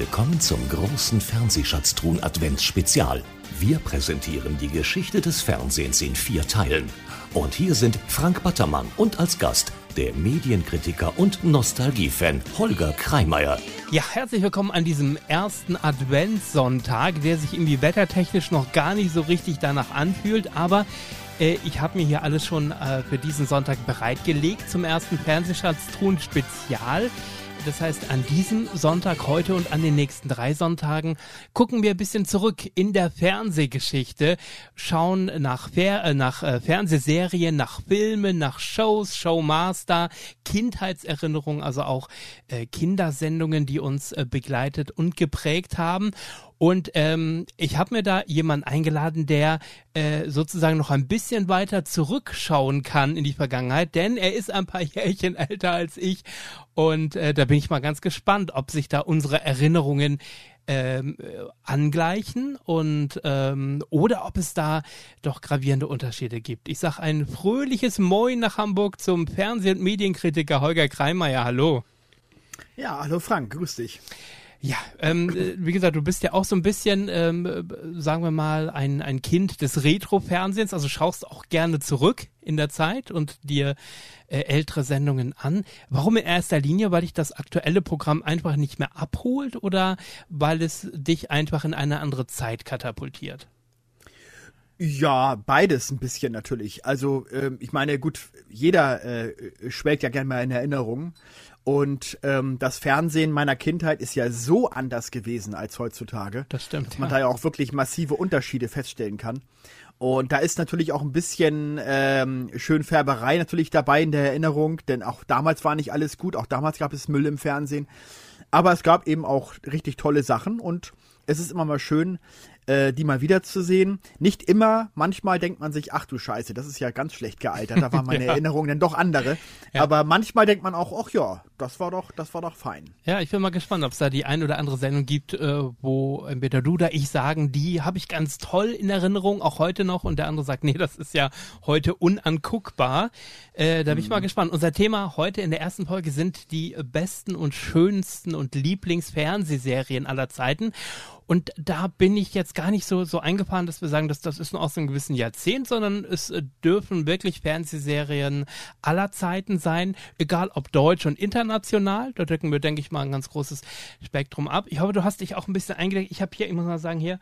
Willkommen zum großen Fernsehschatztruhen Adventsspezial. Wir präsentieren die Geschichte des Fernsehens in vier Teilen. Und hier sind Frank Battermann und als Gast der Medienkritiker und Nostalgiefan Holger Kreimeier. Ja, herzlich willkommen an diesem ersten Adventssonntag, der sich irgendwie wettertechnisch noch gar nicht so richtig danach anfühlt, aber äh, ich habe mir hier alles schon äh, für diesen Sonntag bereitgelegt zum ersten Fernsehschatztruhen Spezial. Das heißt, an diesem Sonntag heute und an den nächsten drei Sonntagen gucken wir ein bisschen zurück in der Fernsehgeschichte, schauen nach, Fer äh, nach äh, Fernsehserien, nach Filmen, nach Shows, Showmaster, Kindheitserinnerungen, also auch äh, Kindersendungen, die uns äh, begleitet und geprägt haben. Und ähm, ich habe mir da jemanden eingeladen, der äh, sozusagen noch ein bisschen weiter zurückschauen kann in die Vergangenheit, denn er ist ein paar Jährchen älter als ich. Und äh, da bin ich mal ganz gespannt, ob sich da unsere Erinnerungen ähm, angleichen und ähm, oder ob es da doch gravierende Unterschiede gibt. Ich sage ein fröhliches Moin nach Hamburg zum Fernseh- und Medienkritiker Holger Kreimeier. Hallo. Ja, hallo Frank, grüß dich. Ja, ähm, äh, wie gesagt, du bist ja auch so ein bisschen, ähm, äh, sagen wir mal, ein, ein Kind des Retro-Fernsehens, also schaust auch gerne zurück in der Zeit und dir äh, ältere Sendungen an. Warum in erster Linie? Weil dich das aktuelle Programm einfach nicht mehr abholt oder weil es dich einfach in eine andere Zeit katapultiert? Ja, beides ein bisschen natürlich. Also ähm, ich meine, gut, jeder äh, schwelgt ja gerne mal in Erinnerungen. Und ähm, das Fernsehen meiner Kindheit ist ja so anders gewesen als heutzutage. Das stimmt. Dass man ja. da ja auch wirklich massive Unterschiede feststellen kann. Und da ist natürlich auch ein bisschen ähm, Schönfärberei natürlich dabei in der Erinnerung, denn auch damals war nicht alles gut, auch damals gab es Müll im Fernsehen. Aber es gab eben auch richtig tolle Sachen und es ist immer mal schön, äh, die mal wiederzusehen. Nicht immer, manchmal denkt man sich, ach du Scheiße, das ist ja ganz schlecht gealtert, da waren meine ja. Erinnerungen dann doch andere. Ja. Aber manchmal denkt man auch, ach ja, das war doch, das war doch fein. Ja, ich bin mal gespannt, ob es da die ein oder andere Sendung gibt, äh, wo entweder du oder ich sagen, die habe ich ganz toll in Erinnerung, auch heute noch, und der andere sagt, nee, das ist ja heute unanguckbar. Äh, da bin mhm. ich mal gespannt. Unser Thema heute in der ersten Folge sind die besten und schönsten und Lieblingsfernsehserien aller Zeiten. Und da bin ich jetzt gar nicht so, so eingefahren, dass wir sagen, dass das ist nur aus einem gewissen Jahrzehnt, sondern es äh, dürfen wirklich Fernsehserien aller Zeiten sein, egal ob deutsch und international. Da decken wir, denke ich mal, ein ganz großes Spektrum ab. Ich hoffe, du hast dich auch ein bisschen eingedeckt. Ich habe hier, ich muss mal sagen, hier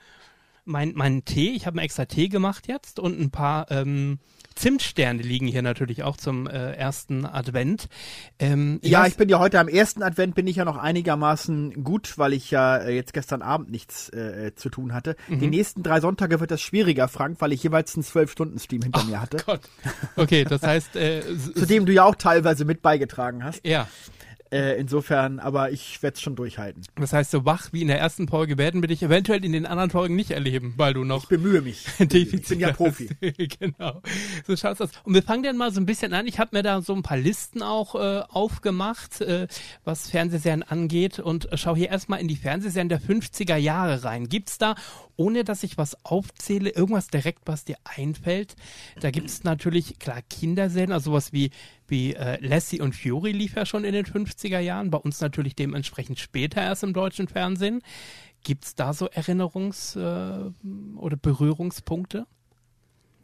mein, Tee. Ich habe einen extra Tee gemacht jetzt und ein paar ähm, Zimtsterne liegen hier natürlich auch zum äh, ersten Advent. Ähm, ja, ich bin ja heute am ersten Advent bin ich ja noch einigermaßen gut, weil ich ja äh, jetzt gestern Abend nichts äh, zu tun hatte. Mhm. Die nächsten drei Sonntage wird das schwieriger, Frank, weil ich jeweils einen Zwölf-Stunden-Stream hinter Ach mir hatte. Gott. Okay, das heißt, äh, zu dem du ja auch teilweise mit beigetragen hast. Ja. Äh, insofern, aber ich werde es schon durchhalten. Das heißt, so wach wie in der ersten Folge werden wir dich eventuell in den anderen Folgen nicht erleben, weil du noch. Ich bemühe mich. Defizit ich bin ja Profi. genau. So schaut's aus. Und wir fangen dann mal so ein bisschen an. Ich habe mir da so ein paar Listen auch äh, aufgemacht, äh, was Fernsehserien angeht und schau hier erstmal in die Fernsehserien der 50er Jahre rein. Gibt's da ohne dass ich was aufzähle, irgendwas direkt, was dir einfällt. Da gibt es natürlich, klar, Kinderserien, also sowas wie, wie äh, Lassie und Fury lief ja schon in den 50er Jahren, bei uns natürlich dementsprechend später erst im deutschen Fernsehen. Gibt es da so Erinnerungs- äh, oder Berührungspunkte?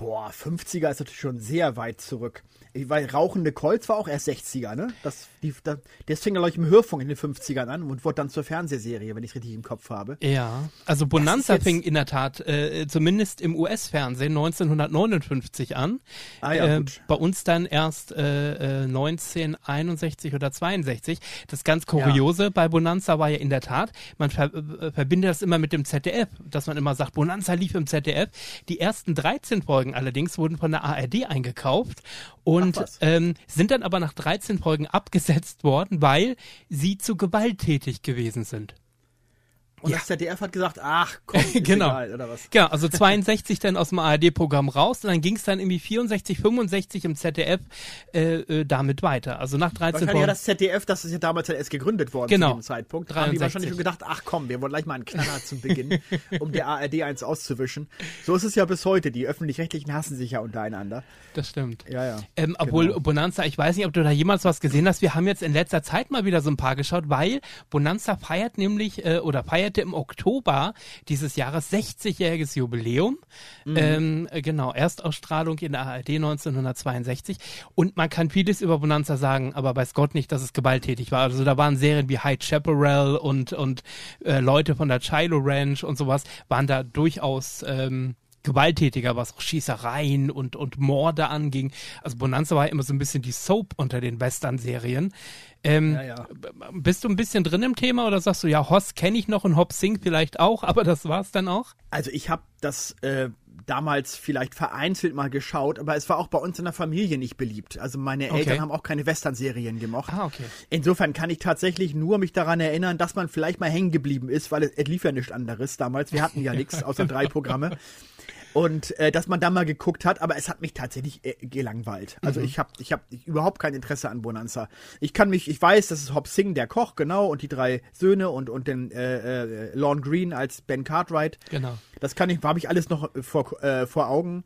Boah, 50er ist natürlich schon sehr weit zurück. Weiß, Rauchende Kolz war auch erst 60er, ne? Das, die, das, das fing ja, glaube ich, im Hörfunk in den 50ern an und wurde dann zur Fernsehserie, wenn ich es richtig im Kopf habe. Ja, also Bonanza fing in der Tat äh, zumindest im US-Fernsehen 1959 an. Ah, ja, äh. Bei uns dann erst äh, 1961 äh, oder 62. Das ganz Kuriose ja. bei Bonanza war ja in der Tat, man ver äh, verbindet das immer mit dem ZDF, dass man immer sagt, Bonanza lief im ZDF. Die ersten 13 Folgen allerdings wurden von der ARD eingekauft und und ähm, sind dann aber nach 13 Folgen abgesetzt worden, weil sie zu gewalttätig gewesen sind. Und Ja. das ZDF hat gesagt, ach komm, Genau. egal, oder was? Genau, also 62 dann aus dem ARD-Programm raus und dann ging es dann irgendwie 64, 65 im ZDF äh, äh, damit weiter. Also nach 13 Wahrscheinlich ja das ZDF, das ist ja damals erst gegründet worden Genau. zu dem Zeitpunkt. Da haben die 63. wahrscheinlich schon gedacht, ach komm, wir wollen gleich mal einen Knaller zum Beginn, um der ARD eins auszuwischen. So ist es ja bis heute. Die Öffentlich-Rechtlichen hassen sich ja untereinander. Das stimmt. Ja, ja. Ähm, obwohl Genau. Bonanza, ich weiß nicht, ob du da jemals was gesehen hast. Wir haben jetzt in letzter Zeit mal wieder so ein paar geschaut, weil Bonanza feiert nämlich äh, oder feierte im Oktober dieses Jahres 60-jähriges Jubiläum. Mhm. Ähm, äh, genau, Erstausstrahlung in der ARD 1962. Und man kann vieles über Bonanza sagen, aber weiß Gott nicht, dass es gewalttätig war. Also da waren Serien wie High Chaparral und, und äh, Leute von der Chilo Ranch und sowas waren da durchaus ähm, gewalttätiger, was auch Schießereien und, und Morde anging. Also Bonanza war immer so ein bisschen die Soap unter den Western-Serien. Ähm, Ja, ja. Bist du ein bisschen drin im Thema oder sagst du, ja, Hoss kenne ich noch und Hop Sing vielleicht auch, aber das war's dann auch? Also ich habe das äh, damals vielleicht vereinzelt mal geschaut, aber es war auch bei uns in der Familie nicht beliebt. Also meine Okay. Eltern haben auch keine Western-Serien gemocht. Ah, okay. Insofern kann ich tatsächlich nur mich daran erinnern, dass man vielleicht mal hängen geblieben ist, weil es, es lief ja nichts anderes damals. Wir hatten ja nichts außer drei Programme. Und äh, dass man da mal geguckt hat, aber es hat mich tatsächlich äh, gelangweilt. Also ich habe ich hab überhaupt kein Interesse an Bonanza. Ich kann mich, ich weiß, das ist Hop Sing, der Koch, genau, und die drei Söhne und, und den äh, äh, Lorne Green als Ben Cartwright. Genau. Das kann ich, habe ich alles noch vor, äh, vor Augen.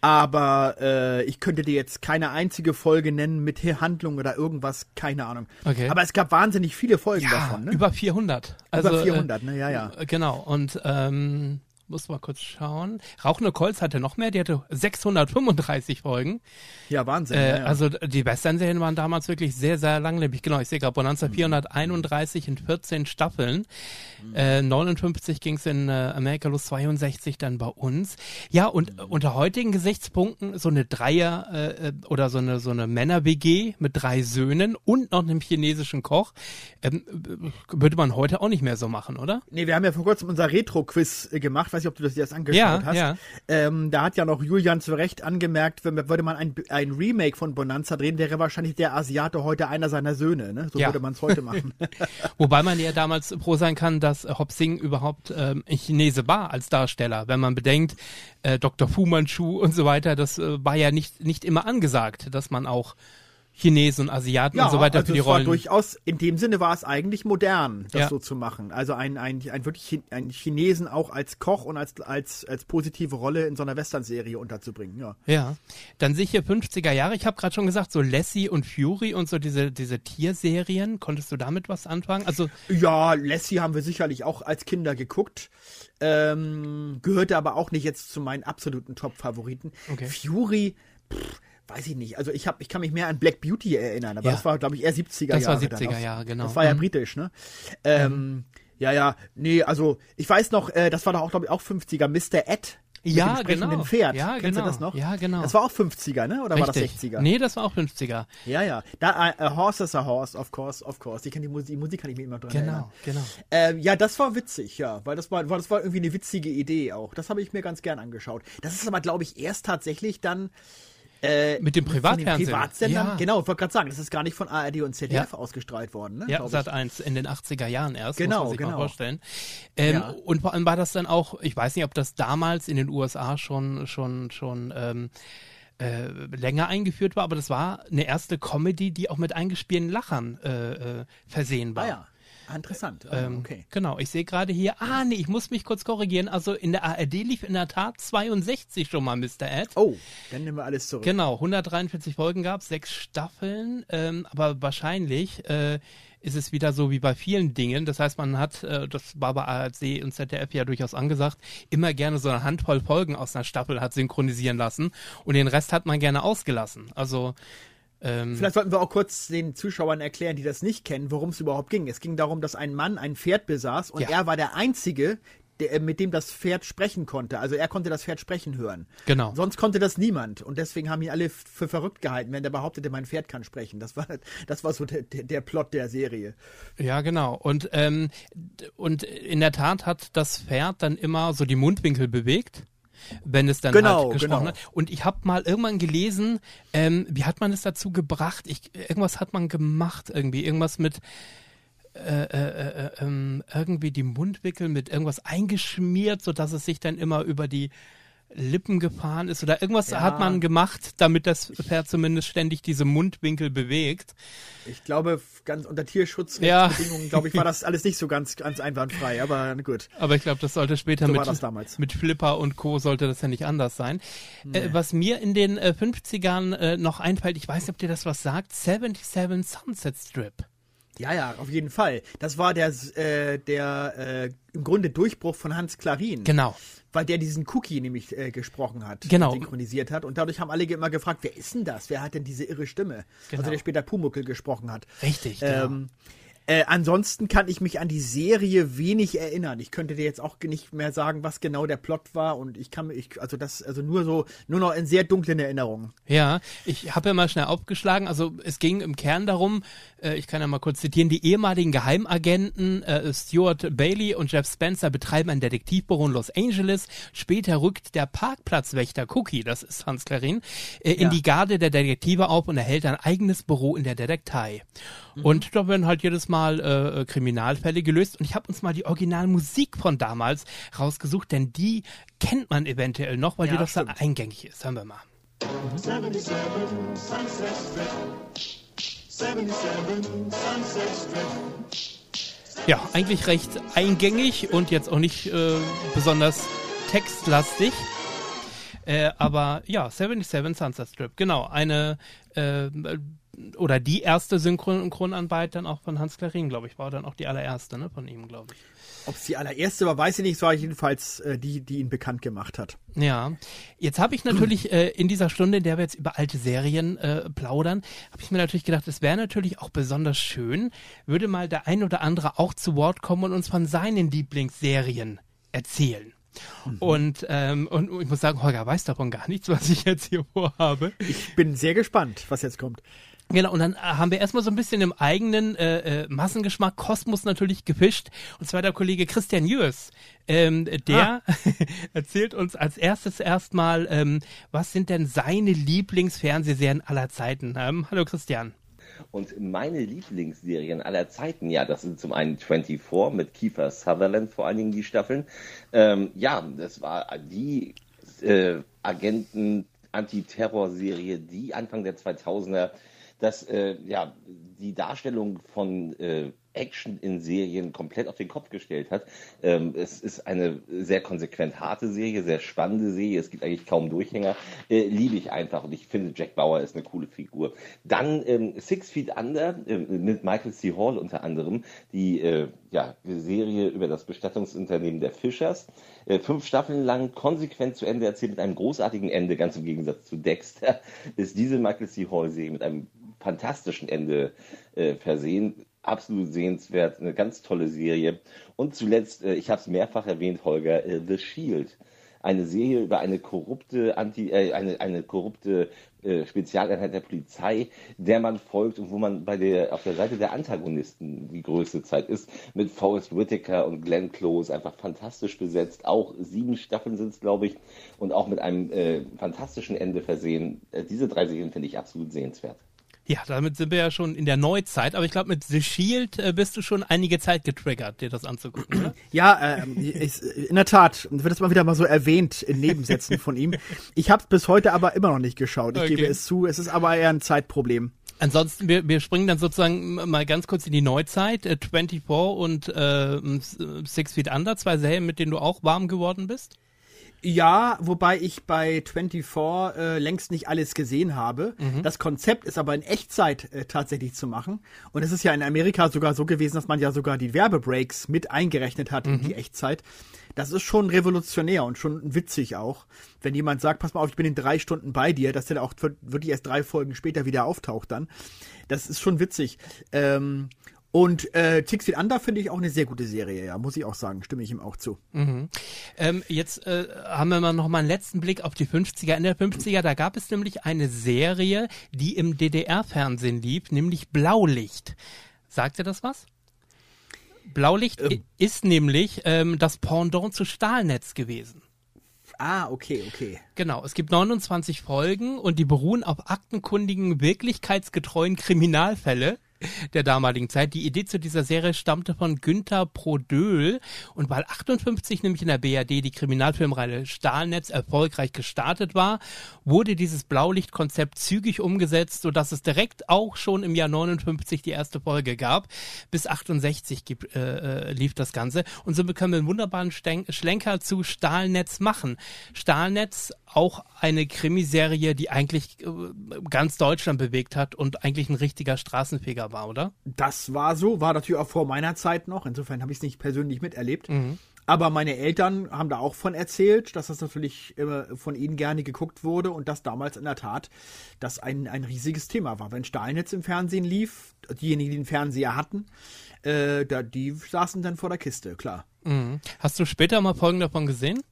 Aber äh, ich könnte dir jetzt keine einzige Folge nennen mit Handlung oder irgendwas, keine Ahnung. Okay. Aber es gab wahnsinnig viele Folgen Ja, davon, ne? über 400. Also, Über 400, ne? Ja, ja. Äh, genau. Und ähm, muss mal kurz schauen. Rauchende Kolz hatte noch mehr, die hatte 635 Folgen. Ja, Wahnsinn. Äh, ja, ja. Also die Western-Serien waren damals wirklich sehr, sehr langlebig. Genau, ich sehe gerade Bonanza 431 in 14 Staffeln. Äh, 59 ging es in äh, America Los 62 dann bei uns. Ja, und äh, unter heutigen Gesichtspunkten so eine Dreier- äh, äh, oder so eine, so eine Männer-WG mit drei Söhnen und noch einem chinesischen Koch ähm, äh, würde man heute auch nicht mehr so machen, oder? Nee, wir haben ja vor kurzem unser Retro-Quiz äh, gemacht. Weiß nicht, ob du das das angeschaut Ja, hast. ja. Ähm, da hat ja noch Julian zu Recht angemerkt, wenn, würde man ein, ein Remake von Bonanza drehen, wäre wahrscheinlich der Asiate heute einer seiner Söhne. Ne? So Ja. würde man es heute machen. Wobei man ja damals froh sein kann, dass Hop Sing überhaupt ähm, ein Chinese war als Darsteller. Wenn man bedenkt, äh, Dr. Fu Manchu und so weiter, das äh, war ja nicht, nicht immer angesagt, dass man auch Chinesen und Asiaten und so weiter also für die es war Rollen. durchaus, in dem Sinne war es eigentlich modern, das Ja. so zu machen. Also ein, ein, ein wirklich ein Chinesen auch als Koch und als, als, als positive Rolle in so einer Western-Serie unterzubringen, ja. Ja, dann sehe ich hier 50er Jahre. Ich habe gerade schon gesagt, so Lassie und Fury und so diese, diese Tierserien. Konntest du damit was anfangen? Also, Ja, Lassie haben wir sicherlich auch als Kinder geguckt. Ähm, gehörte aber auch nicht jetzt zu meinen absoluten Top-Favoriten. Okay. Fury, pff, weiß ich nicht. Also ich hab, ich kann mich mehr an Black Beauty erinnern, aber Ja. das war, glaube ich, eher 70er Das war Jahre. dann 70er noch. Jahre, genau. Das war ja Mhm. britisch, ne? Ähm, Ja, ja, nee, also ich weiß noch, äh, das war doch auch, glaube ich, auch 50er, Mr. Ed. Mit Ja, dem genau. Pferd. Ja, Kennst genau. du das noch? Ja, genau. Das war auch 50er, ne? Oder war das richtig. 60er? Nee, das war auch 50er. Ja, ja. Da, äh, a horse is a horse, of course, of course. Ich kann die, Musik, die Musik kann ich mir immer dran erinnern. Genau, genau. Ähm, ja, das war witzig, ja, weil das war, war, das war irgendwie eine witzige Idee auch. Das habe ich mir ganz gern angeschaut. Das ist aber, glaube ich, erst tatsächlich dann äh, Mit dem Privatfernsehen. Privatsendern. Ja. Genau, ich wollte gerade sagen, das ist gar nicht von ARD und ZDF Ja. ausgestrahlt worden, ne? Ja. Sat 1 in den 80er Jahren erst, Genau, muss man sich mal genau. vorstellen. Ähm, Ja. Und vor allem war das dann auch, ich weiß nicht, ob das damals in den USA schon, schon, schon ähm, äh, länger eingeführt war, aber das war eine erste Comedy, die auch mit eingespielten Lachern äh, äh, versehen war. Ah ja, interessant. Ah, Ähm, okay. Genau, ich sehe gerade hier, ah nee, ich muss mich kurz korrigieren, also in der ARD lief in der Tat 62 schon mal Mr. Ed. Oh, dann nehmen wir alles zurück. Genau, 143 Folgen gab es, sechs Staffeln, ähm, aber wahrscheinlich äh, ist es wieder so wie bei vielen Dingen. Das heißt, man hat, äh, das war bei ARD und ZDF ja durchaus angesagt, immer gerne so eine Handvoll Folgen aus einer Staffel hat synchronisieren lassen und den Rest hat man gerne ausgelassen. Also ähm, Vielleicht sollten wir auch kurz den Zuschauern erklären, die das nicht kennen, worum es überhaupt ging. Es ging darum, dass ein Mann ein Pferd besaß und Ja. er war der Einzige, der, äh, mit dem das Pferd sprechen konnte. Also er konnte das Pferd sprechen hören. Genau. Sonst konnte das niemand. Und deswegen haben ihn alle für verrückt gehalten, wenn der behauptete, mein Pferd kann sprechen. Das war, das war so der, der, Plot der Serie. Ja, genau. Und, ähm, und in der Tat hat das Pferd dann immer so die Mundwinkel bewegt, wenn es dann Genau, halt gesprochen genau. hat. Und ich habe mal irgendwann gelesen, ähm, wie hat man es dazu gebracht? Ich, irgendwas hat man gemacht irgendwie, irgendwas mit äh, äh, äh, ähm, irgendwie die Mundwickel mit irgendwas eingeschmiert, sodass es sich dann immer über die Lippen gefahren ist oder irgendwas Ja. hat man gemacht, damit das Pferd zumindest ständig diese Mundwinkel bewegt. Ich glaube, ganz unter Ja. Tierschutzbedingungen, glaube ich, war das alles nicht so ganz, ganz einwandfrei, aber gut. Aber ich glaube, das sollte später So mit, war das damals. mit Flipper und Co. sollte das ja nicht anders sein. Äh, was mir in den äh, 50ern äh, noch einfällt, ich weiß nicht, ob dir das was sagt, 77 Sunset Strip. Ja, ja, auf jeden Fall. Das war der, äh, der äh, im Grunde Durchbruch von Hans Klarin. Genau. Weil der diesen Cookie nämlich äh, gesprochen hat, Genau. synchronisiert hat. Und dadurch haben alle immer gefragt, wer ist denn das? Wer hat denn diese irre Stimme? Genau. Also der später Pumuckel gesprochen hat. Richtig, genau. Ähm, äh, ansonsten kann ich mich an die Serie wenig erinnern. Ich könnte dir jetzt auch nicht mehr sagen, was genau der Plot war und ich kann mich, also das, also nur so, nur noch in sehr dunklen Erinnerungen. Ja, ich habe ja mal schnell aufgeschlagen. Also es ging im Kern darum, äh, ich kann ja mal kurz zitieren, die ehemaligen Geheimagenten äh, Stuart Bailey und Jeff Spencer betreiben ein Detektivbüro in Los Angeles. Später rückt der Parkplatzwächter Cookie, das ist Hans Klarin, äh, in Ja. die Garde der Detektive auf und erhält ein eigenes Büro in der Detektei. Und da werden halt jedes Mal äh, Kriminalfälle gelöst. Und ich habe uns mal die Originalmusik von damals rausgesucht, denn die kennt man eventuell noch, weil Ja, die doch so eingängig ist. Hören wir mal. 77 Sunset Strip. 77 Sunset Strip. Ja, eigentlich recht eingängig und jetzt auch nicht äh, besonders textlastig. Äh, aber ja, 77 Sunset Strip, genau, eine äh, oder die erste Synchronarbeit dann auch von Hans Klarin, glaube ich, war dann auch die allererste, ne, von ihm, glaube ich. Ob es die allererste war, weiß ich nicht, es war jedenfalls äh, die, die ihn bekannt gemacht hat. Ja, jetzt habe ich natürlich äh, in dieser Stunde, in der wir jetzt über alte Serien äh, plaudern, habe ich mir natürlich gedacht, es wäre natürlich auch besonders schön, würde mal der ein oder andere auch zu Wort kommen und uns von seinen Lieblingsserien erzählen. Und, ähm, und ich muss sagen, Holger weiß davon gar nichts, was ich jetzt hier vorhabe. Ich bin sehr gespannt, was jetzt kommt. Genau, und dann äh, haben wir erstmal so ein bisschen im eigenen äh, äh, Massengeschmack Kosmos natürlich gefischt. Und zwar der Kollege Christian Jörs. Ähm, der erzählt uns als erstes erstmal, ähm, was sind denn seine Lieblingsfernsehserien aller Zeiten? Ähm, hallo Christian. Und meine Lieblingsserien aller Zeiten, ja, das sind zum einen 24 mit Kiefer Sutherland, vor allen Dingen die Staffeln. Ähm, ja, das war die äh, Agenten-Antiterror-Serie, die Anfang der 2000er das, äh, ja, die Darstellung von äh, Action in Serien komplett auf den Kopf gestellt hat. Ähm, es ist eine sehr konsequent harte Serie, sehr spannende Serie. Es gibt eigentlich kaum Durchhänger. Äh, liebe ich einfach und ich finde, Jack Bauer ist eine coole Figur. Dann ähm, Six Feet Under äh, mit Michael C. Hall unter anderem, die äh, ja, Serie über das Bestattungsunternehmen der Fischers. Äh, fünf Staffeln lang konsequent zu Ende erzählt mit einem großartigen Ende, ganz im Gegensatz zu Dexter, ist diese Michael C. Hall-Serie mit einem fantastischen Ende äh, versehen absolut sehenswert, eine ganz tolle Serie. Und zuletzt, äh, ich habe es mehrfach erwähnt, Holger, äh, The Shield. Eine Serie über eine korrupte Anti, äh, eine, eine korrupte äh, Spezialeinheit der Polizei, der man folgt und wo man bei der auf der Seite der Antagonisten die größte Zeit ist, mit Forrest Whitaker und Glenn Close einfach fantastisch besetzt. Auch sieben Staffeln sind es, glaube ich, und auch mit einem äh, fantastischen Ende versehen. Äh, diese drei Serien finde ich absolut sehenswert. Ja, damit sind wir ja schon in der Neuzeit, aber ich glaube, mit The Shield äh, bist du schon einige Zeit getriggert, dir das anzugucken, oder? Ja, ähm, ist, in der Tat, wird es mal wieder mal so erwähnt in Nebensätzen von ihm. Ich habe es bis heute aber immer noch nicht geschaut. Ich Okay. gebe es zu, es ist aber eher ein Zeitproblem. Ansonsten, wir, wir springen dann sozusagen mal ganz kurz in die Neuzeit. Äh, 24 und äh, Six Feet Under, zwei Serien, mit denen du auch warm geworden bist. Ja, wobei ich bei 24 äh, längst nicht alles gesehen habe. Das Konzept ist aber in Echtzeit äh, tatsächlich zu machen. Und es ist ja in Amerika sogar so gewesen, dass man ja sogar die Werbebreaks mit eingerechnet hat in die Echtzeit. Das ist schon revolutionär und schon witzig auch. Wenn jemand sagt, pass mal auf, ich bin in drei Stunden bei dir, dass der auch wir- wirklich erst drei Folgen später wieder auftaucht dann. Das ist schon witzig. Ähm, und äh, Feet Under finde ich auch eine sehr gute Serie, ja, muss ich auch sagen, stimme ich ihm auch zu. Ähm, jetzt äh, haben wir mal noch mal einen letzten Blick auf die 50er. In der 50er, da gab es nämlich eine Serie, die im DDR-Fernsehen lief, nämlich Blaulicht. Sagt ihr das was? Blaulicht i- ist nämlich ähm, das Pendant zu Stahlnetz gewesen. Ah, okay, okay. Genau, es gibt 29 Folgen und die beruhen auf aktenkundigen, wirklichkeitsgetreuen Kriminalfälle. Der damaligen Zeit. Die Idee zu dieser Serie stammte von Günther Prodöhl und weil 58 nämlich in der BRD die Kriminalfilmreihe Stahlnetz erfolgreich gestartet war, wurde dieses Blaulichtkonzept zügig umgesetzt, sodass es direkt auch schon im Jahr 59 die erste Folge gab. Bis 68 gibt, äh, äh, lief das Ganze und so können wir einen wunderbaren Schlenker zu Stahlnetz machen. Stahlnetz auch eine Krimiserie, die eigentlich äh, ganz Deutschland bewegt hat und eigentlich ein richtiger Straßenfeger war, oder? Das war so, war natürlich auch vor meiner Zeit noch. Insofern habe ich es nicht persönlich miterlebt. Mhm. Aber meine Eltern haben da auch von erzählt, dass das natürlich immer von ihnen gerne geguckt wurde und dass damals in der Tat das ein, ein riesiges Thema war. Wenn Stahlnetz im Fernsehen lief, diejenigen, die den Fernseher hatten, äh, da, die saßen dann vor der Kiste, klar. Mhm. Hast du später mal Folgen davon gesehen?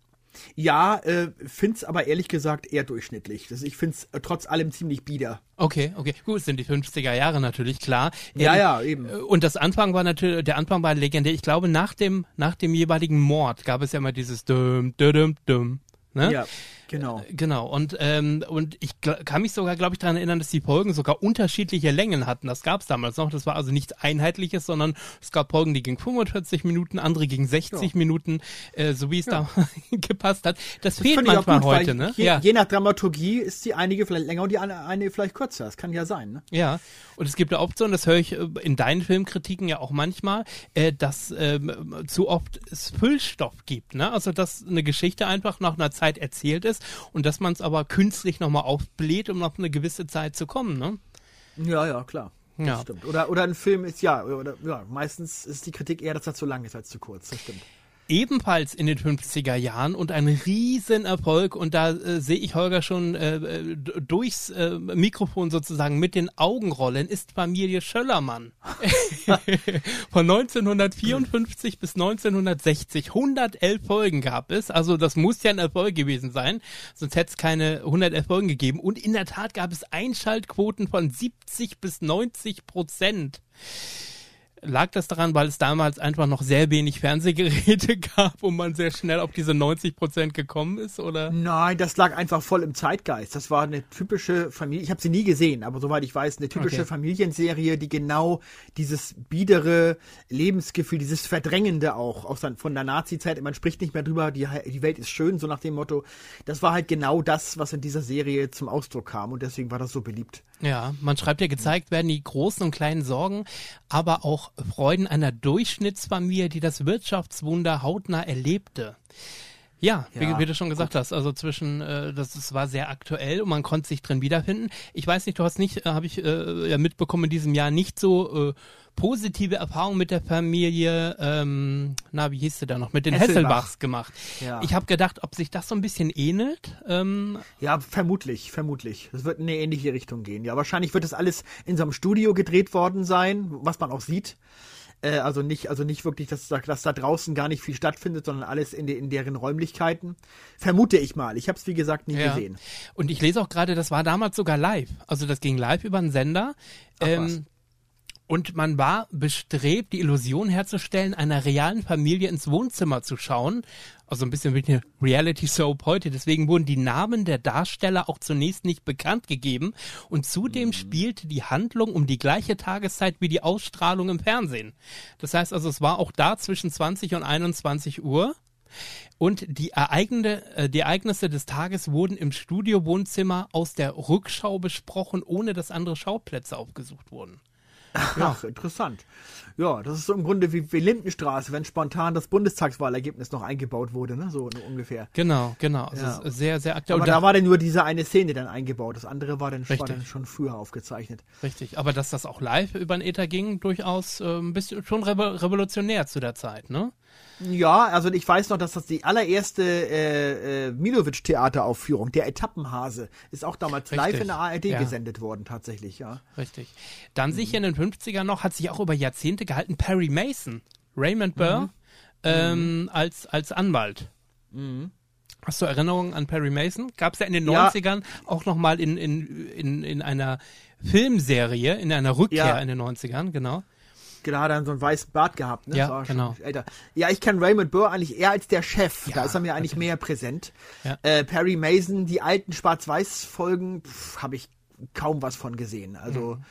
Ja, äh, find's aber ehrlich gesagt eher durchschnittlich. Das, ich find's äh, trotz allem ziemlich bieder. Okay, okay. Gut, es sind die 50er Jahre natürlich, klar. Ja, ähm, ja, eben. Äh, und das Anfang war natürlich, der Anfang war legendär. Ich glaube, nach dem, nach dem jeweiligen Mord gab es ja immer dieses dum, dum, dum, ne? Ja. Genau. Äh, genau. Und, ähm, und ich kann mich sogar, glaube ich, daran erinnern, dass die Folgen sogar unterschiedliche Längen hatten. Das gab es damals noch. Das war also nichts Einheitliches, sondern es gab Folgen, die gingen 45 Minuten, andere gingen 60 ja. Minuten, äh, so wie es ja. da gepasst hat. Das, das fehlt manchmal gut, heute, ne? Je, ja. je nach Dramaturgie ist die einige vielleicht länger und die eine, eine vielleicht kürzer. Das kann ja sein, ne? Ja. Und es gibt eine Option, das höre ich äh, in deinen Filmkritiken ja auch manchmal, äh, dass äh, zu oft es Füllstoff gibt, ne? Also dass eine Geschichte einfach nach einer Zeit erzählt ist und dass man es aber künstlich nochmal aufbläht, um auf eine gewisse Zeit zu kommen, ne? Ja, ja, klar. Das ja. stimmt. Oder, oder ein Film ist, ja, oder, ja, meistens ist die Kritik eher, dass er zu lang ist als zu kurz. Das stimmt ebenfalls in den 50er Jahren und ein Riesenerfolg. Und da äh, sehe ich Holger schon äh, durchs äh, Mikrofon sozusagen mit den Augen rollen, ist Familie Schöllermann. Von 1954 bis 1960. 111 Folgen gab es. Also das muss ja ein Erfolg gewesen sein. Sonst hätte es keine 111 Folgen gegeben. Und in der Tat gab es Einschaltquoten von 70 bis 90 Prozent. Lag das daran, weil es damals einfach noch sehr wenig Fernsehgeräte gab und man sehr schnell auf diese 90 Prozent gekommen ist, oder? Nein, das lag einfach voll im Zeitgeist. Das war eine typische Familie. Ich habe sie nie gesehen, aber soweit ich weiß, eine typische okay. Familienserie, die genau dieses biedere Lebensgefühl, dieses Verdrängende auch aus, von der Nazi-Zeit. Man spricht nicht mehr drüber, die, die Welt ist schön, so nach dem Motto. Das war halt genau das, was in dieser Serie zum Ausdruck kam und deswegen war das so beliebt. Ja, man schreibt ja, gezeigt werden die großen und kleinen Sorgen, aber auch Freuden einer Durchschnittsfamilie, die das Wirtschaftswunder hautnah erlebte. Ja, ja, wie, wie, du schon gesagt gut. hast, also zwischen, äh, das, das war sehr aktuell und man konnte sich drin wiederfinden. Ich weiß nicht, du hast nicht, äh, habe ich äh, ja mitbekommen, in diesem Jahr nicht so äh, positive Erfahrungen mit der Familie, ähm, na, wie hieß sie da noch, mit den Hesselbach. Hesselbachs gemacht. Ja. Ich habe gedacht, ob sich das so ein bisschen ähnelt. Ähm, ja, vermutlich, vermutlich. Es wird in eine ähnliche Richtung gehen. Ja, wahrscheinlich wird das alles in so einem Studio gedreht worden sein, was man auch sieht äh, also nicht, also nicht wirklich, dass, dass da draußen gar nicht viel stattfindet, sondern alles in, de, in deren Räumlichkeiten. Vermute ich mal. Ich habe es wie gesagt nie ja. gesehen. Und ich lese auch gerade, das war damals sogar live. Also das ging live über einen Sender. Ach, ähm, und man war bestrebt, die Illusion herzustellen, einer realen Familie ins Wohnzimmer zu schauen. Also ein bisschen wie eine Reality-Soap heute. Deswegen wurden die Namen der Darsteller auch zunächst nicht bekannt gegeben. Und zudem mhm. spielte die Handlung um die gleiche Tageszeit wie die Ausstrahlung im Fernsehen. Das heißt also, es war auch da zwischen 20 und 21 Uhr. Und äh, die Ereignisse des Tages wurden im Studiowohnzimmer aus der Rückschau besprochen, ohne dass andere Schauplätze aufgesucht wurden. Ja. Ach, interessant. Ja, das ist so im Grunde wie, wie Lindenstraße, wenn spontan das Bundestagswahlergebnis noch eingebaut wurde, ne? So ungefähr. Genau, genau. Ja. Also sehr, sehr aktuell. Aber da, da, war dann nur diese eine Szene dann eingebaut. Das andere war dann, war dann, schon früher aufgezeichnet. Richtig. Aber dass das auch live über den Ether ging, durchaus äh, ein bisschen schon revolutionär zu der Zeit, ne? Ja, also ich weiß noch, dass das die allererste äh, äh, Milovic-Theateraufführung, der Etappenhase, ist auch damals Richtig. live in der ARD ja. gesendet worden, tatsächlich, ja. Richtig. Dann mhm. sicher in den 50ern noch, hat sich auch über Jahrzehnte gehalten, Perry Mason, Raymond Burr, mhm. Ähm, mhm. als, als Anwalt. Mhm. Hast du Erinnerungen an Perry Mason? Gab es ja in den ja. 90ern auch nochmal in, in, in, in einer Filmserie, in einer Rückkehr ja. in den 90ern, genau. Hat dann so einen weißen Bart gehabt, ne? Ja, genau. Älter. Ja, ich kenne Raymond Burr eigentlich eher als der Chef. Ja, da ist er mir eigentlich mehr präsent. Ja. Äh, Perry Mason, die alten Schwarz-Weiß-Folgen, habe ich kaum was von gesehen. Also mhm.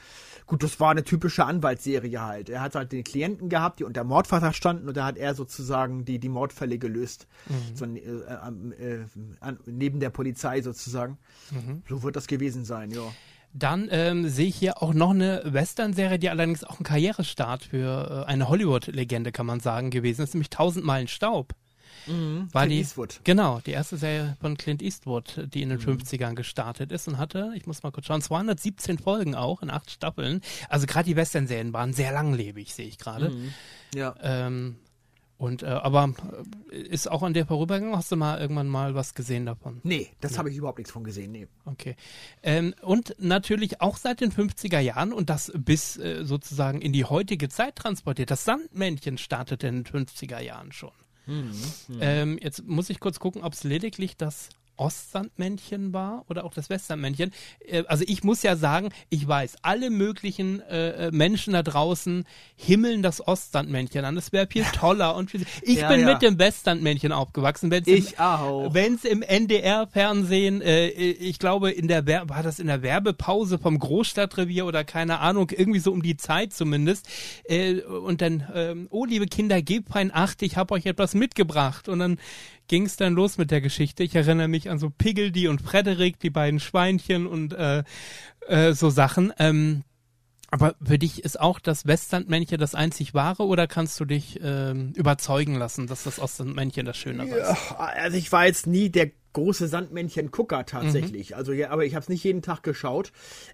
Gut, das war eine typische Anwaltsserie halt. Er hat halt den Klienten gehabt, die unter Mordverdacht standen und da hat er sozusagen die, die Mordfälle gelöst. Mhm. So, äh, äh, an, neben der Polizei sozusagen. Mhm. So wird das gewesen sein, ja. Dann ähm, sehe ich hier auch noch eine Western-Serie, die allerdings auch ein Karrierestart für äh, eine Hollywood-Legende, kann man sagen, gewesen ist, nämlich 1000 Meilen Staub. War Mhm. Clint die, Eastwood. Genau, die erste Serie von Clint Eastwood, die in den Mhm. 50ern gestartet ist und hatte, ich muss mal kurz schauen, 217 Folgen auch in acht Staffeln. Also gerade die Western-Serien waren sehr langlebig, sehe ich gerade. Mhm. Ja. Ähm, und äh, aber äh, ist auch an der vorübergegangen? Hast du mal irgendwann mal was gesehen davon? Nee, das habe ich überhaupt nichts von gesehen. Nee. Okay. Ähm, und natürlich auch seit den 50er Jahren und das bis äh, sozusagen in die heutige Zeit transportiert. Das Sandmännchen startete in den 50er Jahren schon. Ähm, jetzt muss ich kurz gucken, ob es lediglich das Ostsandmännchen war oder auch das Westsandmännchen. Äh, also ich muss ja sagen, ich weiß, alle möglichen äh, äh, Menschen da draußen himmeln das Ostsandmännchen an. Das wäre viel toller und viel, ich Ja, bin ja. mit dem Westsandmännchen aufgewachsen. Wenn's im- Ich auch. wenn es im NDR-Fernsehen, äh, ich glaube, in der Wer war das in der Werbepause vom Großstadtrevier oder keine Ahnung, irgendwie so um die Zeit zumindest. Äh, und dann, ähm, oh liebe Kinder, gebt fein Acht, ich habe euch etwas mitgebracht. Und dann ging es dann los mit der Geschichte. Ich erinnere mich an so Piggledy und Frederik, die beiden Schweinchen und äh, äh, so Sachen. Ähm, aber für dich ist auch das Westsandmännchen das einzig wahre oder kannst du dich ähm, überzeugen lassen, dass das Ostsandmännchen das Schönere ist? Ja, also ich war jetzt nie der große Sandmännchen-Gucker tatsächlich. Also ja, aber ich habe es nicht jeden Tag geschaut.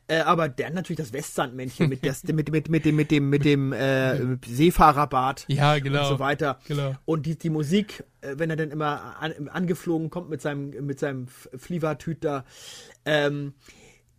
Äh, aber dann natürlich das Westsandmännchen mit, das, mit, mit, mit dem, mit dem, mit dem äh, Seefahrerbart Ja, genau. und so weiter. Genau. Und die, die Musik, äh, wenn er dann immer an, angeflogen kommt mit seinem, mit seinem Flievertüt da. Ähm,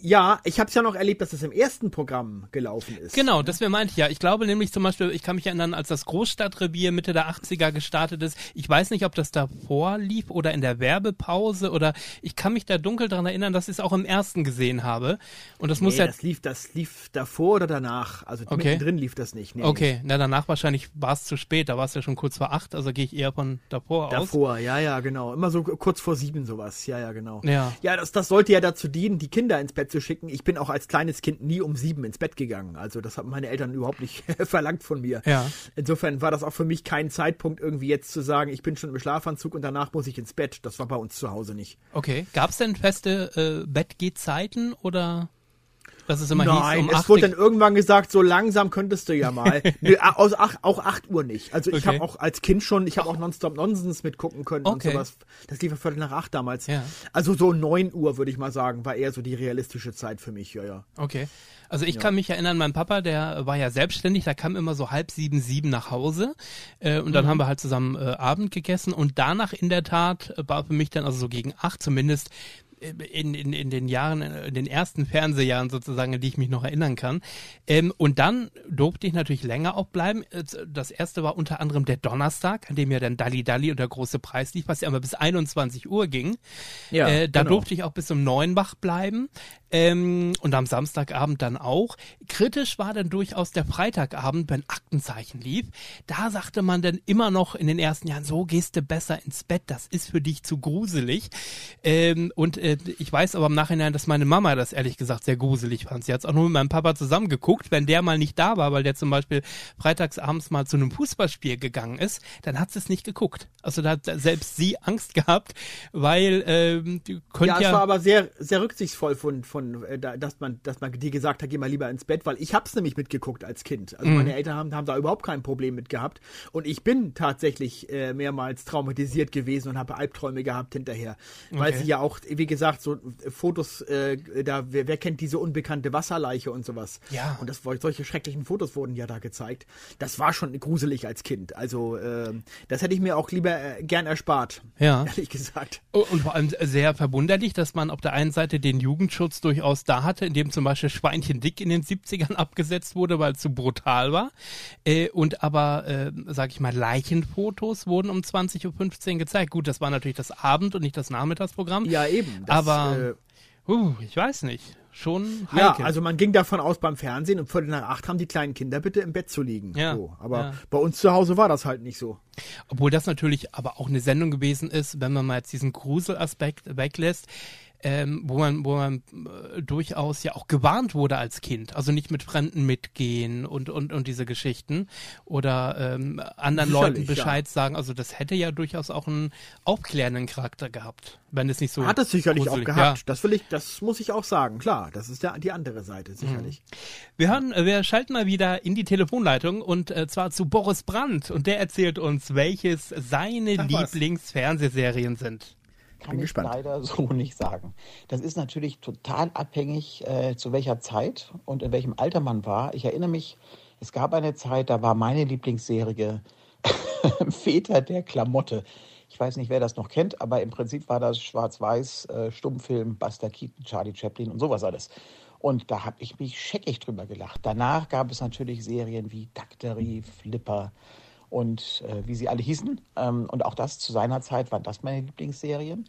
ja, ich habe es ja noch erlebt, dass es im ersten Programm gelaufen ist. Genau, das wäre meinte ich ja. Ich glaube nämlich zum Beispiel, ich kann mich erinnern, als das Großstadtrevier Mitte der 80er gestartet ist. Ich weiß nicht, ob das davor lief oder in der Werbepause oder ich kann mich da dunkel dran erinnern, dass ich es auch im ersten gesehen habe. Und das muss Nee, ja. das lief, das lief davor oder danach. Also Okay. mittendrin lief das nicht. Nee, Okay, na danach wahrscheinlich war es zu spät, da war es ja schon kurz vor acht, also gehe ich eher von davor aus. Davor, ja, ja, genau. Immer so kurz vor sieben sowas. Ja, ja, genau. Ja. Ja, das, das sollte ja dazu dienen, die Kinder ins Bett zu schicken. Ich bin auch als kleines Kind nie um sieben ins Bett gegangen. Also das haben meine Eltern überhaupt nicht verlangt von mir. Ja. Insofern war das auch für mich kein Zeitpunkt, irgendwie jetzt zu sagen, ich bin schon im Schlafanzug und danach muss ich ins Bett. Das war bei uns zu Hause nicht. Okay, gab es denn feste äh, Bettgehzeiten oder dass es immer Nein, hieß, um es wurde dann irgendwann gesagt, so langsam könntest du ja mal. A- aus ach, auch 8 Uhr nicht. Also ich Okay. habe auch als Kind schon, ich habe auch Nonstop Nonsens mitgucken können Okay. und sowas. Das lief ja viertel nach acht damals. Ja. Also so 9 Uhr, würde ich mal sagen, war eher so die realistische Zeit für mich, ja, ja. Okay. Also ich kann mich erinnern, mein Papa, der war ja selbstständig, der kam immer so halb sieben, sieben nach Hause äh, und dann haben wir halt zusammen äh, Abend gegessen und danach in der Tat äh, war für mich dann also so gegen acht zumindest in, in, in den Jahren, in den ersten Fernsehjahren sozusagen, an die ich mich noch erinnern kann. Ähm, und dann durfte ich natürlich länger auch bleiben. Äh, Das erste war unter anderem der Donnerstag, an dem ja dann Dalli Dalli und der große Preis lief, was ja immer bis 21 Uhr ging. Ja, äh, da genau. durfte ich auch bis um neun wach bleiben. Ähm, und am Samstagabend dann auch. Kritisch war dann durchaus der Freitagabend, wenn Aktenzeichen lief. Da sagte man dann immer noch in den ersten Jahren, so gehst du besser ins Bett, das ist für dich zu gruselig. Ähm, und äh, ich weiß aber im Nachhinein, dass meine Mama das ehrlich gesagt sehr gruselig fand. Sie hat es auch nur mit meinem Papa zusammen geguckt. Wenn der mal nicht da war, weil der zum Beispiel freitagsabends mal zu einem Fußballspiel gegangen ist, dann hat sie es nicht geguckt. Also da hat selbst sie Angst gehabt, weil ähm, die könnt Ja, ja, es war aber sehr, sehr rücksichtsvoll von, von äh, da- dass man, dass man dir gesagt hat, geh mal lieber ins Bett, weil ich hab's nämlich mitgeguckt als Kind. Mhm. Also meine Eltern haben, haben da überhaupt kein Problem mit gehabt. Und ich bin tatsächlich äh, mehrmals traumatisiert gewesen und habe Albträume gehabt hinterher. Weil Okay. sie ja auch, wie gesagt, so äh, Fotos, äh, da, wer, wer kennt diese unbekannte Wasserleiche und sowas. Ja. Und das, solche schrecklichen Fotos wurden ja da gezeigt. Das war schon gruselig als Kind. Also ähm, das hätte ich mir auch lieber äh, gern erspart. Ja. Ehrlich gesagt. Oh, Und vor allem sehr verwunderlich, dass man auf der einen Seite den Jugendschutz durchaus da hatte, indem zum Beispiel Schweinchen Dick in den 70ern abgesetzt wurde, weil es zu brutal war. Äh, und aber, äh, sag ich mal, Leichenfotos wurden um 20.15 Uhr gezeigt. Gut, das war natürlich das Abend- und nicht das Nachmittagsprogramm. Ja, eben. Das, aber, äh, uh, ich weiß nicht. Schon Ja, heikel. also man ging davon aus beim Fernsehen, um Viertel nach acht haben die kleinen Kinder bitte im Bett zu liegen. Ja, So, aber ja. bei uns zu Hause war das halt nicht so. Obwohl das natürlich aber auch eine Sendung gewesen ist, wenn man mal jetzt diesen Gruselaspekt weglässt. Ähm, wo man, wo man äh, durchaus ja auch gewarnt wurde als Kind. Also nicht mit Fremden mitgehen und, und, und diese Geschichten oder ähm, anderen Sicherlich, Leuten Bescheid ja. sagen. Also das hätte ja durchaus auch einen aufklärenden Charakter gehabt, wenn es nicht so Hat es sicherlich auch gruselig- gehabt. Ja. Das will ich, das muss ich auch sagen. Klar, das ist ja die andere Mhm. Seite, sicherlich. Wir hören, äh, wir schalten mal wieder in die Telefonleitung und äh, zwar zu Boris Brandt und der erzählt uns, welches seine. Lieblingsfernsehserien sind. Kann Bin ich gespannt. leider so nicht sagen. Das ist natürlich total abhängig, äh, zu welcher Zeit und in welchem Alter man war. Ich erinnere mich, es gab eine Zeit, da war meine Lieblingsserie Väter der Klamotte. Ich weiß nicht, wer das noch kennt, aber im Prinzip war das schwarz-weiß äh, Stummfilm, Buster Keaton, Charlie Chaplin und sowas alles. Und da habe ich mich scheckig drüber gelacht. Danach gab es natürlich Serien wie Daktari, Flipper und äh, wie sie alle hießen. Ähm, und auch das zu seiner Zeit waren das meine Lieblingsserien.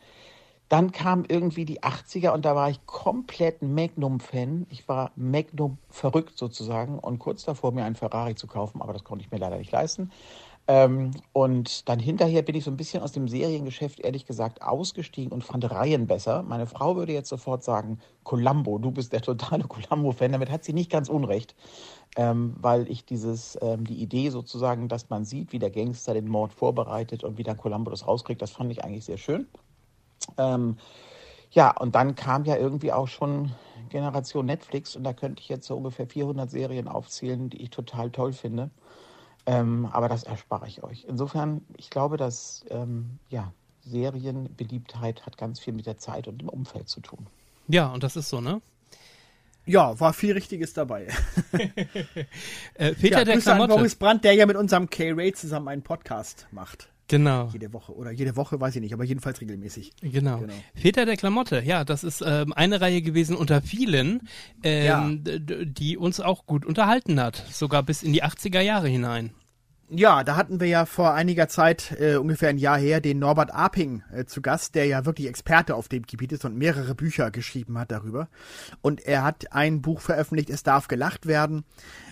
Dann kam irgendwie die 80er und da war ich komplett Magnum-Fan. Ich war Magnum verrückt sozusagen und kurz davor, mir einen Ferrari zu kaufen, aber das konnte ich mir leider nicht leisten. Ähm, und dann hinterher bin ich so ein bisschen aus dem Seriengeschäft, ehrlich gesagt, ausgestiegen und fand Reihen besser. Meine Frau würde jetzt sofort sagen, Columbo, du bist der totale Columbo-Fan. Damit hat sie nicht ganz unrecht, ähm, weil ich dieses, ähm, die Idee sozusagen, dass man sieht, wie der Gangster den Mord vorbereitet und wie dann Columbo das rauskriegt, das fand ich eigentlich sehr schön. Ähm, ja, und dann kam ja irgendwie auch schon Generation Netflix und da könnte ich jetzt so ungefähr 400 Serien aufzählen, die ich total toll finde. Ähm, aber das erspare ich euch. Insofern, ich glaube, dass ähm, ja, Serienbeliebtheit hat ganz viel mit der Zeit und dem Umfeld zu tun. Ja, und das ist so, ne? Ja, war viel Richtiges dabei. Äh, Peter ja, der Grüße an Klamotte. Boris Brandt, der ja mit unserem K-Ray zusammen einen Podcast macht. Genau. Jede Woche. Oder jede Woche, weiß ich nicht, aber jedenfalls regelmäßig. Genau. Genau. Väter der Klamotte, ja, das ist ähm, eine Reihe gewesen unter vielen, ähm, Ja. die uns auch gut unterhalten hat, sogar bis in die 80er Jahre hinein. Ja, da hatten wir ja vor einiger Zeit, äh, ungefähr ein Jahr her, den Norbert Aping äh, zu Gast, der ja wirklich Experte auf dem Gebiet ist und mehrere Bücher geschrieben hat darüber. Und er hat ein Buch veröffentlicht, Es darf gelacht werden,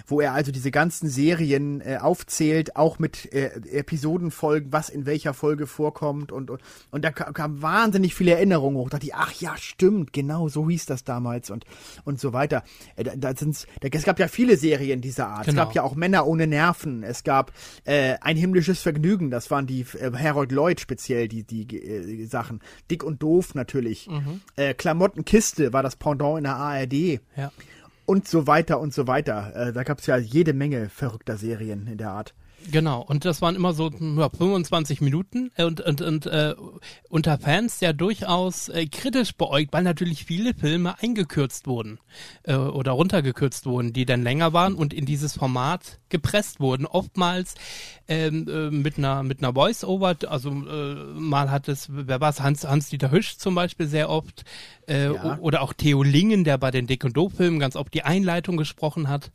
wo er also diese ganzen Serien äh, aufzählt, auch mit äh, Episodenfolgen, was in welcher Folge vorkommt und und, und da ka- kamen wahnsinnig viele Erinnerungen hoch. Da dachte ich, ach ja, stimmt, genau so hieß das damals und und so weiter. Äh, da, da sind's, da, es gab ja viele Serien dieser Art. Genau. Es gab ja auch Männer ohne Nerven. Es gab äh, ein himmlisches Vergnügen. Das waren die äh, Harold Lloyd speziell die die äh, Sachen. Dick und doof natürlich. Äh, Klamottenkiste war das Pendant in der ARD Ja. Und so weiter und so weiter. Äh, da gab es ja jede Menge verrückter Serien in der Art. Genau, und das waren immer so ja, 25 Minuten äh, und, und, und äh, unter Fans ja durchaus äh, kritisch beäugt, weil natürlich viele Filme eingekürzt wurden äh, oder runtergekürzt wurden, die dann länger waren und in dieses Format gepresst wurden. Oftmals ähm, äh, mit einer mit einer Voice-Over, also äh, mal hat es, wer war es, Hans, Hans-Dieter Hüsch zum Beispiel sehr oft äh, Ja. oder auch Theo Lingen, der bei den Dick und Doof-Filmen ganz oft die Einleitung gesprochen hat.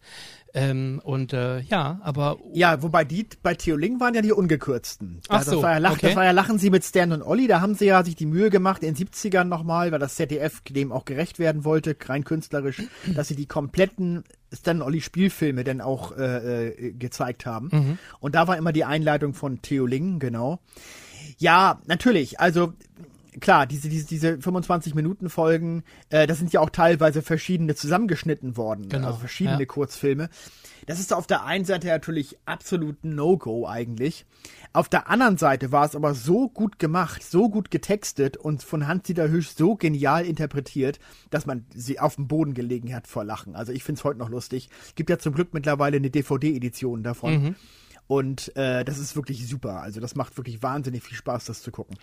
Ähm, und äh, ja, aber Ja, wobei die bei Theo Ling waren ja die ungekürzten. Da- Ach so, das, war ja Lach, okay. das war ja Lachen Sie mit Stan und Olli. Da haben sie ja sich die Mühe gemacht, in den 70ern nochmal, weil das ZDF dem auch gerecht werden wollte, rein künstlerisch, dass sie die kompletten Stan und Olli Spielfilme dann auch äh, äh, gezeigt haben. Mhm. Und da war immer die Einleitung von Theo Ling, genau. Ja, natürlich. Also klar, diese, diese, diese 25-Minuten-Folgen, äh, das sind ja auch teilweise verschiedene zusammengeschnitten worden. Genau, Also verschiedene ja. Kurzfilme. Das ist auf der einen Seite natürlich absolut ein No-Go eigentlich. Auf der anderen Seite war es aber so gut gemacht, so gut getextet und von Hans-Dieter Hüsch so genial interpretiert, dass man sie auf dem Boden gelegen hat vor Lachen. Also ich finde es heute noch lustig. Gibt ja zum Glück mittlerweile eine DVD-Edition davon. Und äh, das ist wirklich super. Also das macht wirklich wahnsinnig viel Spaß, das zu gucken.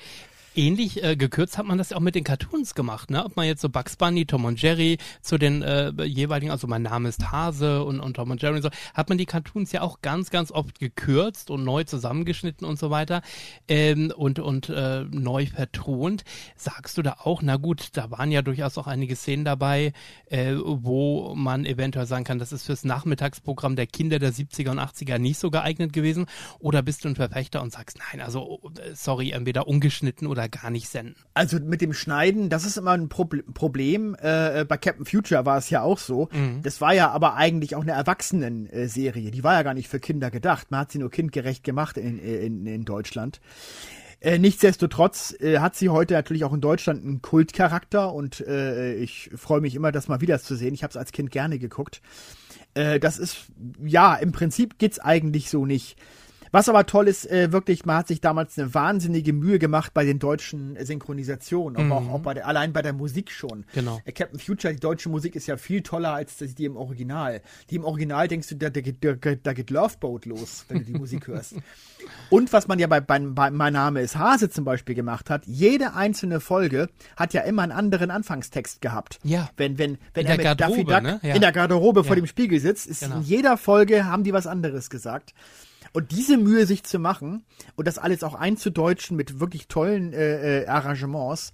Ähnlich äh, gekürzt hat man das ja auch mit den Cartoons gemacht, ne? Ob man jetzt so Bugs Bunny, Tom und Jerry zu den äh, jeweiligen, also mein Name ist Hase und, und Tom und Jerry und so, hat man die Cartoons ja auch ganz, ganz oft gekürzt und neu zusammengeschnitten und so weiter ähm, und, und äh, neu vertont. Sagst du da auch, na gut, da waren ja durchaus auch einige Szenen dabei, äh, wo man eventuell sagen kann, das ist fürs Nachmittagsprogramm der Kinder der 70er und 80er nicht so geeignet gewesen? Oder bist du ein Verfechter und sagst, nein, also äh, sorry, entweder ungeschnitten oder gar nicht senden? Also mit dem Schneiden, das ist immer ein Proble Problem. Äh, bei Captain Future war es ja auch so. Das war ja aber eigentlich auch eine Erwachsenen-Serie. Die war ja gar nicht für Kinder gedacht. Man hat sie nur kindgerecht gemacht in, in, in Deutschland. Äh, nichtsdestotrotz äh, hat sie heute natürlich auch in Deutschland einen Kultcharakter und äh, ich freue mich immer, das mal wieder zu sehen. Ich habe es als Kind gerne geguckt. Äh, das ist, ja, im Prinzip geht's eigentlich so nicht. Was aber toll ist, äh, wirklich, man hat sich damals eine wahnsinnige Mühe gemacht bei den deutschen äh, Synchronisationen, aber auch, Mhm. auch bei der, allein bei der Musik schon. Genau. Äh, Captain Future, die deutsche Musik ist ja viel toller als die im Original. Die im Original denkst du, da, da, geht- da, geht- da geht Loveboat los, wenn du die Musik hörst. Und was man ja bei, bei, bei Mein Name ist Hase zum Beispiel gemacht hat, jede einzelne Folge hat ja immer einen anderen Anfangstext gehabt. Ja. Wenn, wenn, wenn In er der mit Garderobe, Duck ne? Ja. in der Garderobe vor Ja. dem Spiegel sitzt, ist Genau. in jeder Folge haben die was anderes gesagt. Und diese Mühe sich zu machen und das alles auch einzudeutschen mit wirklich tollen äh, äh, Arrangements,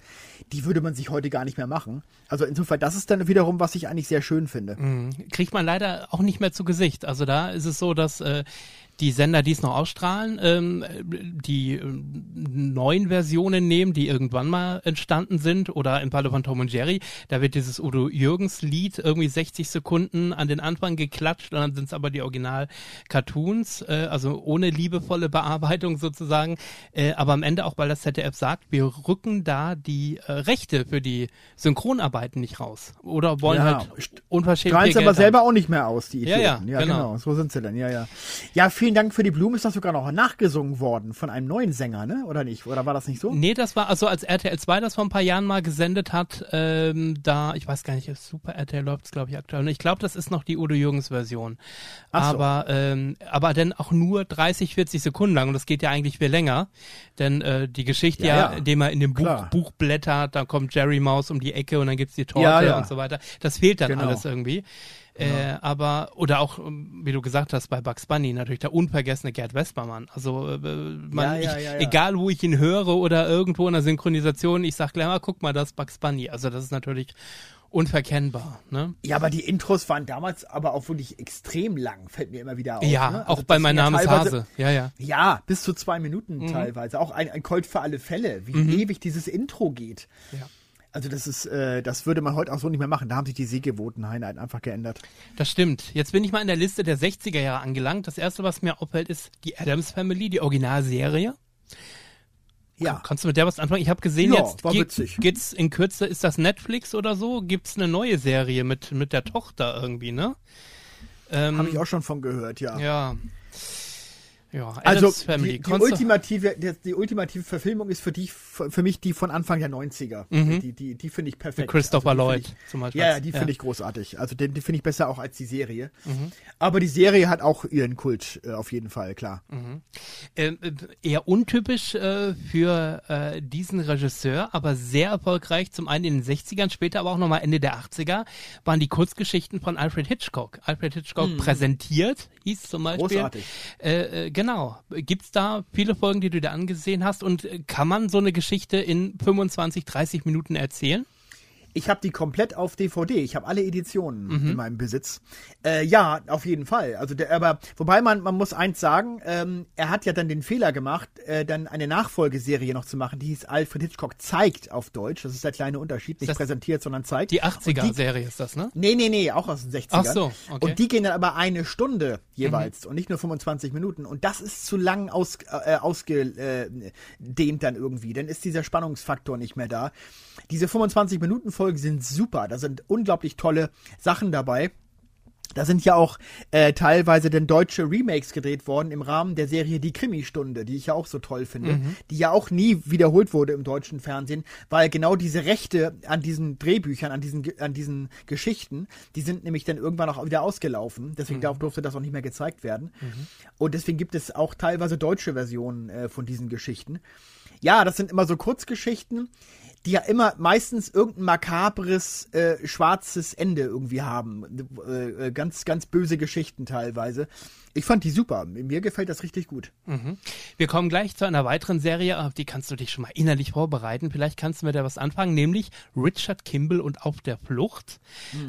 die würde man sich heute gar nicht mehr machen. Also insofern, das ist dann wiederum, was ich eigentlich sehr schön finde. Mhm. kriegt man leider auch nicht mehr zu Gesicht. Also da ist es so, dass äh, die Sender, die es noch ausstrahlen, ähm, die ähm, neuen Versionen nehmen, die irgendwann mal entstanden sind oder im Falle von Tom und Jerry, da wird dieses Udo Jürgens Lied irgendwie 60 Sekunden an den Anfang geklatscht und dann sind es aber die Original-Cartoons, äh, also ohne liebevolle Bearbeitung sozusagen, äh, aber am Ende auch, weil das ZDF sagt, wir rücken da die äh, Rechte für die Synchronarbeiten nicht raus oder wollen Ja, halt unverschämt Strahlen viel sie aber selber auch nicht mehr aus, die Ja, Idioten. ja, genau. So sind sie dann, ja, ja. Ja, vielen Dank für die Blumen. Ist das sogar noch nachgesungen worden von einem neuen Sänger, ne? Oder nicht? Oder war das nicht so? Nee, das war also als RTL 2 das vor ein paar Jahren mal gesendet hat, ähm, da, ich weiß gar nicht, Super RTL läuft es glaube ich aktuell. Und Ich glaube, das ist noch die Udo Jürgens Version. So. Aber, ähm, aber dann auch nur 30, 40 Sekunden lang und das geht ja eigentlich viel länger. Denn äh, die Geschichte Ja, ja, indem er in dem Buch. Buch blättert, dann kommt Jerry Maus um die Ecke und dann gibt's die Torte Ja, ja. und so weiter. Das fehlt dann Genau. alles irgendwie. Äh, aber, oder auch, ähm, wie du gesagt hast, bei Bugs Bunny natürlich der unvergessene Gerd Vespermann. Also, äh, man, Ja, ja, ich, egal wo ich ihn höre oder irgendwo in der Synchronisation, ich sag gleich mal, guck mal, das Bugs Bunny. Also, das ist natürlich unverkennbar, ne? Ja, aber die Intros waren damals aber auch wirklich extrem lang, fällt mir immer wieder auf. ja, ne? auch Also bei das Mein sind ja Name ist teilweise- Hase. Ja, ja. Ja, bis zu zwei Minuten Mhm. teilweise. Auch ein, ein Colt für alle Fälle, wie ewig dieses Intro geht. Ja. Also das ist, äh, das würde man heute auch so nicht mehr machen. Da haben sich die Sehgewohnheiten einfach geändert. Das stimmt. Jetzt bin ich mal in der Liste der 60er Jahre angelangt. Das erste, was mir auffällt, ist die Adams Family, die Originalserie. Ja. Kannst du mit der was anfangen? Ich habe gesehen, Ja, jetzt war ge- witzig. geht's in Kürze, ist das Netflix oder so? Gibt's eine neue Serie mit, mit der Tochter irgendwie, ne? Ähm, Habe ich auch schon von gehört, ja. Ja. Ja, Also Family. die, die, ultimative, die, die ultimative Verfilmung ist für die, für, mich die von Anfang der 90er. Die, die, die finde ich perfekt. Mit Christopher Also Lloyd ich, zum Beispiel. Ja, ja, die finde ich großartig. Also den, die finde ich besser auch als die Serie. Aber die Serie hat auch ihren Kult, äh, auf jeden Fall, klar. Ähm, äh, eher untypisch äh, für äh, diesen Regisseur, aber sehr erfolgreich. Zum einen in den 60ern, später aber auch nochmal Ende der 80er, waren die Kurzgeschichten von Alfred Hitchcock. Alfred Hitchcock präsentiert, hieß zum Beispiel. Mhm. Großartig. Genau. Gibt's da viele Folgen, die du dir angesehen hast? Und äh, kann man so eine Geschichte in 25, 30 Minuten erzählen? Ich habe die komplett auf DVD. Ich habe alle Editionen Mhm. in meinem Besitz. Äh, ja, auf jeden Fall. Also der, aber wobei man man muss eins sagen, ähm, er hat ja dann den Fehler gemacht, äh, dann eine Nachfolgeserie noch zu machen. Die hieß Alfred Hitchcock zeigt auf Deutsch. Das ist der kleine Unterschied, nicht präsentiert, sondern zeigt. Die Und die- 80er-Serie ist das, ne? Nee, nee, nee, auch aus den 60ern. Ach so, okay. Mhm. Und die gehen dann aber eine Stunde jeweils und nicht nur 25 Minuten. Und das ist zu lang aus, äh, ausgedehnt dann irgendwie. Dann ist dieser Spannungsfaktor nicht mehr da. Diese 25-Minuten-Folgen sind super. Da sind unglaublich tolle Sachen dabei. Da sind ja auch äh, teilweise denn deutsche Remakes gedreht worden im Rahmen der Serie Die Krimi-Stunde, die ich ja auch so toll finde, die ja auch nie wiederholt wurde im deutschen Fernsehen, weil genau diese Rechte an diesen Drehbüchern, an diesen, an diesen Geschichten, die sind nämlich dann irgendwann auch wieder ausgelaufen. Deswegen darf- durfte das auch nicht mehr gezeigt werden. Und deswegen gibt es auch teilweise deutsche Versionen äh, von diesen Geschichten. Ja, das sind immer so Kurzgeschichten, die ja immer meistens irgendein makabres, äh, schwarzes Ende irgendwie haben. Äh, äh, ganz, ganz böse Geschichten teilweise. Ich fand die super. Mir gefällt das richtig gut. Wir kommen gleich zu einer weiteren Serie, auf die kannst du dich schon mal innerlich vorbereiten. Vielleicht kannst du mit der was anfangen, nämlich Richard Kimball und Auf der Flucht.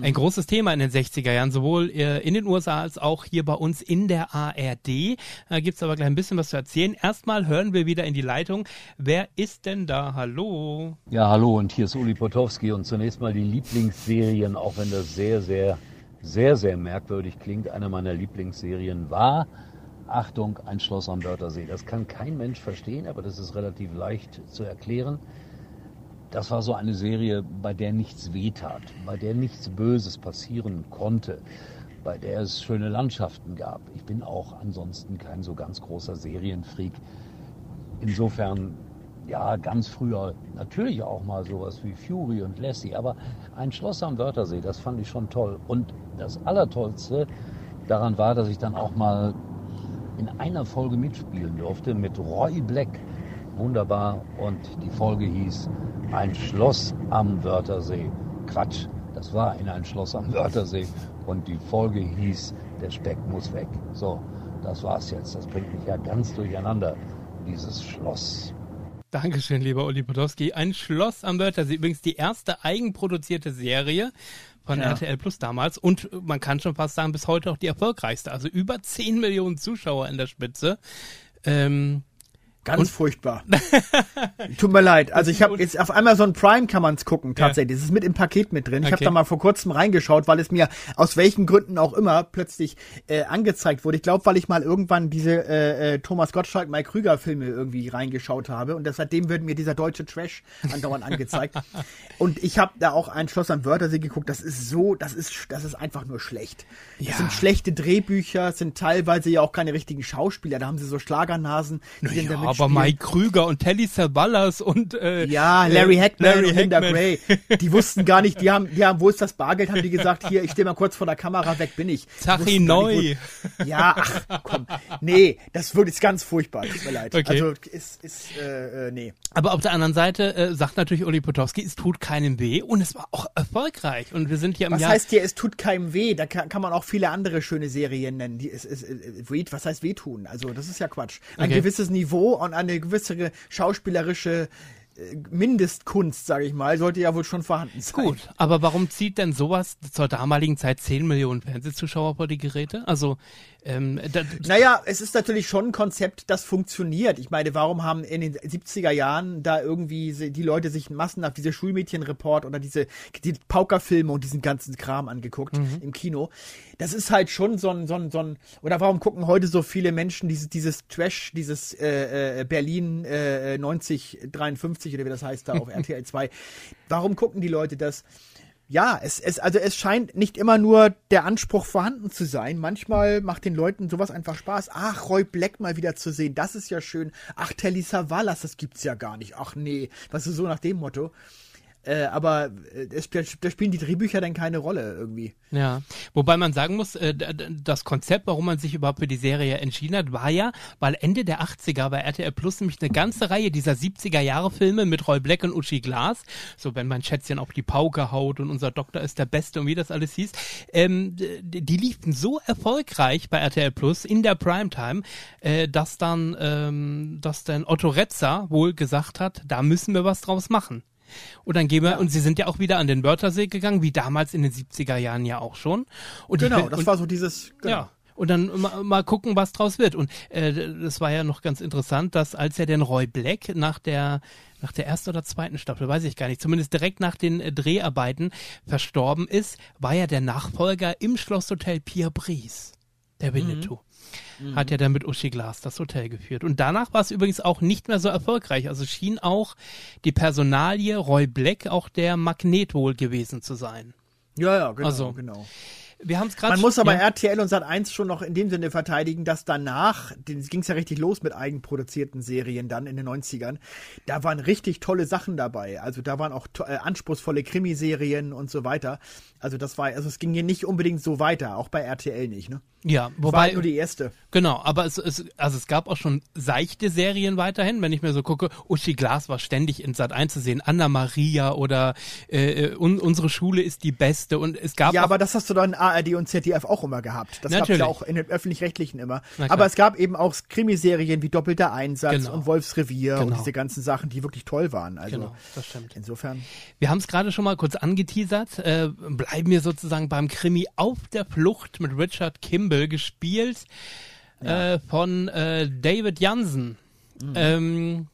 Ein großes Thema in den 60er Jahren, sowohl äh, in den USA als auch hier bei uns in der ARD. Da gibt's aber gleich ein bisschen was zu erzählen. Erstmal hören wir wieder in die Leitung. Wer ist denn da? Hallo? Ja, hallo, und hier ist Uli Potowski und zunächst mal die Lieblingsserien, auch wenn das sehr, sehr, sehr, sehr merkwürdig klingt. Eine meiner Lieblingsserien war Achtung, ein Schloss am Wörthersee. Das kann kein Mensch verstehen, aber das ist relativ leicht zu erklären. Das war so eine Serie, bei der nichts wehtat, bei der nichts Böses passieren konnte, bei der es schöne Landschaften gab. Ich bin auch ansonsten kein so ganz großer Serienfreak. Insofern, ja, ganz früher natürlich auch mal sowas wie Fury und Lassie, aber ein Schloss am Wörthersee, das fand ich schon toll. Und das Allertollste daran war, dass ich dann auch mal in einer Folge mitspielen durfte mit Roy Black. Wunderbar. Und die Folge hieß Ein Schloss am Wörthersee. Quatsch, das war in ein Schloss am Wörthersee. Und die Folge hieß Der Speck muss weg. So, das war's jetzt. Das bringt mich ja ganz durcheinander, dieses Schloss. Dankeschön, lieber Uli Potowski. Ein Schloss am Wörthersee. Übrigens die erste eigenproduzierte Serie von Ja. RTL Plus damals und man kann schon fast sagen, bis heute auch die erfolgreichste. Also über 10 Millionen Zuschauer in der Spitze. Ähm, Ganz furchtbar. Tut mir leid. Also ich habe jetzt auf Amazon Prime kann man es gucken, tatsächlich. Das ist mit im Paket mit drin. Ich habe Okay. da mal vor kurzem reingeschaut, weil es mir aus welchen Gründen auch immer plötzlich äh, angezeigt wurde. Ich glaube, weil ich mal irgendwann diese äh, äh, Thomas Gottschalk, Mike Krüger Filme irgendwie reingeschaut habe und das, seitdem wird mir dieser deutsche Trash andauernd angezeigt. Und ich habe da auch ein Schloss am Wörthersee geguckt. Das ist so, das ist, das ist einfach nur schlecht. Ja. Das sind schlechte Drehbücher, es sind teilweise ja auch keine richtigen Schauspieler. Da haben sie so Schlagernasen, die dann ja, da aber. Mike Krüger und Telly Savalas und äh, Ja, Larry äh, Hackman Larry und Linda. Gray. Die wussten gar nicht, die haben, die haben, wo ist das Bargeld, haben die gesagt, hier, ich stehe mal kurz vor der Kamera, weg bin ich. Zachi Neu. Ja, ach, komm. Nee, das wird jetzt ganz furchtbar, tut mir leid. Okay. Also, ist, ist, äh, äh, nee. Aber auf der anderen Seite äh, sagt natürlich Uli Potowski, es tut keinem weh und es war auch erfolgreich. Und wir sind hier im Was Jahr. heißt hier, es tut keinem weh? Da kann, kann man auch viele andere schöne Serien nennen. Die, es, es, was heißt wehtun? Also, das ist ja Quatsch. Ein Okay. gewisses Niveau und eine gewisse schauspielerische äh, Mindestkunst, sage ich mal, sollte ja wohl schon vorhanden sein. Gut, aber warum zieht denn sowas zur damaligen Zeit 10 Millionen Fernsehzuschauer vor die Geräte? Also, ähm, Naja, es ist natürlich schon ein Konzept, das funktioniert. Ich meine, warum haben in den 70er Jahren da irgendwie die Leute sich massenhaft diese Schulmädchenreport oder diese die Paukerfilme und diesen ganzen Kram angeguckt im Kino? Das ist halt schon so ein, so ein, so ein, oder warum gucken heute so viele Menschen dieses, dieses Trash, dieses äh, äh, Berlin äh, 9053 oder wie das heißt da auf RTL 2? Warum gucken die Leute das? Ja, es, es, also es scheint nicht immer nur der Anspruch vorhanden zu sein. Manchmal macht den Leuten sowas einfach Spaß. Ach, Roy Black mal wieder zu sehen, das ist ja schön. Ach, Telly Savalas, das gibt's ja gar nicht. Ach nee, was ist so nach dem Motto. Äh, aber äh, es, da spielen die Drehbücher dann keine Rolle irgendwie. Ja, wobei man sagen muss, äh, das Konzept, warum man sich überhaupt für die Serie entschieden hat, war ja, weil Ende der 80er bei RTL Plus nämlich eine ganze Reihe dieser 70er Jahre Filme mit Roy Black und Uschi Glas, so wenn mein Schätzchen auf die Pauke haut und unser Doktor ist der Beste und wie das alles hieß, ähm, die liefen so erfolgreich bei RTL Plus in der Primetime, äh, dass dann, ähm, dass dann Otto Retzer wohl gesagt hat, da müssen wir was draus machen. Und dann gehen wir, und sie sind ja auch wieder an den Wörthersee gegangen, wie damals in den 70er Jahren ja auch schon. Und ich Genau, bin- das und, war so dieses. Genau. Ja. Und dann mal, mal gucken, was draus wird. Und äh, das war ja noch ganz interessant, dass als er den Roy Black nach der nach der ersten oder zweiten Staffel, weiß ich gar nicht, zumindest direkt nach den äh, Dreharbeiten verstorben ist, war ja der Nachfolger im Schlosshotel Pierre Brice, der Winnetou. Hat ja dann mit Uschi Glas das Hotel geführt. Und danach war es übrigens auch nicht mehr so erfolgreich. Also schien auch die Personalie Roy Black auch der Magnet wohl gewesen zu sein. Ja, ja, genau. Also, genau. Wir haben es gerade Man muss aber ja. RTL und Sat1 schon noch in dem Sinne verteidigen, dass danach, ging es ja richtig los mit eigenproduzierten Serien dann in den 90ern, da waren richtig tolle Sachen dabei. Also da waren auch äh, anspruchsvolle Krimiserien und so weiter. Also das war, also es ging hier nicht unbedingt so weiter, auch bei RTL nicht, ne? Ja, War wobei halt nur die erste. Genau, aber es, es, also es gab auch schon seichte Serien weiterhin, wenn ich mir so gucke. Uschi Glas war ständig in Sat 1 zu sehen, Anna Maria oder äh, un, unsere Schule ist die beste und es gab Ja, aber das hast du dann in ARD und ZDF auch immer gehabt. Das gab es ja auch in den öffentlich-rechtlichen immer. Aber es gab eben auch Krimiserien wie Doppelter Einsatz Genau. und Wolfsrevier und Genau. diese ganzen Sachen, die wirklich toll waren. Also genau, das stimmt. insofern. Wir haben es gerade schon mal kurz angeteasert. Äh, bleiben wir sozusagen beim Krimi auf der Flucht mit Richard Kimball gespielt äh, von äh, David Jansen. Mhm. Ähm,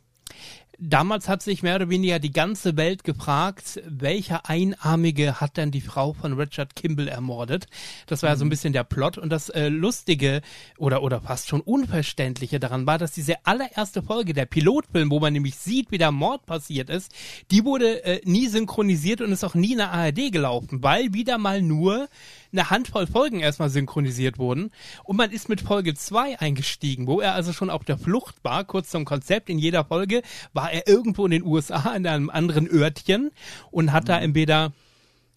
Damals hat sich mehr oder weniger die ganze Welt gefragt, welcher Einarmige hat denn die Frau von Richard Kimball ermordet? Das war ja so ein bisschen der Plot und das äh, Lustige oder, oder fast schon Unverständliche daran war, dass diese allererste Folge, der Pilotfilm, wo man nämlich sieht, wie der Mord passiert ist, die wurde äh, nie synchronisiert und ist auch nie in der ARD gelaufen, weil wieder mal nur eine Handvoll Folgen erstmal synchronisiert wurden. Und man ist mit Folge 2 eingestiegen, wo er also schon auf der Flucht war. Kurz zum Konzept, in jeder Folge war er irgendwo in den USA, in einem anderen Örtchen und hat da entweder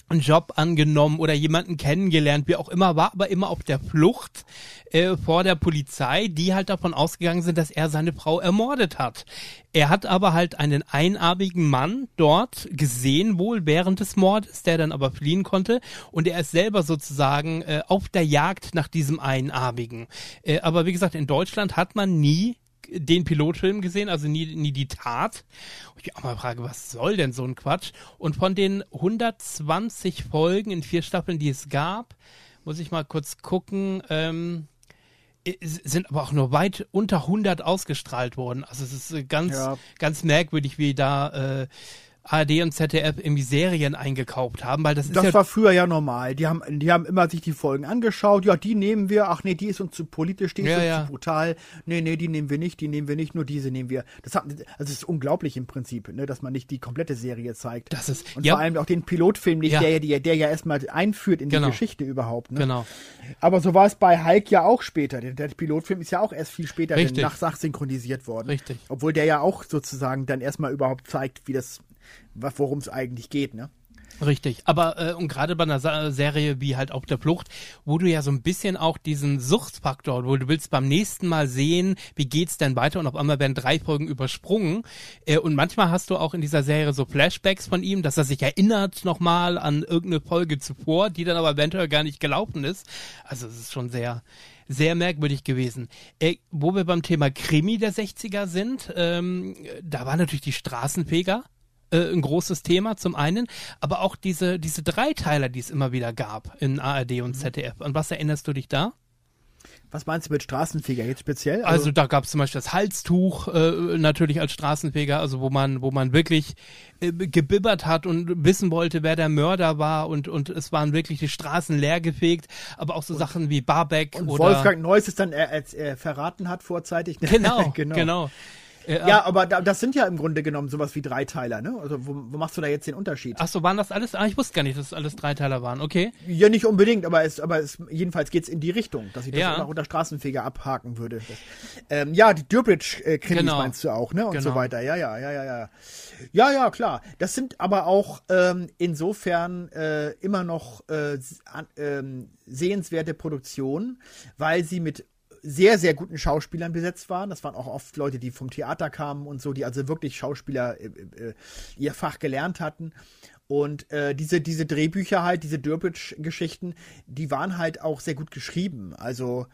einen Job angenommen oder jemanden kennengelernt, wie auch immer, war aber immer auf der Flucht äh, vor der Polizei, die halt davon ausgegangen sind, dass er seine Frau ermordet hat. Er hat aber halt einen einarmigen Mann dort gesehen, wohl während des Mordes, der dann aber fliehen konnte und er ist selber sozusagen äh, auf der Jagd nach diesem Einarmigen. Äh, aber wie gesagt, in Deutschland hat man nie den Pilotfilm gesehen, also nie, nie die Tat. Und ich auch mal frage, was soll denn so ein Quatsch? Und von den 120 Folgen in vier Staffeln, die es gab, muss ich mal kurz gucken, ähm, sind aber auch nur weit unter 100 ausgestrahlt worden. Also es ist äh, ganz, ja. ganz merkwürdig, wie da äh, ARD und ZDF irgendwie Serien eingekauft haben, weil das ist das ja war früher ja normal. Die haben, die haben immer sich die Folgen angeschaut. Ja, die nehmen wir. Ach nee, die ist uns zu politisch, die ist Ja, uns ja. zu brutal. Nee, nee, die nehmen wir nicht, die nehmen wir nicht, nur diese nehmen wir. Das hat, also es ist unglaublich im Prinzip, ne, dass man nicht die komplette Serie zeigt. Das ist- und vor allem auch den Pilotfilm nicht, der, der, der ja erstmal einführt in Genau. die Geschichte überhaupt. Ne? Genau. Aber so war es bei Hulk ja auch später. Der, der Pilotfilm ist ja auch erst viel später nach, nach synchronisiert worden. Richtig. Obwohl der ja auch sozusagen dann erstmal überhaupt zeigt, wie das, worum es eigentlich geht, ne? Richtig, aber äh, und gerade bei einer Sa Serie wie halt auf der Flucht, wo du ja so ein bisschen auch diesen Suchtfaktor, wo du willst beim nächsten Mal sehen, wie geht's denn weiter und auf einmal werden drei Folgen übersprungen äh, und manchmal hast du auch in dieser Serie so Flashbacks von ihm, dass er sich erinnert nochmal an irgendeine Folge zuvor, die dann aber eventuell gar nicht gelaufen ist. Also es ist schon sehr sehr merkwürdig gewesen. Äh, wo wir beim Thema Krimi der 60er sind, ähm, da war natürlich die Straßenfeger äh, ein großes Thema zum einen, aber auch diese, diese Dreiteiler, die es immer wieder gab in ARD und ZDF. An was erinnerst du dich da? Was meinst du mit Straßenfeger jetzt speziell? Also da gab es zum Beispiel das Halstuch äh, natürlich als Straßenfeger, also wo man, wo man wirklich äh, gebibbert hat und wissen wollte, wer der Mörder war und, und es waren wirklich die Straßen leergefegt, aber auch so Sachen wie Barbeck und oder Wolfgang Neuss es dann äh, als er verraten hat vorzeitig. ne? genau, genau. Äh, Ja, aber da, das sind ja im Grunde genommen sowas wie Dreiteiler, ne? Also wo, wo machst du da jetzt den Unterschied? Ach so, waren das alles? Ah, ich wusste gar nicht, dass es alles Dreiteiler waren. Okay. Ja, nicht unbedingt, aber es, aber es, jedenfalls geht's in die Richtung, dass ich das Ja. auch unter Straßenfeger abhaken würde. Das, ähm, ja, die Durbridge-Krimis Genau. meinst du auch, ne? Und Genau. so weiter. Ja, ja, ja, ja, ja. Ja, ja, klar. Das sind aber auch ähm, insofern äh, immer noch äh, an, ähm, sehenswerte Produktionen, weil sie mit sehr, sehr guten Schauspielern besetzt waren. Das waren auch oft Leute, die vom Theater kamen und so, die also wirklich Schauspieler äh, äh, ihr Fach gelernt hatten. Und äh, diese, diese Drehbücher halt, diese Durbridge-Geschichten, die waren halt auch sehr gut geschrieben. Also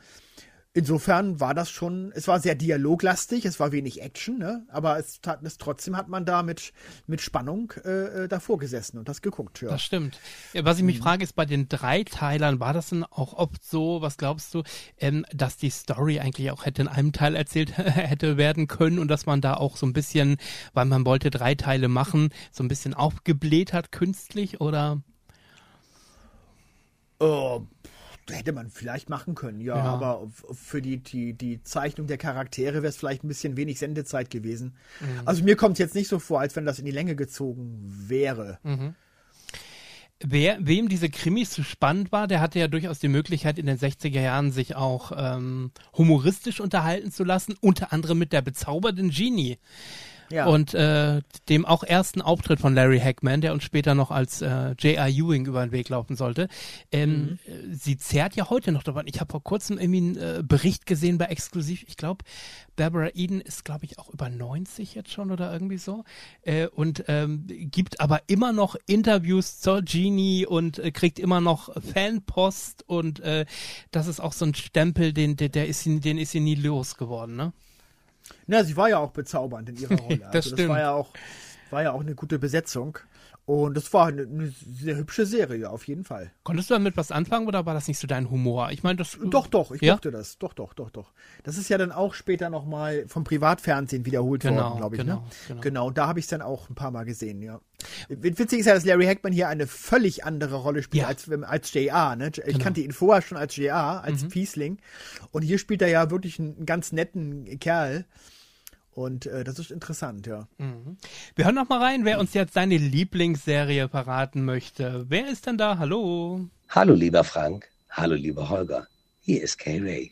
insofern war das schon, es war sehr dialoglastig, es war wenig Action, ne? aber es, tat, es trotzdem hat man da mit, mit Spannung äh, äh, davor gesessen und das geguckt. Ja. Das stimmt. Was ich Mhm. mich frage, ist bei den Dreiteilern, war das denn auch oft so, was glaubst du, ähm, dass die Story eigentlich auch hätte in einem Teil erzählt hätte werden können und dass man da auch so ein bisschen, weil man wollte drei Teile machen, so ein bisschen aufgebläht hat künstlich oder? Oh, hätte man vielleicht machen können, ja, Ja. aber für die, die, die Zeichnung der Charaktere wäre es vielleicht ein bisschen wenig Sendezeit gewesen. Mhm. Also mir kommt es jetzt nicht so vor, als wenn das in die Länge gezogen wäre. Mhm. Wer, wem diese Krimis zu spannend war, der hatte ja durchaus die Möglichkeit, in den 60er Jahren sich auch ähm, humoristisch unterhalten zu lassen, unter anderem mit der bezaubernden Genie. Ja. Und äh, dem auch ersten Auftritt von Larry Hackman, der uns später noch als äh, J.R. Ewing über den Weg laufen sollte. Ähm, äh, Sie zehrt ja heute noch davon. Ich habe vor kurzem irgendwie einen äh, Bericht gesehen bei Exklusiv. Ich glaube, Barbara Eden ist, glaube ich, auch über 90 jetzt schon oder irgendwie so. Äh, und ähm, gibt aber immer noch Interviews zur Genie und äh, kriegt immer noch Fanpost. Und äh, das ist auch so ein Stempel, den, der, der ist, sie- den ist sie nie losgeworden, ne? Na, sie war ja auch bezaubernd in ihrer Rolle. Das also stimmt. war ja auch, War ja auch eine gute Besetzung. Und das war eine, eine sehr hübsche Serie, auf jeden Fall. Konntest du damit was anfangen oder war das nicht so dein Humor? Ich meine, das. Doch, doch, ich Ja? mochte das. Doch, doch, doch, doch. Das ist ja dann auch später nochmal vom Privatfernsehen wiederholt Genau, worden, glaube ich. genau, ne? genau. genau, da habe ich es dann auch ein paar Mal gesehen, ja. Witzig ist ja, dass Larry Hackman hier eine völlig andere Rolle spielt Ja. als, als JR. Ne? Ich Genau. kannte ihn vorher schon als JR, Mhm. als Fiesling. Und hier spielt er ja wirklich einen ganz netten Kerl. Und äh, das ist interessant, ja. Wir hören noch mal rein, wer uns jetzt seine Lieblingsserie verraten möchte. Wer ist denn da? Hallo. Hallo lieber Frank, hallo lieber Holger, hier ist Kay Ray.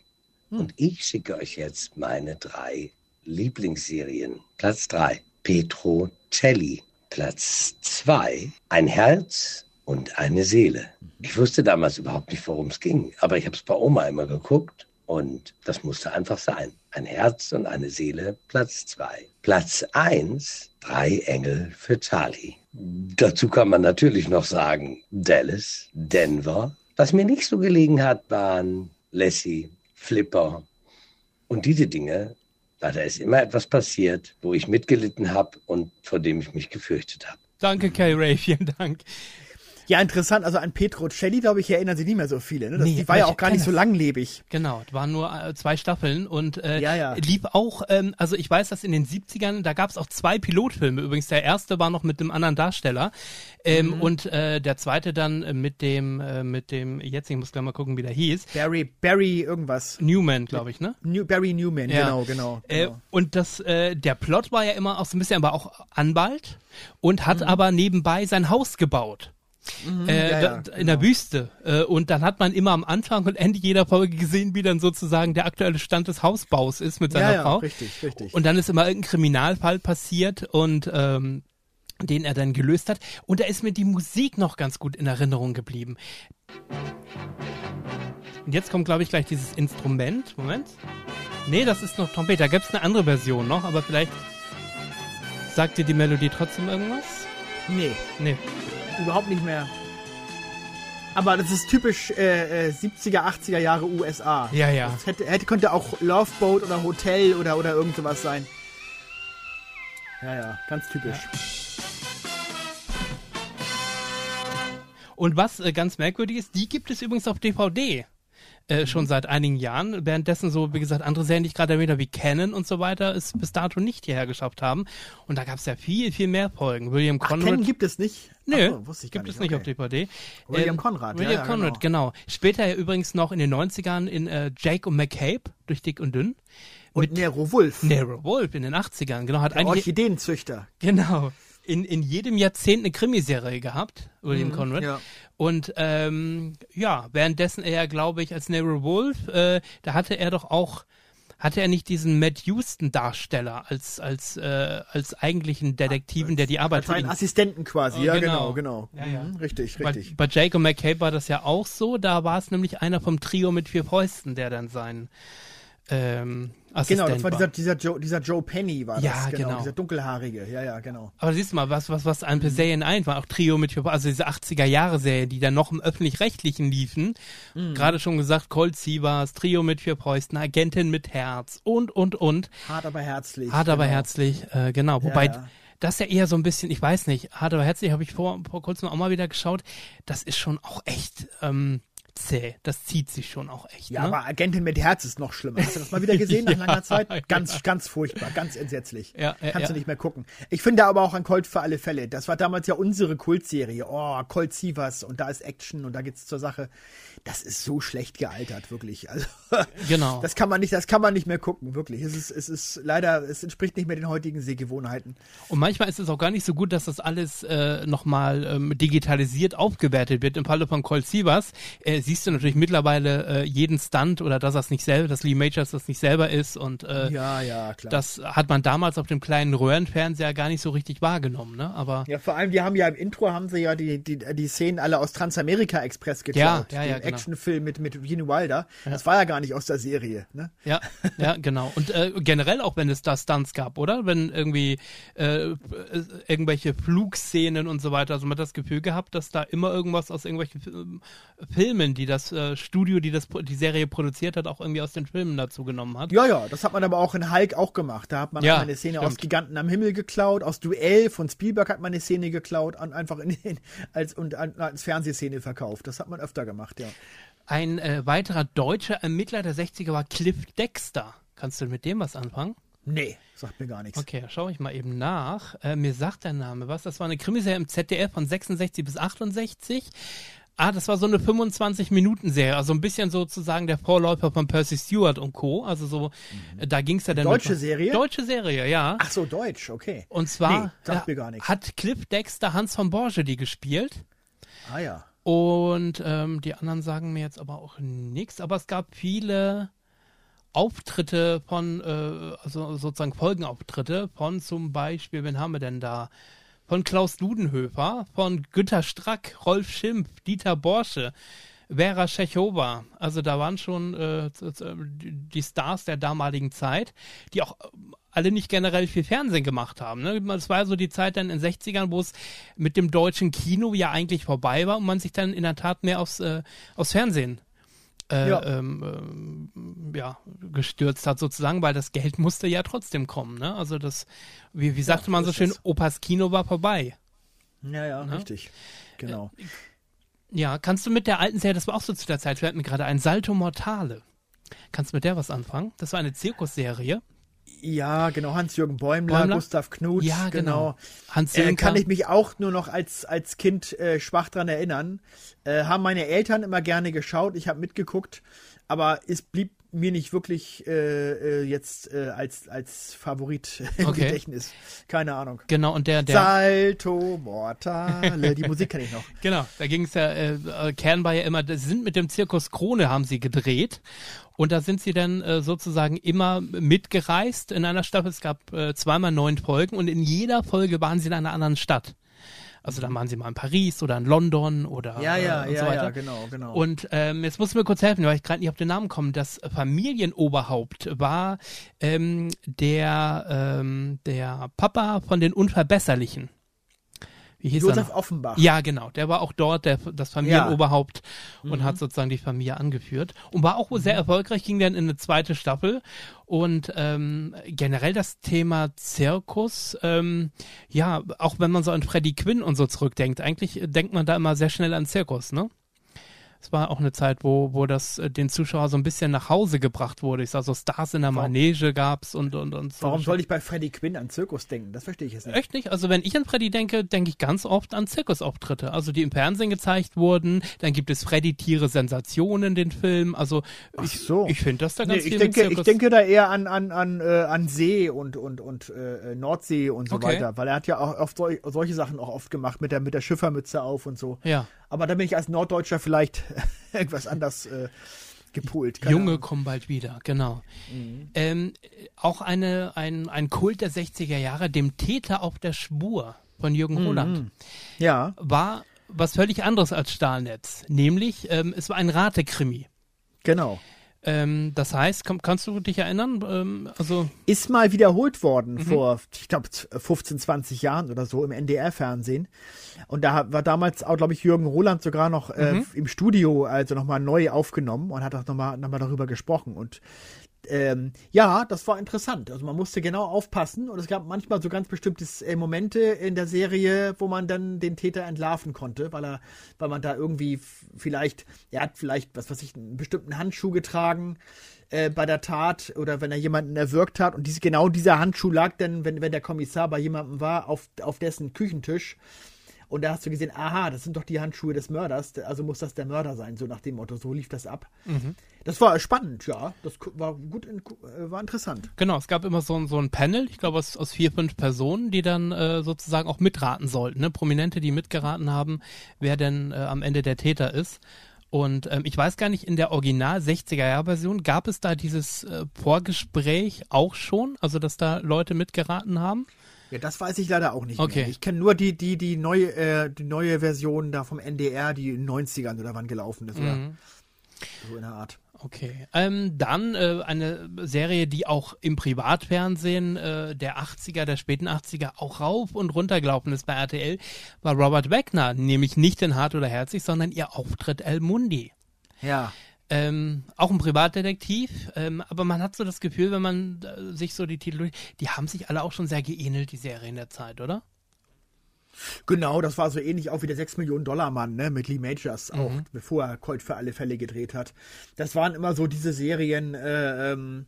Und ich schicke euch jetzt meine drei Lieblingsserien. Platz drei Petro Celli. Platz zwei Ein Herz und eine Seele. Ich wusste damals überhaupt nicht, worum es ging, aber ich habe es bei Oma immer geguckt und das musste einfach sein. Ein Herz und eine Seele, Platz zwei. Platz eins Drei Engel für Charlie. Dazu kann man natürlich noch sagen, Dallas, Denver. Was mir nicht so gelegen hat, waren Lassie, Flipper und diese Dinge. Da ist immer etwas passiert, wo ich mitgelitten habe und vor dem ich mich gefürchtet habe. Danke, Kay Ray, vielen Dank. Ja, interessant. Also an Petro Celli, glaube ich, erinnern sich nicht mehr so viele. Ne? Das, Nee, die war ja auch gar ich nicht so langlebig. Genau, es waren nur äh, zwei Staffeln und äh, Ja, ja. lief auch, ähm, also ich weiß, dass in den 70ern, da gab es auch zwei Pilotfilme. Übrigens, der erste war noch mit einem anderen Darsteller ähm, Mhm. und äh, der zweite dann äh, mit dem, äh, mit dem, jetzt, ich muss gleich mal gucken, wie der hieß, Barry, Barry irgendwas. Newman, glaube ich, ne? New, Barry Newman, Ja. genau, genau. Äh, genau. und das, äh, der Plot war ja immer auch so ein bisschen, aber auch Anwalt und Mhm. hat aber nebenbei sein Haus gebaut. Äh, ja, ja, in der Wüste. Äh, und dann hat man immer am Anfang und Ende jeder Folge gesehen, wie dann sozusagen der aktuelle Stand des Hausbaus ist mit seiner ja, ja, Frau. richtig, richtig. Und dann ist immer irgendein Kriminalfall passiert und ähm, den er dann gelöst hat. Und da ist mir die Musik noch ganz gut in Erinnerung geblieben. Und jetzt kommt, glaube ich, gleich dieses Instrument. Moment. Nee, das ist noch Trompete. Da gäbe es eine andere Version noch, aber vielleicht sagt dir die Melodie trotzdem irgendwas? Nee, Nee. überhaupt nicht mehr. Aber das ist typisch äh, äh, 70er, 80er Jahre USA. Ja, ja. Das hätte, hätte, könnte auch Loveboat oder Hotel oder, oder irgend sowas sein. Ja, ja, ganz typisch. Und was äh, ganz merkwürdig ist, die gibt es übrigens auf DVD. Äh, schon seit einigen Jahren. Währenddessen so, wie gesagt, andere Serien, die ich gerade erwähnt habe, wie Canon und so weiter, es bis dato nicht hierher geschafft haben. Und da gab es ja viel, viel mehr Folgen. William Ach, Conrad. Ken gibt es nicht? Nö, Ach so, wusste ich gar gibt es nicht nicht auf okay. DVD. William Ähm, Conrad, ja, William ja, Conrad, genau. Später ja übrigens noch in den 90ern in äh, Jake und McCabe, durch dick und dünn. Und Nero Wolf, Nero Wolf in den 80ern, genau, hat der eigentlich, Orchideenzüchter. genau, in, in jedem Jahrzehnt eine Krimiserie gehabt, William Conrad. Mhm, ja. Und ähm, ja, währenddessen er, glaube ich, als Nero Wolf, äh, da hatte er doch auch, hatte er nicht diesen Matt Houston-Darsteller als, als, äh, als eigentlichen Detektiven, der die Arbeit Als für ihn Assistenten quasi, Oh, ja, genau. genau, genau. Ja, ja. Mhm, richtig, Bei, richtig. bei Jake und McCabe war das ja auch so. Da war es nämlich einer vom Trio mit vier Fäusten, der dann sein ähm, Assistent Genau, das war war. dieser, dieser, Joe, dieser Joe Penny, war Ja, das, genau, genau. Dieser dunkelhaarige, ja, ja, genau. Aber siehst du mal, was, was, was an Serien ein war. Auch Trio mit vier also diese 80er-Jahre-Serie, die dann noch im Öffentlich-Rechtlichen liefen. Mhm. Gerade schon gesagt, Colt Sievers, Trio mit vier Fäusten, Agentin mit Herz und, und, und. Hart aber herzlich. Hart aber genau. herzlich, äh, genau. Wobei, ja. das ja eher so ein bisschen, ich weiß nicht, hart aber herzlich habe ich vor, vor kurzem auch mal wieder geschaut. Das ist schon auch echt ähm, zäh. Das zieht sich schon auch echt. Ja, ne? aber Agentin mit Herz ist noch schlimmer. Hast du das mal wieder gesehen nach langer Zeit? ja. Ganz, ganz furchtbar, ganz entsetzlich. Ja, ja, Kannst du nicht mehr gucken. Ich finde aber auch an Colt für alle Fälle. Das war damals ja unsere Kultserie. Oh, Colt Sievers und da ist Action und da geht's zur Sache. Das ist so schlecht gealtert, wirklich. Also, Genau. Das kann man nicht, das kann man nicht mehr gucken, wirklich. Es ist, es ist leider, es entspricht nicht mehr den heutigen Sehgewohnheiten. Und manchmal ist es auch gar nicht so gut, dass das alles äh, nochmal ähm, digitalisiert aufgewertet wird. Im Falle von Colt Sievers äh, siehst du natürlich mittlerweile äh, jeden Stunt oder dass das nicht selber, dass Lee Majors das nicht selber ist und äh, Ja, ja, klar. das hat man damals auf dem kleinen Röhrenfernseher gar nicht so richtig wahrgenommen, ne? Aber Ja, vor allem, die haben ja im Intro haben sie ja die, die, die Szenen alle aus Transamerika Express geklaut. Ja, ja, ja, Den genau. Actionfilm mit, mit Gene Wilder. Das war ja gar nicht aus der Serie, ne? ja, ja, genau. Und äh, generell auch, wenn es da Stunts gab, oder? Wenn irgendwie äh, irgendwelche Flugszenen und so weiter, also man hat das Gefühl gehabt, dass da immer irgendwas aus irgendwelchen Fil- Filmen Filmen, die das äh, Studio, die das die Serie produziert hat, auch irgendwie aus den Filmen dazu genommen hat. Ja, ja, das hat man aber auch in Hulk auch gemacht. Da hat man Ja, eine Szene stimmt. aus Giganten am Himmel geklaut, aus Duell von Spielberg hat man eine Szene geklaut und einfach in, in, als, und als Fernsehszene verkauft. Das hat man öfter gemacht, ja. Ein äh, weiterer deutscher Ermittler der 60er war Cliff Dexter. Kannst du mit dem was anfangen? Nee, sagt mir gar nichts. Okay, schaue ich mal eben nach. Äh, mir sagt der Name was. Das war eine Krimiserie im ZDF von 66 bis 68. Ah, das war so eine 25-Minuten-Serie, also ein bisschen sozusagen der Vorläufer von Percy Stewart und Co. Also so, äh, da ging es ja dann. Deutsche mit- Serie? Deutsche Serie, ja. Ach so, Deutsch, okay. und zwar nee, sagt mir gar nichts. hat Cliff Dexter Hans von Borge die gespielt. Ah ja. Und ähm, die anderen sagen mir jetzt aber auch nichts. Aber es gab viele Auftritte von, äh, also sozusagen Folgenauftritte von zum Beispiel, wen haben wir denn da? Von Klaus Dudenhöfer, von Günter Strack, Rolf Schimpf, Dieter Borsche, Vera Schechowa. Also da waren schon äh, die Stars der damaligen Zeit, die auch äh, alle nicht generell viel Fernsehen gemacht haben. Ne? Das war so die Zeit dann in den 60ern, wo es mit dem deutschen Kino ja eigentlich vorbei war und man sich dann in der Tat mehr aufs, äh, aufs Fernsehen äh, Ja. ähm, ähm, ja, gestürzt hat sozusagen, weil das Geld musste ja trotzdem kommen. Ne? Also das, wie, wie sagte man so schön, es. Opas Kino war vorbei. Ja, ja, richtig. Genau. Ja, kannst du mit der alten Serie, das war auch so zu der Zeit, fällt mir gerade ein, Salto Mortale. Kannst du mit der was anfangen? Das war eine Zirkusserie. Ja, genau. Hans-Jürgen Bäumler, Bäumler? Gustav Knut, Ja, genau. genau. Hans Äh, kann ich mich auch nur noch als, als Kind äh, schwach dran erinnern. Äh, haben meine Eltern immer gerne geschaut, ich habe mitgeguckt, aber es blieb mir nicht wirklich äh, äh, jetzt äh, als, als Favorit im Okay. Gedächtnis. Keine Ahnung. Genau, und der, der, Salto Mortale, die Musik kann ich noch. Genau, da ging es ja, äh, äh, Kern war ja immer, sie sind mit dem Zirkus Krone haben sie gedreht und da sind sie dann äh, sozusagen immer mitgereist in einer Staffel. Es gab äh, zweimal neun Folgen und in jeder Folge waren sie in einer anderen Stadt. Also dann waren sie mal in Paris oder in London oder Ja, ja, äh, und ja, so weiter. ja, genau, genau. Und ähm, jetzt musst du mir kurz helfen, weil ich gerade nicht auf den Namen komme. Das Familienoberhaupt war ähm, der, ähm, der Papa von den Unverbesserlichen. Wie hieß er Josef noch? Offenbach. Ja, genau. Der war auch dort der, das Familienoberhaupt und hat sozusagen die Familie angeführt. Und war auch wohl sehr erfolgreich, ging dann in eine zweite Staffel. Und ähm, generell das Thema Zirkus, ähm, ja, auch wenn man so an Freddie Quinn und so zurückdenkt, eigentlich denkt man da immer sehr schnell an Zirkus, ne? Es war auch eine Zeit, wo, wo das äh, den Zuschauer so ein bisschen nach Hause gebracht wurde. Ich sag so Stars in der Manege gab's und und und so. Warum soll ich bei Freddie Quinn an Zirkus denken? Das verstehe ich jetzt nicht. Echt nicht? Also wenn ich an Freddy denke, denke ich ganz oft an Zirkusauftritte. Also die im Fernsehen gezeigt wurden. Dann gibt es Freddy Tiere Sensationen, den Film. Also ich, so. ich finde das da Nee, ganz ich viel denke, mit Zirkus. ich denke da eher an, an, an, äh, an See und, und, und äh, Nordsee und so Okay. weiter, weil er hat ja auch oft sol solche Sachen auch oft gemacht mit der, mit der Schiffermütze auf und so. ja. Aber da bin ich als Norddeutscher vielleicht irgendwas anders äh, gepolt. Keine Junge Ahnung. kommen bald wieder, genau. Mhm. Ähm, auch eine, ein, ein Kult der 60er Jahre, dem Täter auf der Spur von Jürgen Mhm. Roland, Ja, war was völlig anderes als Stahlnetz. Nämlich, ähm, es war ein Ratekrimi. genau. Ähm, das heißt, komm, kannst du dich erinnern? Ähm, also Ist mal wiederholt worden Mhm. vor, ich glaube, 15, 20 Jahren oder so im NDR-Fernsehen. Und da war damals auch, glaube ich, Jürgen Roland sogar noch äh, Mhm. im Studio, also nochmal neu aufgenommen und hat auch nochmal noch mal darüber gesprochen. Und ähm, ja, das war interessant. Also man musste genau aufpassen und es gab manchmal so ganz bestimmte äh, Momente in der Serie, wo man dann den Täter entlarven konnte, weil er, weil man da irgendwie vielleicht, er hat vielleicht, was weiß ich, einen bestimmten Handschuh getragen äh, bei der Tat oder wenn er jemanden erwürgt hat und diese, genau dieser Handschuh lag dann, wenn, wenn der Kommissar bei jemandem war, auf, auf dessen Küchentisch. Und da hast du gesehen, aha, das sind doch die Handschuhe des Mörders, also muss das der Mörder sein, so nach dem Motto. So lief das ab. Das war spannend, ja. Das war gut, äh, war interessant. Genau, es gab immer so, ein- so ein Panel, ich glaube aus, aus vier, fünf Personen, die dann äh, sozusagen auch mitraten sollten. Ne? Prominente, die mitgeraten haben, wer denn äh, am Ende der Täter ist. Und ähm, ich weiß gar nicht, in der Original 60er-Jahr-Version gab es da dieses äh, Vorgespräch auch schon, also dass da Leute mitgeraten haben? Ja, das weiß ich leider auch nicht Okay. mehr. Ich kenne nur die, die, die neue, äh, die neue Version da vom NDR, die in den 90ern oder wann gelaufen ist, oder Mhm. so in der Art. Okay. Ähm, dann äh, eine Serie, die auch im Privatfernsehen äh, der 80er, der späten 80er auch rauf und runter gelaufen ist bei RTL, war Robert Wagner, nämlich nicht in Hart oder Herzig, sondern ihr Auftritt El Mundi. Ja. Ähm, auch ein Privatdetektiv, ähm, aber man hat so das Gefühl, wenn man äh, sich so die Titel, die haben sich alle auch schon sehr geähnelt, die Serien der Zeit, oder? Genau, das war so ähnlich auch wie der 6 Millionen Dollar Mann, ne, mit Lee Majors auch, Mhm. bevor er Colt für alle Fälle gedreht hat. Das waren immer so diese Serien, äh, ähm,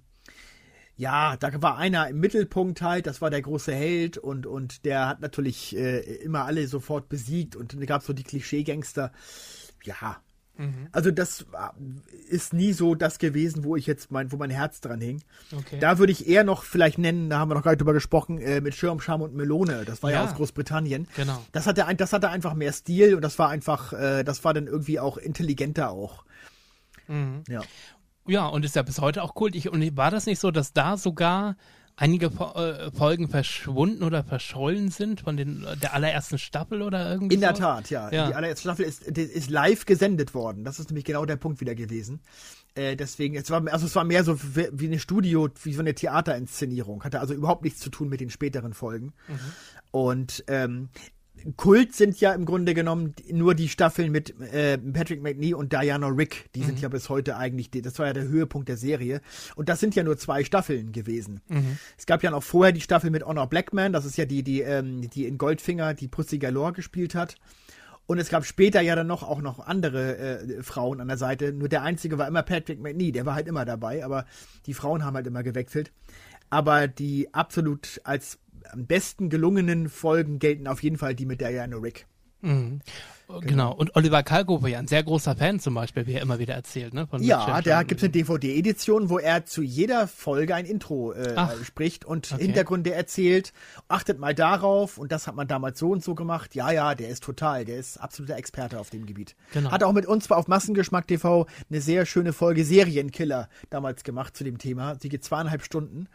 ja, da war einer im Mittelpunkt halt, das war der große Held und, und der hat natürlich äh, immer alle sofort besiegt und dann gab es so die Klischee-Gangster. Ja. Also das war- ist nie so das gewesen, wo ich jetzt mein, wo mein Herz dran hing. Okay. Da würde ich eher noch vielleicht nennen, da haben wir noch gar nicht drüber gesprochen, äh, mit Schirm, Scham und Melone. Das war ja, Ja. aus Großbritannien. Genau. Das hatte, ein, das hatte einfach mehr Stil und das war einfach, äh, das war dann irgendwie auch intelligenter auch. Ja. Ja, und ist ja bis heute auch kultig. Und war das nicht so, dass da sogar einige äh, Folgen verschwunden oder verschollen sind von den, der allerersten Staffel oder irgendwie In der so? Tat, ja. Ja. Die allererste Staffel ist, ist live gesendet worden. Das ist nämlich genau der Punkt wieder gewesen. Äh, deswegen, es war, also es war mehr so wie eine Studio, wie so eine Theaterinszenierung. Hatte also überhaupt nichts zu tun mit den späteren Folgen. Und ähm, Kult sind ja im Grunde genommen nur die Staffeln mit äh, Patrick McNee und Diana Rick. Die sind ja bis heute eigentlich, das war ja der Höhepunkt der Serie. Und das sind ja nur zwei Staffeln gewesen. Es gab ja noch vorher die Staffel mit Honor Blackman, das ist ja die, die, ähm, die in Goldfinger die Pussy Galore gespielt hat. Und es gab später ja dann noch auch noch andere äh, Frauen an der Seite. Nur der einzige war immer Patrick McNee, der war halt immer dabei, aber die Frauen haben halt immer gewechselt. Aber die absolut als am besten gelungenen Folgen gelten auf jeden Fall die mit Diana Rick. Genau. Und Oliver Kalkofe war ja ein sehr großer Fan zum Beispiel, wie er immer wieder erzählt, ne? Von Ja, Mitchell da Johnson. gibt's eine DVD-Edition, wo er zu jeder Folge ein Intro äh, Ach, spricht und okay. Hintergründe erzählt. Achtet mal darauf und das hat man damals so und so gemacht. Ja, ja, der ist total, der ist absoluter Experte auf dem Gebiet. Genau. Hat auch mit uns auf Massengeschmack TV eine sehr schöne Folge Serienkiller damals gemacht zu dem Thema. Sie geht zweieinhalb Stunden.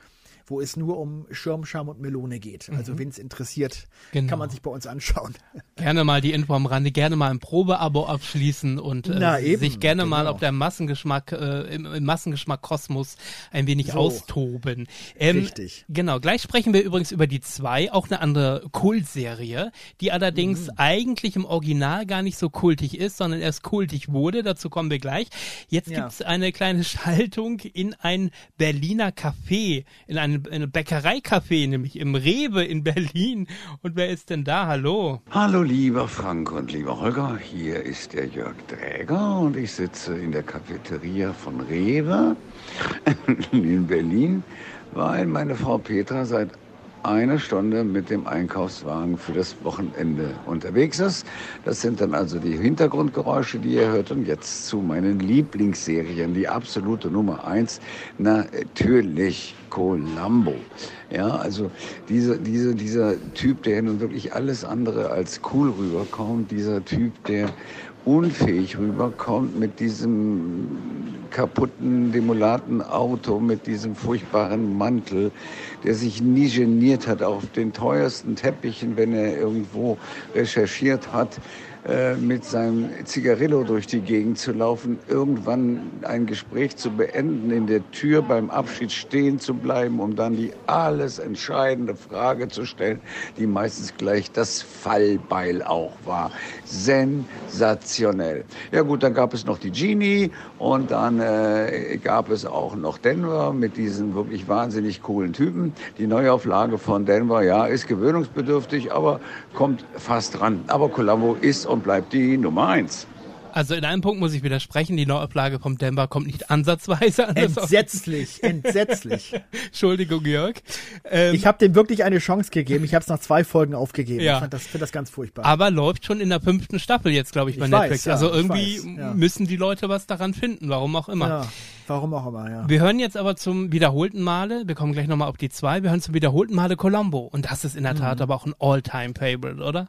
Wo es nur um Schirm, Scham und Melone geht. Also, wen es interessiert, Mhm. Genau. kann man sich bei uns anschauen. Gerne mal die Info am Rande, gerne mal ein Probeabo abschließen und äh, Na, eben, sich gerne mal genau. auf der Massengeschmack, äh, im, im Massengeschmack Kosmos ein wenig So. austoben. Ähm, Richtig. Genau, gleich sprechen wir übrigens über die zwei, auch eine andere Kultserie, die allerdings Mhm. eigentlich im Original gar nicht so kultig ist, sondern erst kultig wurde. Dazu kommen wir gleich. Jetzt Ja. gibt's eine kleine Schaltung in ein Berliner Café, in ein, in ein Bäckereicafé, nämlich im Rewe in Berlin. Und wer ist denn da? Hallo. Hallo lieber Frank und lieber Holger, hier ist der Jörg Dräger und ich sitze in der Cafeteria von Rewe in Berlin, weil meine Frau Petra seit einer Stunde mit dem Einkaufswagen für das Wochenende unterwegs ist. Das sind dann also die Hintergrundgeräusche, die ihr hört. Und jetzt zu meinen Lieblingsserien, die absolute Nummer eins, natürlich Columbo. Ja, also diese, diese, dieser Typ, der nun wirklich alles andere als cool rüberkommt, dieser Typ, der unfähig rüberkommt mit diesem kaputten, demolaten Auto, mit diesem furchtbaren Mantel, der sich nie geniert hat, auf den teuersten Teppichen, wenn er irgendwo recherchiert hat, äh, mit seinem Zigarillo durch die Gegend zu laufen, irgendwann ein Gespräch zu beenden, in der Tür beim Abschied stehen zu bleiben, um dann die alles entscheidende Frage zu stellen, die meistens gleich das Fallbeil auch war. Sensationell. Ja gut, dann gab es noch die Genie und dann äh, gab es auch noch Denver mit diesen wirklich wahnsinnig coolen Typen. Die Neuauflage von Denver, ja, ist gewöhnungsbedürftig, aber kommt fast dran. Aber Columbo ist und bleibt die Nummer eins. Also in einem Punkt muss ich widersprechen, die Neuauflage vom Denver kommt nicht ansatzweise an das Entsetzlich, entsetzlich. Entschuldigung, Jörg. Ähm, Ich habe dem wirklich eine Chance gegeben. Ich habe es nach zwei Folgen aufgegeben. Ja. Ich fand das, find das ganz furchtbar. aber läuft schon in der fünften Staffel jetzt, glaube ich, bei Ich Netflix. weiß, ja, also irgendwie weiß, ja. müssen die Leute was daran finden, warum auch immer. ja, warum auch immer, ja. Wir hören jetzt aber zum wiederholten Male, wir kommen gleich nochmal auf die zwei, wir hören zum wiederholten Male Columbo. Und das ist in der Mhm. Tat aber auch ein All-Time-Favorite, oder?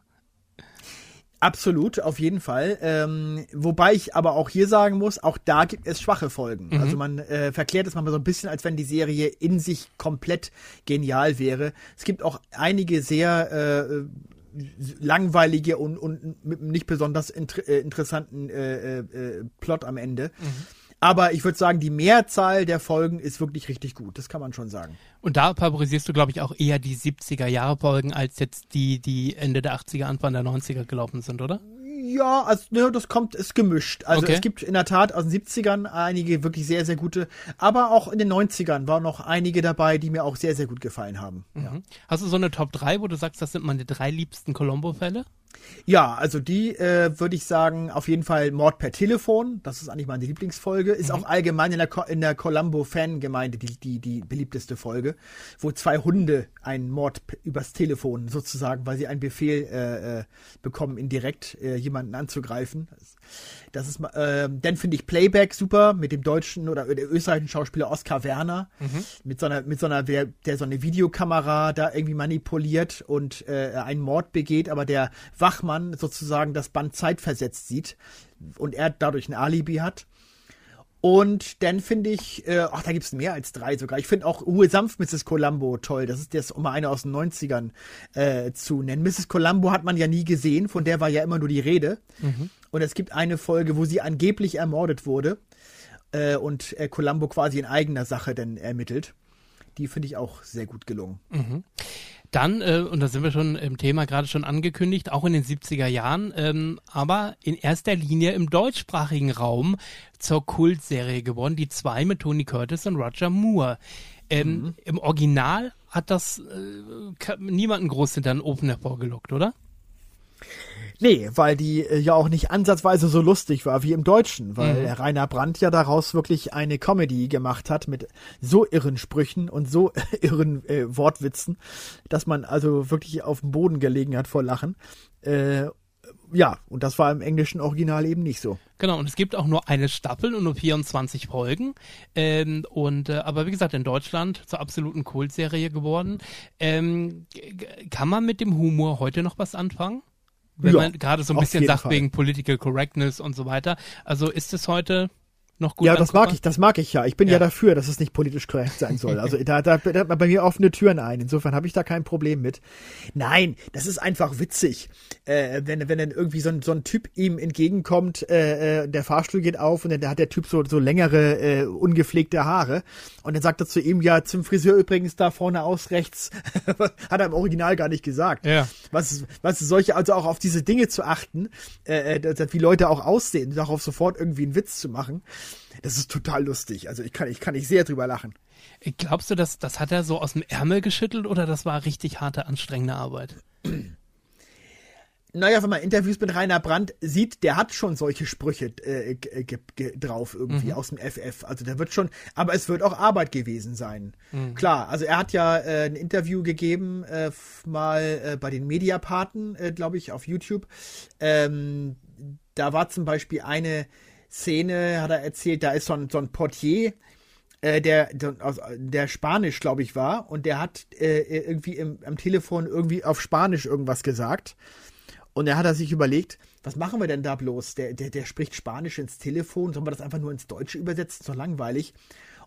Absolut, auf jeden Fall. Ähm, wobei ich aber auch hier sagen muss, auch da gibt es schwache Folgen. Also man äh, verklärt es manchmal so ein bisschen, als wenn die Serie in sich komplett genial wäre. Es gibt auch einige sehr äh, langweilige und, und mit einem nicht besonders inter äh, interessanten äh, äh, Plot am Ende. Aber ich würde sagen, die Mehrzahl der Folgen ist wirklich richtig gut. Das kann man schon sagen. Und da favorisierst du, glaube ich, auch eher die 70er-Jahre-Folgen als jetzt die, die Ende der 80er, Anfang der 90er gelaufen sind, oder? Ja, also ne, das kommt, ist gemischt. Also Okay. es gibt in der Tat aus den 70ern einige wirklich sehr, sehr gute, aber auch in den 90ern waren noch einige dabei, die mir auch sehr, sehr gut gefallen haben. Ja. Mhm. Hast du so eine Top 3, wo du sagst, das sind meine drei liebsten Colombo-Fälle? Ja, also die äh, würde ich sagen, auf jeden Fall Mord per Telefon. Das ist eigentlich meine Lieblingsfolge. Ist auch allgemein in der, Co in der Columbo-Fangemeinde die, die, die beliebteste Folge, wo zwei Hunde einen Mord übers Telefon sozusagen, weil sie einen Befehl äh, äh, bekommen, indirekt äh, jemanden anzugreifen. Das ist, ma- ähm, dann finde ich Playback super mit dem deutschen oder der österreichischen Schauspieler Oskar Werner mit so einer mit so einer der, der so eine Videokamera da irgendwie manipuliert und äh, einen Mord begeht, aber der Wachmann sozusagen das Band zeitversetzt sieht und er dadurch ein Alibi hat. Und dann finde ich, äh, ach, da gibt's mehr als drei sogar. Ich finde auch Ruhe sanft Mrs. Columbo toll. Das ist jetzt, um mal eine aus den 90ern äh, zu nennen. Mrs. Columbo hat man ja nie gesehen, von der war ja immer nur die Rede. Und es gibt eine Folge, wo sie angeblich ermordet wurde äh, und äh, Columbo quasi in eigener Sache dann ermittelt. Die finde ich auch sehr gut gelungen. Dann, äh, und da sind wir schon im Thema gerade schon angekündigt, auch in den 70er Jahren, ähm, aber in erster Linie im deutschsprachigen Raum zur Kultserie geworden, die zwei mit Tony Curtis und Roger Moore. Ähm, Im Original hat das äh, niemanden groß hinter den Ofen hervorgelockt, oder? Nee, weil die äh, ja auch nicht ansatzweise so lustig war wie im Deutschen, weil Mhm. Rainer Brandt ja daraus wirklich eine Comedy gemacht hat mit so irren Sprüchen und so irren äh, Wortwitzen, dass man also wirklich auf dem Boden gelegen hat vor Lachen. Äh, ja, und das war im englischen Original eben nicht so. Genau, und es gibt auch nur eine Staffel und nur 24 Folgen. Ähm, und äh, aber wie gesagt, in Deutschland zur absoluten Kultserie geworden. Ähm, kann man mit dem Humor heute noch was anfangen? Wenn Ja, man gerade so ein bisschen sagt Fall. wegen Political Correctness und so weiter. Also ist es heute noch gut ja, das mag ich, das mag ich ja. Ich bin ja, Ja. dafür, dass es nicht politisch korrekt sein soll. Also da, da, da hat man bei mir offene Türen ein. Insofern habe ich da kein Problem mit. Nein, das ist einfach witzig. Äh, wenn, wenn dann irgendwie so ein, so ein Typ ihm entgegenkommt, äh, äh, der Fahrstuhl geht auf und dann hat der Typ so, so längere, äh, ungepflegte Haare. Und dann sagt er zu ihm, ja, zum Friseur übrigens da vorne aus rechts. hat er im Original gar nicht gesagt. Ja. Was, was solche, also auch auf diese Dinge zu achten, äh, äh, wie Leute auch aussehen, darauf sofort irgendwie einen Witz zu machen, das ist total lustig. Also ich kann, ich kann nicht sehr drüber lachen. Glaubst du, das, das hat er so aus dem Ärmel geschüttelt oder das war richtig harte, anstrengende Arbeit? Naja, wenn man Interviews mit Rainer Brandt sieht, der hat schon solche Sprüche äh, g- drauf irgendwie aus dem FF. Also der wird schon, aber es wird auch Arbeit gewesen sein. Klar, also er hat ja äh, ein Interview gegeben, äh, mal äh, bei den Mediapaten, äh, glaube ich, auf YouTube. Ähm, da war zum Beispiel eine Szene, hat er erzählt, da ist so ein, so ein Portier, äh, der, der, Spanisch, glaube ich, war. Und der hat äh, irgendwie im, am Telefon irgendwie auf Spanisch irgendwas gesagt. Und er hat er sich überlegt, was machen wir denn da bloß? Der, der, der spricht Spanisch ins Telefon, sollen wir das einfach nur ins Deutsche übersetzen? Doch langweilig.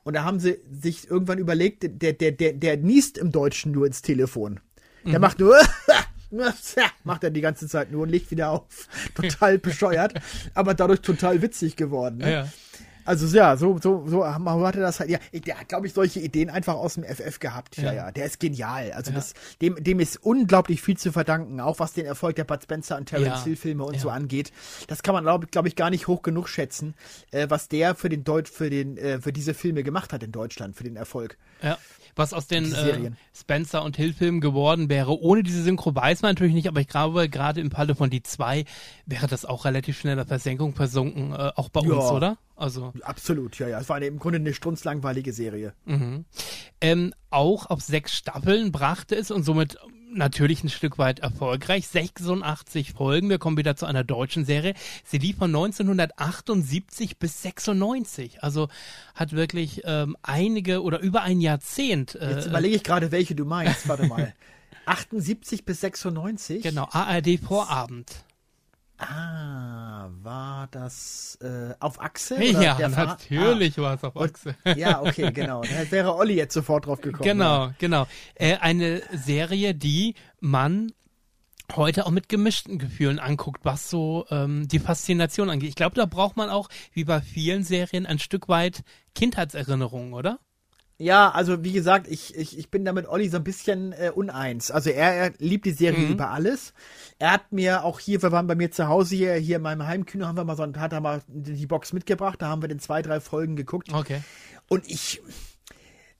Und da haben sie sich irgendwann überlegt, der, der, der, der niest im Deutschen nur ins Telefon. Der macht nur, macht er die ganze Zeit nur und legt wieder auf. Total bescheuert, aber dadurch total witzig geworden. Ne? Ja. Also ja, so, so, so hat er das halt. Ja, der hat, glaube ich, solche Ideen einfach aus dem FF gehabt. Ja, Ja. ja. Der ist genial. Also das, dem, dem ist unglaublich viel zu verdanken, auch was den Erfolg der Bud Spencer und Terence Ja. Hill Filme und Ja. so angeht. Das kann man, glaube glaub ich, gar nicht hoch genug schätzen, äh, was der für den Deut für den, äh, für diese Filme gemacht hat in Deutschland, für den Erfolg. Ja. Was aus den äh. Spencer und Hill-Filmen geworden wäre, ohne diese Synchro weiß man natürlich nicht, aber ich glaube, gerade im Falle von die zwei wäre das auch relativ schnell der Versenkung versunken, äh, auch bei Ja. uns, oder? Also Absolut, ja, ja. Es war eine, im Grunde eine strunzlangweilige Serie. ähm, auch auf sechs Staffeln brachte es und somit natürlich ein Stück weit erfolgreich. 86 Folgen. Wir kommen wieder zu einer deutschen Serie. Sie lief von 1978 bis 96. Also hat wirklich ähm, einige oder über ein Jahrzehnt. Äh, Jetzt überlege ich gerade, welche du meinst. Warte mal. 78 bis 96? genau, ARD Vorabend. Ah, war das äh, auf Achse? Ja, natürlich war es auf Achse. Ah, ja, okay, genau. Da wäre Olli jetzt sofort drauf gekommen. Genau, genau. Äh, eine Serie, die man heute auch mit gemischten Gefühlen anguckt, was so ähm, die Faszination angeht. Ich glaube, da braucht man auch, wie bei vielen Serien, ein Stück weit Kindheitserinnerungen, oder? Ja, also wie gesagt, ich, ich, ich bin da mit Olli so ein bisschen äh, uneins. Also er, er liebt die Serie Mhm. über alles. Er hat mir auch hier, wir waren bei mir zu Hause hier, hier in meinem Heimkino, haben wir mal so, hat er mal die Box mitgebracht, da haben wir den zwei, drei Folgen geguckt. Okay. Und ich,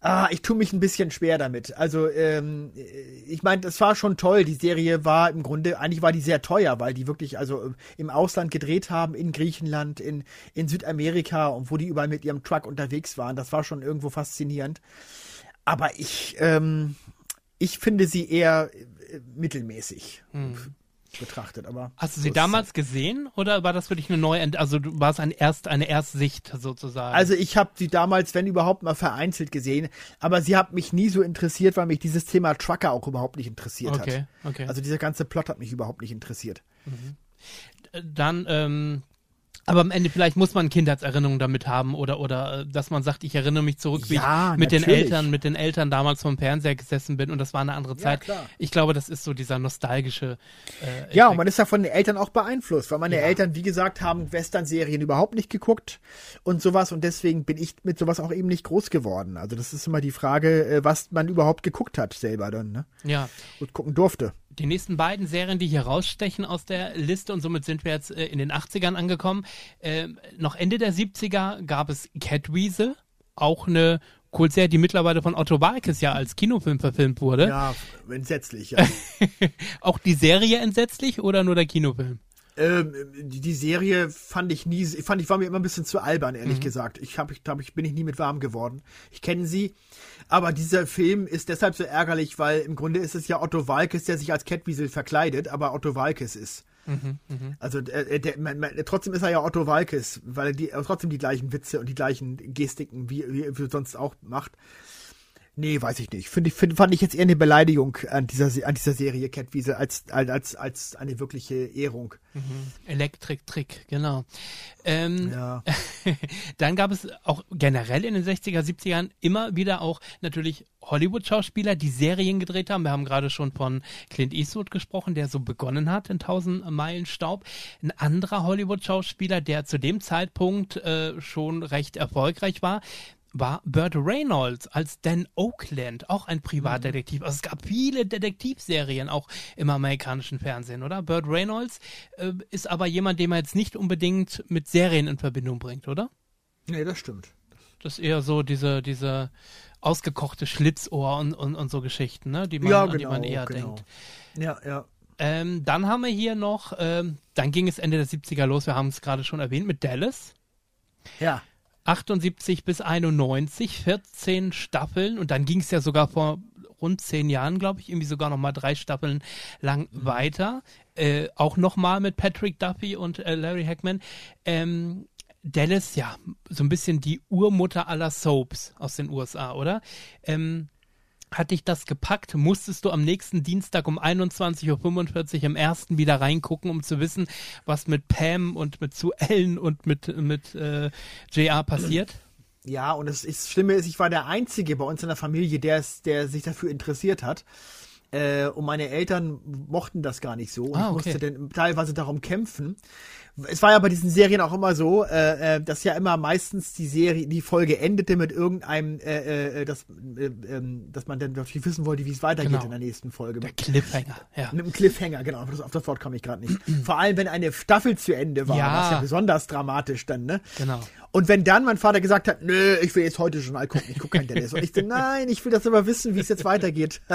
ah, ich tue mich ein bisschen schwer damit. Also, ähm, ich meine, das war schon toll. Die Serie war im Grunde, eigentlich war die sehr teuer, weil die wirklich also äh, im Ausland gedreht haben, in Griechenland, in, in Südamerika und wo die überall mit ihrem Truck unterwegs waren. Das war schon irgendwo faszinierend. Aber ich, ähm, ich finde sie eher äh, mittelmäßig betrachtet. Aber Hast du so sie damals gesehen oder war das für dich eine neue, also du warst ein Erst, eine Erstsicht sozusagen? Also ich habe sie damals, wenn überhaupt, mal vereinzelt gesehen, aber sie hat mich nie so interessiert, weil mich dieses Thema Trucker auch überhaupt nicht interessiert Okay, hat. okay. Also dieser ganze Plot hat mich überhaupt nicht interessiert. dann, ähm, aber am Ende vielleicht muss man Kindheitserinnerungen damit haben oder oder äh, dass man sagt, ich erinnere mich zurück, wie Ja, ich mit den natürlich. Eltern, mit den Eltern damals vom Fernseher gesessen bin und das war eine andere Zeit. klar. Ich glaube, das ist so dieser nostalgische. Äh, Ja, und man ist ja von den Eltern auch beeinflusst, weil meine Eltern, wie gesagt, haben Western-Serien überhaupt nicht geguckt und sowas und deswegen bin ich mit sowas auch eben nicht groß geworden. Also das ist immer die Frage, äh, was man überhaupt geguckt hat selber dann, ne? ja. Und gucken durfte. Die nächsten beiden Serien, die hier rausstechen aus der Liste und somit sind wir jetzt äh, in den 80ern angekommen. Ähm, noch Ende der 70er gab es Catweasel, auch eine Kultserie, die mittlerweile von Otto Walkes ja als Kinofilm verfilmt wurde. Ja, entsetzlich. Ja. Auch die Serie entsetzlich oder nur der Kinofilm? Ähm, die, die Serie fand ich nie, fand ich war mir immer ein bisschen zu albern, ehrlich Mhm. gesagt. Ich habe, ich, hab, ich bin ich nie mit warm geworden. Ich kenne sie, aber dieser Film ist deshalb so ärgerlich, weil im Grunde ist es ja Otto Walkes, der sich als Catweasel verkleidet, aber Otto Walkes ist. Mhm, Also äh, der, man, man, trotzdem ist er ja Otto Walkes, weil er die, trotzdem die gleichen Witze und die gleichen Gestiken wie, wie, wie er sonst auch macht. Nee, weiß ich nicht. Finde ich, find, fand ich jetzt eher eine Beleidigung an dieser, Se- an dieser Serie Catweasel als, als, als eine wirkliche Ehrung. Electric Trick, genau. Ähm, Ja. dann gab es auch generell in den 60er, 70ern immer wieder auch natürlich Hollywood-Schauspieler, die Serien gedreht haben. Wir haben gerade schon von Clint Eastwood gesprochen, der so begonnen hat in 1000 Meilen Staub. Ein anderer Hollywood-Schauspieler, der zu dem Zeitpunkt äh, schon recht erfolgreich war, war Burt Reynolds als Dan Oakland, auch ein Privatdetektiv. Also es gab viele Detektivserien auch im amerikanischen Fernsehen, oder? Burt Reynolds äh, ist aber jemand, den man jetzt nicht unbedingt mit Serien in Verbindung bringt, oder? Nee, das stimmt. Das ist eher so diese, diese ausgekochte Schlitzohr und, und, und so Geschichten, ne? die, man, Ja, an die man genau, eher genau. denkt. Ja, ja. Ähm, dann haben wir hier noch, ähm, dann ging es Ende der 70er los, wir haben es gerade schon erwähnt, mit Dallas. Ja. 78 bis 91, 14 Staffeln und dann ging es ja sogar vor rund zehn Jahren, glaube ich, irgendwie sogar noch mal drei Staffeln lang weiter. Äh, auch noch mal mit Patrick Duffy und äh, Larry Hackman. Ähm, Dallas, ja, so ein bisschen die Urmutter aller Soaps aus den USA, oder? Ähm, hat dich das gepackt? Musstest du am nächsten Dienstag um 21.45 Uhr im ersten wieder reingucken, um zu wissen, was mit Pam und mit Sue Ellen und mit, mit äh, JR passiert? Ja, und das, ist, das Schlimme ist, ich war der Einzige bei uns in der Familie, der, es- der sich dafür interessiert hat. Äh, und meine Eltern mochten das gar nicht so. Und Ah, ich okay. musste dann teilweise darum kämpfen. Es war ja bei diesen Serien auch immer so, äh, äh, dass ja immer meistens die Serie, die Folge endete mit irgendeinem, äh, äh, das, äh, ähm, dass man dann natürlich wissen wollte, wie es weitergeht Genau. in der nächsten Folge. Der Cliffhanger, ja. Mit einem Cliffhanger, genau. Das, auf das Wort komme ich gerade nicht. Vor allem, wenn eine Staffel zu Ende war, Ja. war es ja besonders dramatisch dann, ne? Genau. Und wenn dann mein Vater gesagt hat, nö, ich will jetzt heute Journal gucken, ich gucke kein Dennis. Und ich so, nein, ich will das aber wissen, wie es jetzt weitergeht.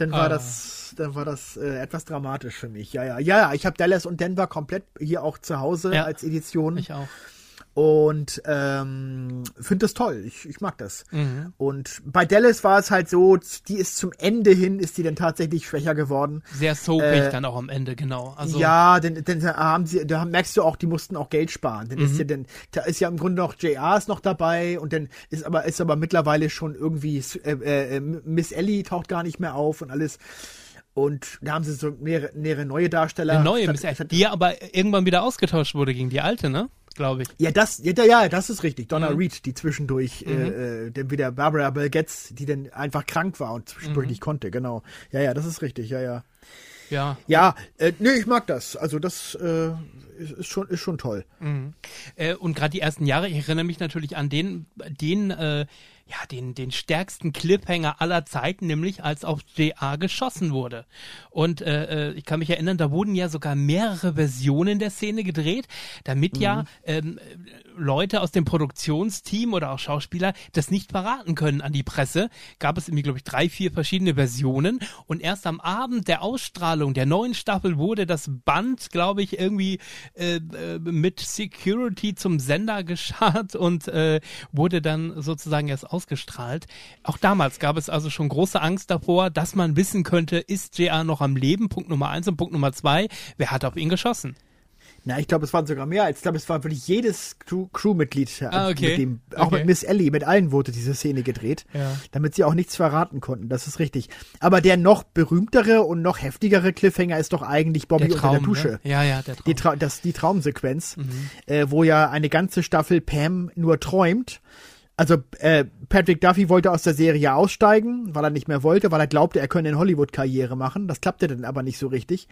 dann war Ah. das, dann war das äh, etwas dramatisch für mich. Ja, ja, ja, ja. Ich habe Dallas und Denver komplett hier auch zu Hause Ja. als Edition Ich auch. Und ähm, finde das toll. Ich, ich mag das. Mhm. Und bei Dallas war es halt so, die ist zum Ende hin, ist die dann tatsächlich schwächer geworden. Sehr soapig Äh, dann auch am Ende, genau. Also, ja, denn, denn haben sie, da merkst du auch, die mussten auch Geld sparen. Dann Mhm. ist ja denn, da ist ja im Grunde noch JR ist noch dabei und dann ist aber ist aber mittlerweile schon irgendwie äh, äh, Miss Ellie taucht gar nicht mehr auf und alles. Und da haben sie so mehrere, mehrere neue Darsteller. eine neue Statt- Miss Ellie, die ja aber irgendwann wieder ausgetauscht wurde gegen die alte, ne? Glaube ich. Ja, das, ja, ja, das ist richtig. Donna Mhm. Reed, die zwischendurch, äh, äh, dann wieder Barbara Bell Getz, die dann einfach krank war und zwischendurch Mhm. nicht konnte, genau. Ja, ja, das ist richtig, ja, ja. Ja. Ja, äh, nee, ich mag das. Also das äh, ist, ist schon, ist schon toll. Mhm. Äh, und gerade die ersten Jahre, ich erinnere mich natürlich an den, den äh, ja, den, den stärksten Cliffhanger aller Zeiten, nämlich als auf JR geschossen wurde. Und äh, äh, ich kann mich erinnern, da wurden ja sogar mehrere Versionen der Szene gedreht, damit mhm. ja ähm, Leute aus dem Produktionsteam oder auch Schauspieler das nicht verraten können an die Presse. Gab es irgendwie, glaube ich, drei, vier verschiedene Versionen. Und erst am Abend der Ausstrahlung der neuen Staffel wurde das Band, glaube ich, irgendwie äh, äh mit Security zum Sender geschart und äh, wurde dann sozusagen erst aus ausgestrahlt. Auch damals gab es also schon große Angst davor, dass man wissen könnte, ist JR noch am Leben? Punkt Nummer eins und Punkt Nummer zwei, wer hat auf ihn geschossen? Na, ich glaube, es waren sogar mehr. Ich glaube, es war wirklich jedes Crew Crewmitglied, ah, okay. mit dem, auch okay. mit Miss Ellie, mit allen wurde diese Szene gedreht, ja. damit sie auch nichts verraten konnten. Das ist richtig. Aber der noch berühmtere und noch heftigere Cliffhanger ist doch eigentlich Bobby der Traum, unter der Dusche. Ne? Ja, ja, der Traum. Die, Tra das, die Traumsequenz, Mhm. äh, wo ja eine ganze Staffel Pam nur träumt. Also äh, Patrick Duffy wollte aus der Serie aussteigen, weil er nicht mehr wollte, weil er glaubte, er könne in Hollywood Karriere machen. Das klappte dann aber nicht so richtig.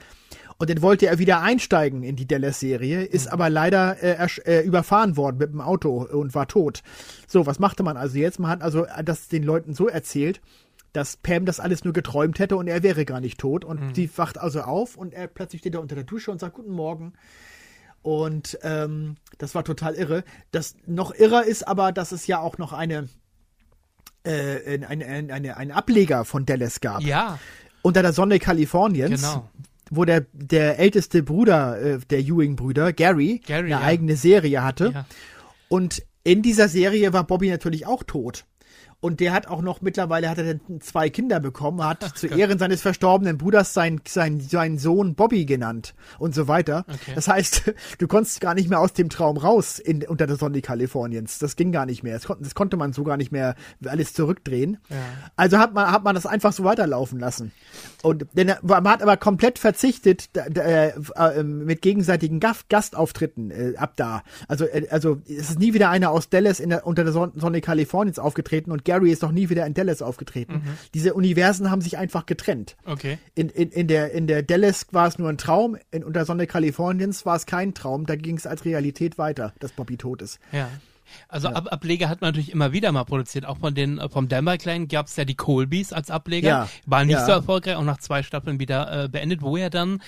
Und dann wollte er wieder einsteigen in die Dallas-Serie, ist aber leider äh, äh, überfahren worden mit dem Auto und war tot. So, was machte man also jetzt? Man hat also das den Leuten so erzählt, dass Pam das alles nur geträumt hätte und er wäre gar nicht tot. Und sie wacht also auf und er plötzlich steht er unter der Dusche und sagt Guten Morgen. Und ähm, das war total irre. Das noch irrer ist aber, dass es ja auch noch eine äh, eine, eine, eine, einen Ableger von Dallas gab. Ja, Unter der Sonne Kaliforniens. genau. Wo der, der älteste Bruder äh, der Ewing-Brüder, Gary, Gary, eine ja. eigene Serie hatte. Ja. Und in dieser Serie war Bobby natürlich auch tot. Und der hat auch noch mittlerweile hat er zwei Kinder bekommen, hat zu Ehren seines verstorbenen Bruders sein, sein, seinen Sohn Bobby genannt und so weiter. Okay. Das heißt, du konntest gar nicht mehr aus dem Traum raus in, unter der Sonne Kaliforniens. Das ging gar nicht mehr. Das, kon das konnte man so gar nicht mehr alles zurückdrehen. Ja. Also hat man, hat man das einfach so weiterlaufen lassen. Und denn er- man hat aber komplett verzichtet äh, äh, mit gegenseitigen Gastauftritten äh, ab da. Also, äh, also es ist nie wieder einer aus Dallas in der, unter der Son Sonne Kaliforniens aufgetreten und Gary ist noch nie wieder in Dallas aufgetreten. Diese Universen haben sich einfach getrennt. Okay. In, in, in, der, in der Dallas war es nur ein Traum, in unter Sonne Kaliforniens war es kein Traum, da ging es als Realität weiter, dass Bobby tot ist. Ja. Also Ab Ableger hat man natürlich immer wieder mal produziert. Auch von den vom Denver Clan gab es ja die Colbys als Ableger. Ja. War nicht Ja. so erfolgreich, auch nach zwei Staffeln wieder äh, beendet, wo er dann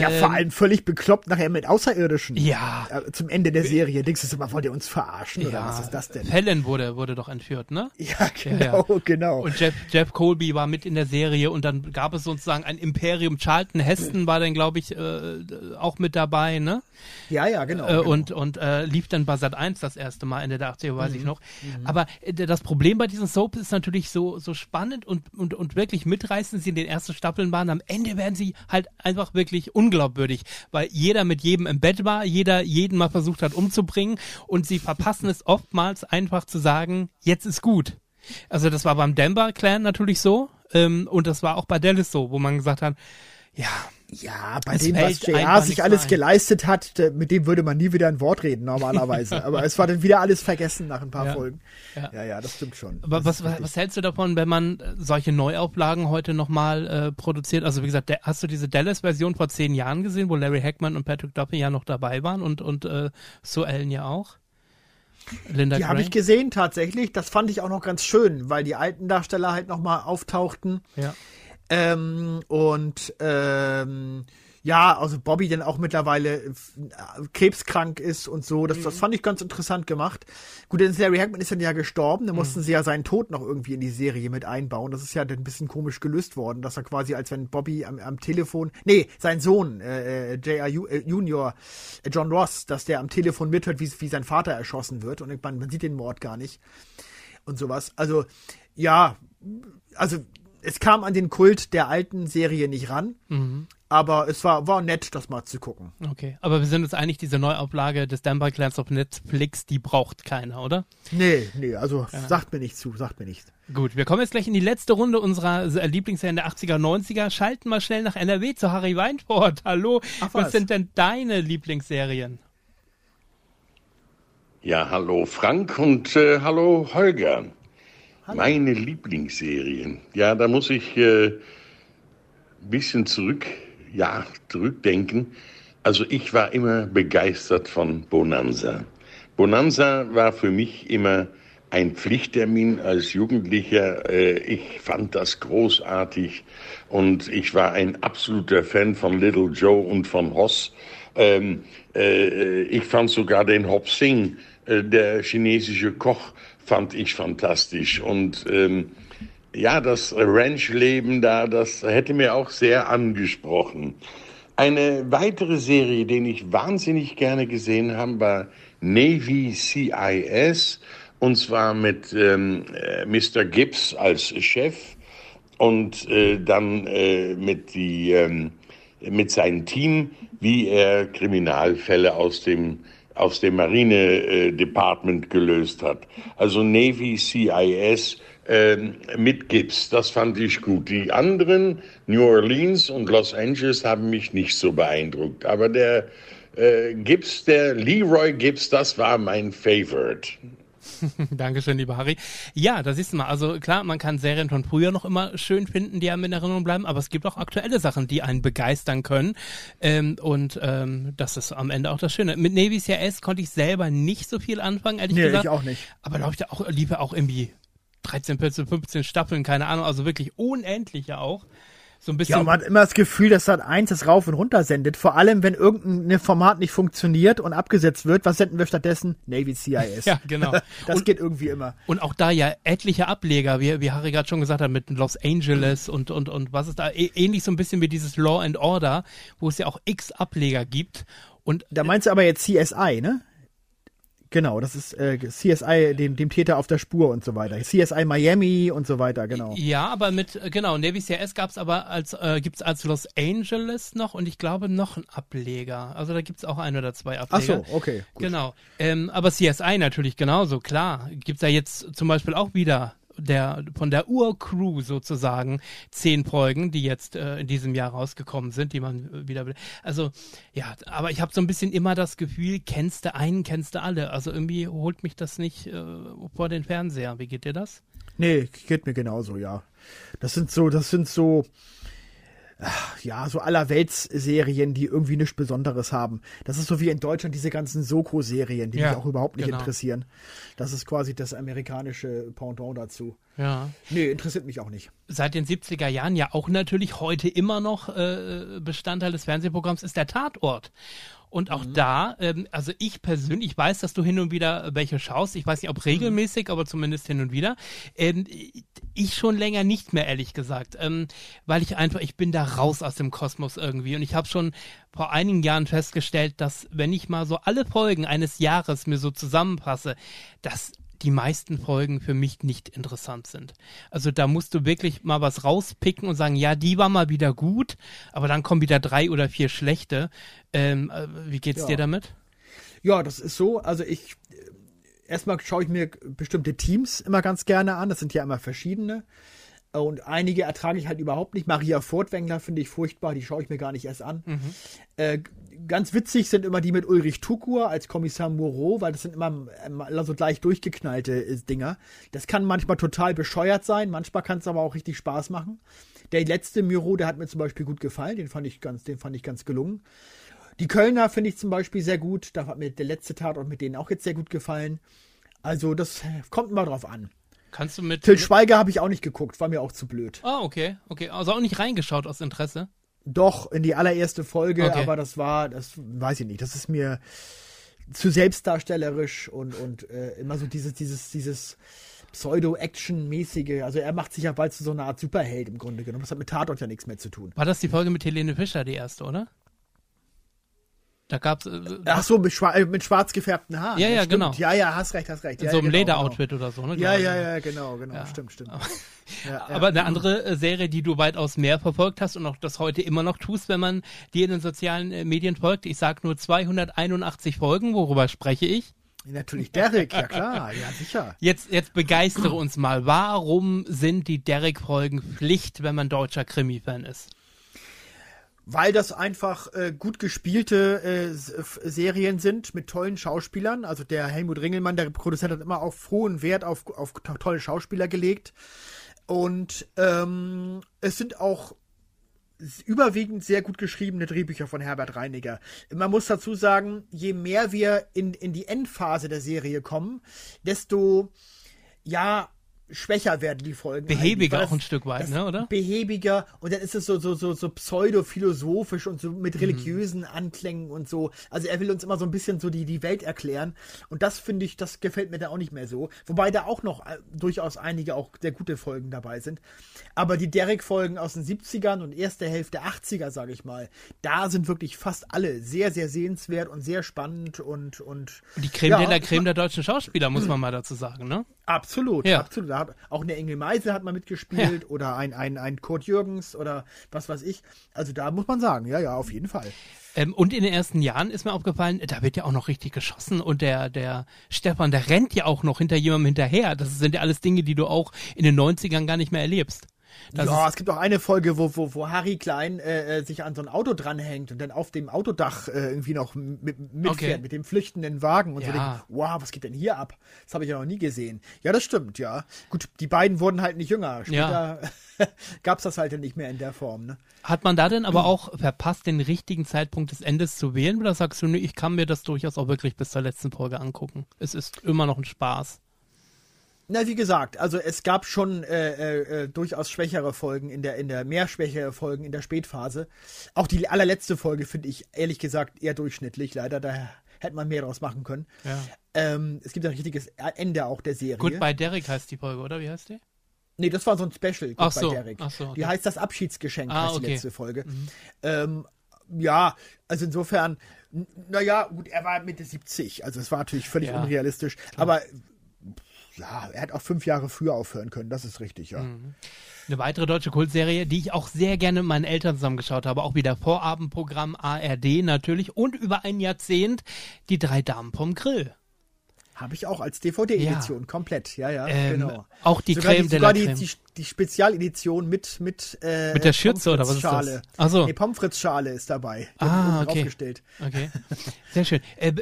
Ja, ähm, vor allem völlig bekloppt nachher mit Außerirdischen. Ja. Äh, zum Ende der Serie. Denkst du immer, wollt ihr uns verarschen oder ja, was ist das denn? Fallon wurde, wurde doch entführt, ne? Ja, genau, genau. Und Jeff, Jeff Colby war mit in der Serie und dann gab es sozusagen ein Imperium. Charlton Heston war dann, glaube ich, äh, auch mit dabei, ne? ja, ja, genau. äh, genau. und und äh, lief dann bei Sat 1 das erste Mal Ende der 80er, weiß ich Mhm. noch. Aber äh, das Problem bei diesen Soaps ist natürlich so so spannend und und und wirklich mitreißend sie in den ersten Staffeln waren. Am Ende werden sie halt einfach wirklich unglaubwürdig, weil jeder mit jedem im Bett war, jeder jeden mal versucht hat umzubringen und sie verpassen es oftmals einfach zu sagen, jetzt ist gut. Also das war beim Denver Clan natürlich so ähm, und das war auch bei Dallas so, wo man gesagt hat, ja, ja, bei es dem, was JR sich alles ein. geleistet hat, mit dem würde man nie wieder ein Wort reden, normalerweise. Aber es war dann wieder alles vergessen nach ein paar Ja. Folgen. Ja. Ja, ja, das stimmt schon. Aber was, was, hältst du davon, wenn man äh, solche Neuauflagen heute nochmal äh, produziert? Also wie gesagt, hast du diese Dallas-Version vor zehn Jahren gesehen, wo Larry Hackman und Patrick Duffy ja noch dabei waren und, und äh, Sue Ellen ja auch? Linda Die habe ich gesehen tatsächlich. Das fand ich auch noch ganz schön, weil die alten Darsteller halt nochmal auftauchten. Ja. Ähm, und ähm, ja, also Bobby dann auch mittlerweile äh, krebskrank ist und so. Das, das fand ich ganz interessant gemacht. Gut, denn Larry Hackman ist dann ja gestorben. Da mussten sie ja seinen Tod noch irgendwie in die Serie mit einbauen. Das ist ja dann ein bisschen komisch gelöst worden, dass er quasi, als wenn Bobby am, am Telefon, nee, sein Sohn, äh, äh, J.R. Äh, Junior, äh, John Ross, dass der am Telefon mithört, wie, wie sein Vater erschossen wird. Und man, man sieht den Mord gar nicht. Und sowas. Also, ja, also es kam an den Kult der alten Serie nicht ran, Mhm. aber es war, war nett, das mal zu gucken. Okay, aber wir sind uns einig, diese Neuauflage des Denver Clans auf Netflix, die braucht keiner, oder? Nee, nee, also sagt mir nicht zu, sagt mir nichts. Gut, wir kommen jetzt gleich in die letzte Runde unserer äh, Lieblingsserien der 80er, 90er. Schalten mal schnell nach NRW zu Harry Weinfurt. Hallo, Ach, was was? sind denn deine Lieblingsserien? Ja, hallo Frank und äh, hallo Holger. Meine Lieblingsserien. Ja, da muss ich äh, bisschen zurück, ja, zurückdenken. Also ich war immer begeistert von Bonanza. Bonanza war für mich immer ein Pflichttermin als Jugendlicher. Äh, ich fand das großartig und ich war ein absoluter Fan von Little Joe und von Hoss. Ähm, äh, ich fand sogar den Hop Sing, äh, der chinesische Koch, fand ich fantastisch. Und ähm, ja, das Ranch-Leben da, das hätte mir auch sehr angesprochen. Eine weitere Serie, den ich wahnsinnig gerne gesehen habe, war Navy CIS. Und zwar mit ähm, äh, Mr. Gibbs als Chef und äh, dann äh, mit, die, ähm, mit seinem Team, wie er Kriminalfälle aus dem, aus dem Marine-Department äh, gelöst hat. Also Navy CIS äh, mit Gibbs, das fand ich gut. Die anderen, New Orleans und Los Angeles, haben mich nicht so beeindruckt. Aber der äh, Gibbs, der Leroy Gibbs, das war mein Favorite. Dankeschön, lieber Harry. Ja, da siehst du mal. Also klar, man kann Serien von früher noch immer schön finden, die einem in Erinnerung bleiben, aber es gibt auch aktuelle Sachen, die einen begeistern können. Ähm, und ähm, das ist am Ende auch das Schöne. Mit Navy CRS konnte ich selber nicht so viel anfangen, ehrlich Nee, gesagt. ich auch nicht. Aber glaube ich auch lieber auch irgendwie 13, 14, 15 Staffeln, keine Ahnung, also wirklich unendlich ja auch. So ein bisschen. Ja, man hat immer das Gefühl, dass Sat 1 das rauf und runter sendet. Vor allem, wenn irgendein Format nicht funktioniert und abgesetzt wird, was senden wir stattdessen? Navy CIS. Ja, genau. das Und- geht irgendwie immer. Und auch da ja etliche Ableger, wie, wie Harry gerade schon gesagt hat, mit Los Angeles und, und, und was ist da, ähnlich so ein bisschen wie dieses Law and Order, wo es ja auch x Ableger gibt. Und Da meinst du aber jetzt CSI, ne? Genau, das ist äh, CSI, dem, dem Täter auf der Spur und so weiter. CSI Miami und so weiter, genau. ja, aber mit, äh, genau, Navy CRS gab es aber als, äh, gibt's als Los Angeles noch und ich glaube noch einen Ableger. Also da gibt's auch ein oder zwei Ach Ableger. so, okay. Gut. Genau. Ähm, aber CSI natürlich genauso, klar. Gibt's da jetzt zum Beispiel auch wieder der von der Urcrew sozusagen zehn Folgen, die jetzt äh, in diesem Jahr rausgekommen sind, die man äh, wieder. Also ja, aber ich habe so ein bisschen immer das Gefühl, kennst du einen, kennst du alle. Also irgendwie holt mich das nicht äh, vor den Fernseher. Wie geht dir das? Nee, geht mir genauso, ja. Das sind so, das sind so, ja, so allerwelts-Serien, die irgendwie nichts Besonderes haben. Das ist so wie in Deutschland diese ganzen Soko-Serien, die Ja, mich auch überhaupt nicht genau. interessieren. Das ist quasi das amerikanische Pendant dazu. Ja. Nee, interessiert mich auch nicht. Seit den 70er Jahren ja auch natürlich heute immer noch äh, Bestandteil des Fernsehprogramms ist der Tatort. Und auch da, ähm, also ich persönlich, ich weiß, dass du hin und wieder welche schaust. Ich weiß nicht, ob regelmäßig, aber zumindest hin und wieder. Ähm, ich schon länger nicht mehr, ehrlich gesagt. Ähm, weil ich einfach, ich bin da raus aus dem Kosmos irgendwie. Und ich habe schon vor einigen Jahren festgestellt, dass wenn ich mal so alle Folgen eines Jahres mir so zusammenpasse, dass die meisten Folgen für mich nicht interessant sind. Also da musst du wirklich mal was rauspicken und sagen, ja, die war mal wieder gut, aber dann kommen wieder drei oder vier schlechte. Ähm, äh, wie geht's Ja. dir damit? Ja, das ist so. Also ich äh, erstmal schaue ich mir bestimmte Teams immer ganz gerne an. Das sind ja immer verschiedene. Und einige ertrage ich halt überhaupt nicht. Maria Furtwängler finde ich furchtbar, die schaue ich mir gar nicht erst an. Äh, ganz witzig sind immer die mit Ulrich Tukur als Kommissar Moreau, weil das sind immer so gleich durchgeknallte äh, Dinger. Das kann manchmal total bescheuert sein, manchmal kann es aber auch richtig Spaß machen. Der letzte Moreau, der hat mir zum Beispiel gut gefallen, den fand ich ganz, den fand ich ganz gelungen. Die Kölner finde ich zum Beispiel sehr gut. Da hat mir der letzte Tatort mit denen auch jetzt sehr gut gefallen. Also das äh, kommt immer drauf an. Kannst du mit. Till Schweiger habe ich auch nicht geguckt, war mir auch zu blöd. Ah, okay, okay. Also auch nicht reingeschaut aus Interesse. Doch, in die allererste Folge, Okay. aber das war, das weiß ich nicht, das ist mir zu selbstdarstellerisch und, und äh, immer so dieses, dieses, dieses Pseudo-Action-mäßige. Also er macht sich ja bald zu so einer Art Superheld im Grunde genommen. Das hat mit Tatort ja nichts mehr zu tun. War das die Folge mit Helene Fischer, die erste, oder? Da gab's äh, Ach so, mit, schwa äh, mit schwarz gefärbten Haaren. Ja, ja, stimmt. genau. Ja, ja, hast recht, hast recht. in ja, so einem genau, Lederoutfit oder so, ne? Genau. Ja, glaube ja, ja, genau, genau. Ja. Stimmt, stimmt. Ja, ja. Aber eine andere äh, Serie, die du weitaus mehr verfolgt hast und auch das heute immer noch tust, wenn man dir in den sozialen äh, Medien folgt. Ich sag nur 281 Folgen, worüber spreche ich? Natürlich Derek, ja klar, ja sicher. Jetzt, jetzt begeistere uns mal. Warum sind die Derek-Folgen Pflicht, wenn man deutscher Krimi-Fan ist? Weil das einfach äh, gut gespielte äh, Serien sind mit tollen Schauspielern. Also der Helmut Ringelmann, der Produzent, hat immer auf hohen Wert auf, auf to- tolle Schauspieler gelegt. Und ähm, es sind auch überwiegend sehr gut geschriebene Drehbücher von Herbert Reiniger. Man muss dazu sagen, je mehr wir in, in die Endphase der Serie kommen, desto ja, schwächer werden die Folgen. Behäbiger auch ein Stück weit, ne, oder? Behäbiger und dann ist es so, so, so, so pseudo-philosophisch und so Mhm. mit religiösen Anklängen und so. Also er will uns immer so ein bisschen so die, die Welt erklären und das finde ich, das gefällt mir da auch nicht mehr so. Wobei da auch noch äh, durchaus einige auch sehr gute Folgen dabei sind. Aber die Derek-Folgen aus den 70ern und erste Hälfte 80er, sage ich mal, da sind wirklich fast alle sehr, sehr sehenswert und sehr spannend und, und Die Creme ja, de la Creme der deutschen Schauspieler, muss man mal dazu sagen, ne? Absolut, Ja. absolut. Da hat, auch eine Engel Meisel hat mal mitgespielt oder ein, ein, ein Kurt Jürgens oder was weiß ich. Also da muss man sagen, ja, ja, auf jeden Fall. Ähm, und in den ersten Jahren ist mir aufgefallen, da wird ja auch noch richtig geschossen und der, der Stefan, der rennt ja auch noch hinter jemandem hinterher. Das sind ja alles Dinge, die du auch in den 90ern gar nicht mehr erlebst. Das ja, es gibt auch eine Folge, wo, wo, wo Harry Klein äh, äh, sich an so ein Auto dranhängt und dann auf dem Autodach äh, irgendwie noch mit, mitfährt Okay. mit dem flüchtenden Wagen und so Ja. denkt, wow, was geht denn hier ab? Das habe ich ja noch nie gesehen. Ja, das stimmt, ja. Gut, die beiden wurden halt nicht jünger. Später gab's das halt nicht mehr in der Form, ne? hat man da denn aber auch verpasst, den richtigen Zeitpunkt des Endes zu wählen? Oder sagst du, nö, ich kann mir das durchaus auch wirklich bis zur letzten Folge angucken? Es ist immer noch ein Spaß. Na, wie gesagt, also es gab schon äh, äh, äh, durchaus schwächere Folgen in der, in der, mehr schwächere Folgen in der Spätphase. Auch die allerletzte Folge finde ich ehrlich gesagt eher durchschnittlich, leider. Da hätte man mehr draus machen können. Ja. Ähm, es gibt ein richtiges Ende auch der Serie. Goodbye Derek heißt die Folge, oder? Wie heißt die? Nee, das war so ein Special Ach bei so, Derek. ach so, okay. Die heißt das Abschiedsgeschenk, Ah, heißt die okay. letzte Folge. Ähm, ja, also insofern, naja, gut, er war Mitte 70, also es war natürlich völlig Ja, unrealistisch. Aber ja, er hat auch fünf Jahre früher aufhören können, das ist richtig, ja. Mhm. Eine weitere deutsche Kultserie, die ich auch sehr gerne mit meinen Eltern zusammengeschaut habe, auch wieder Vorabendprogramm ARD natürlich und über ein Jahrzehnt die drei Damen vom Grill. Habe ich auch als DVD-Edition, komplett, ja, ja, Ähm, genau. auch die sogar Creme die, de sogar la die, Creme. die, die Spezialedition mit mit äh, Mit der Schürze oder was ist das? Pommes-Frites-Schale. Ach so. Nee, Pommes frites Schale ist dabei. Die Ah, okay. draufgestellt. Okay, sehr schön. Äh,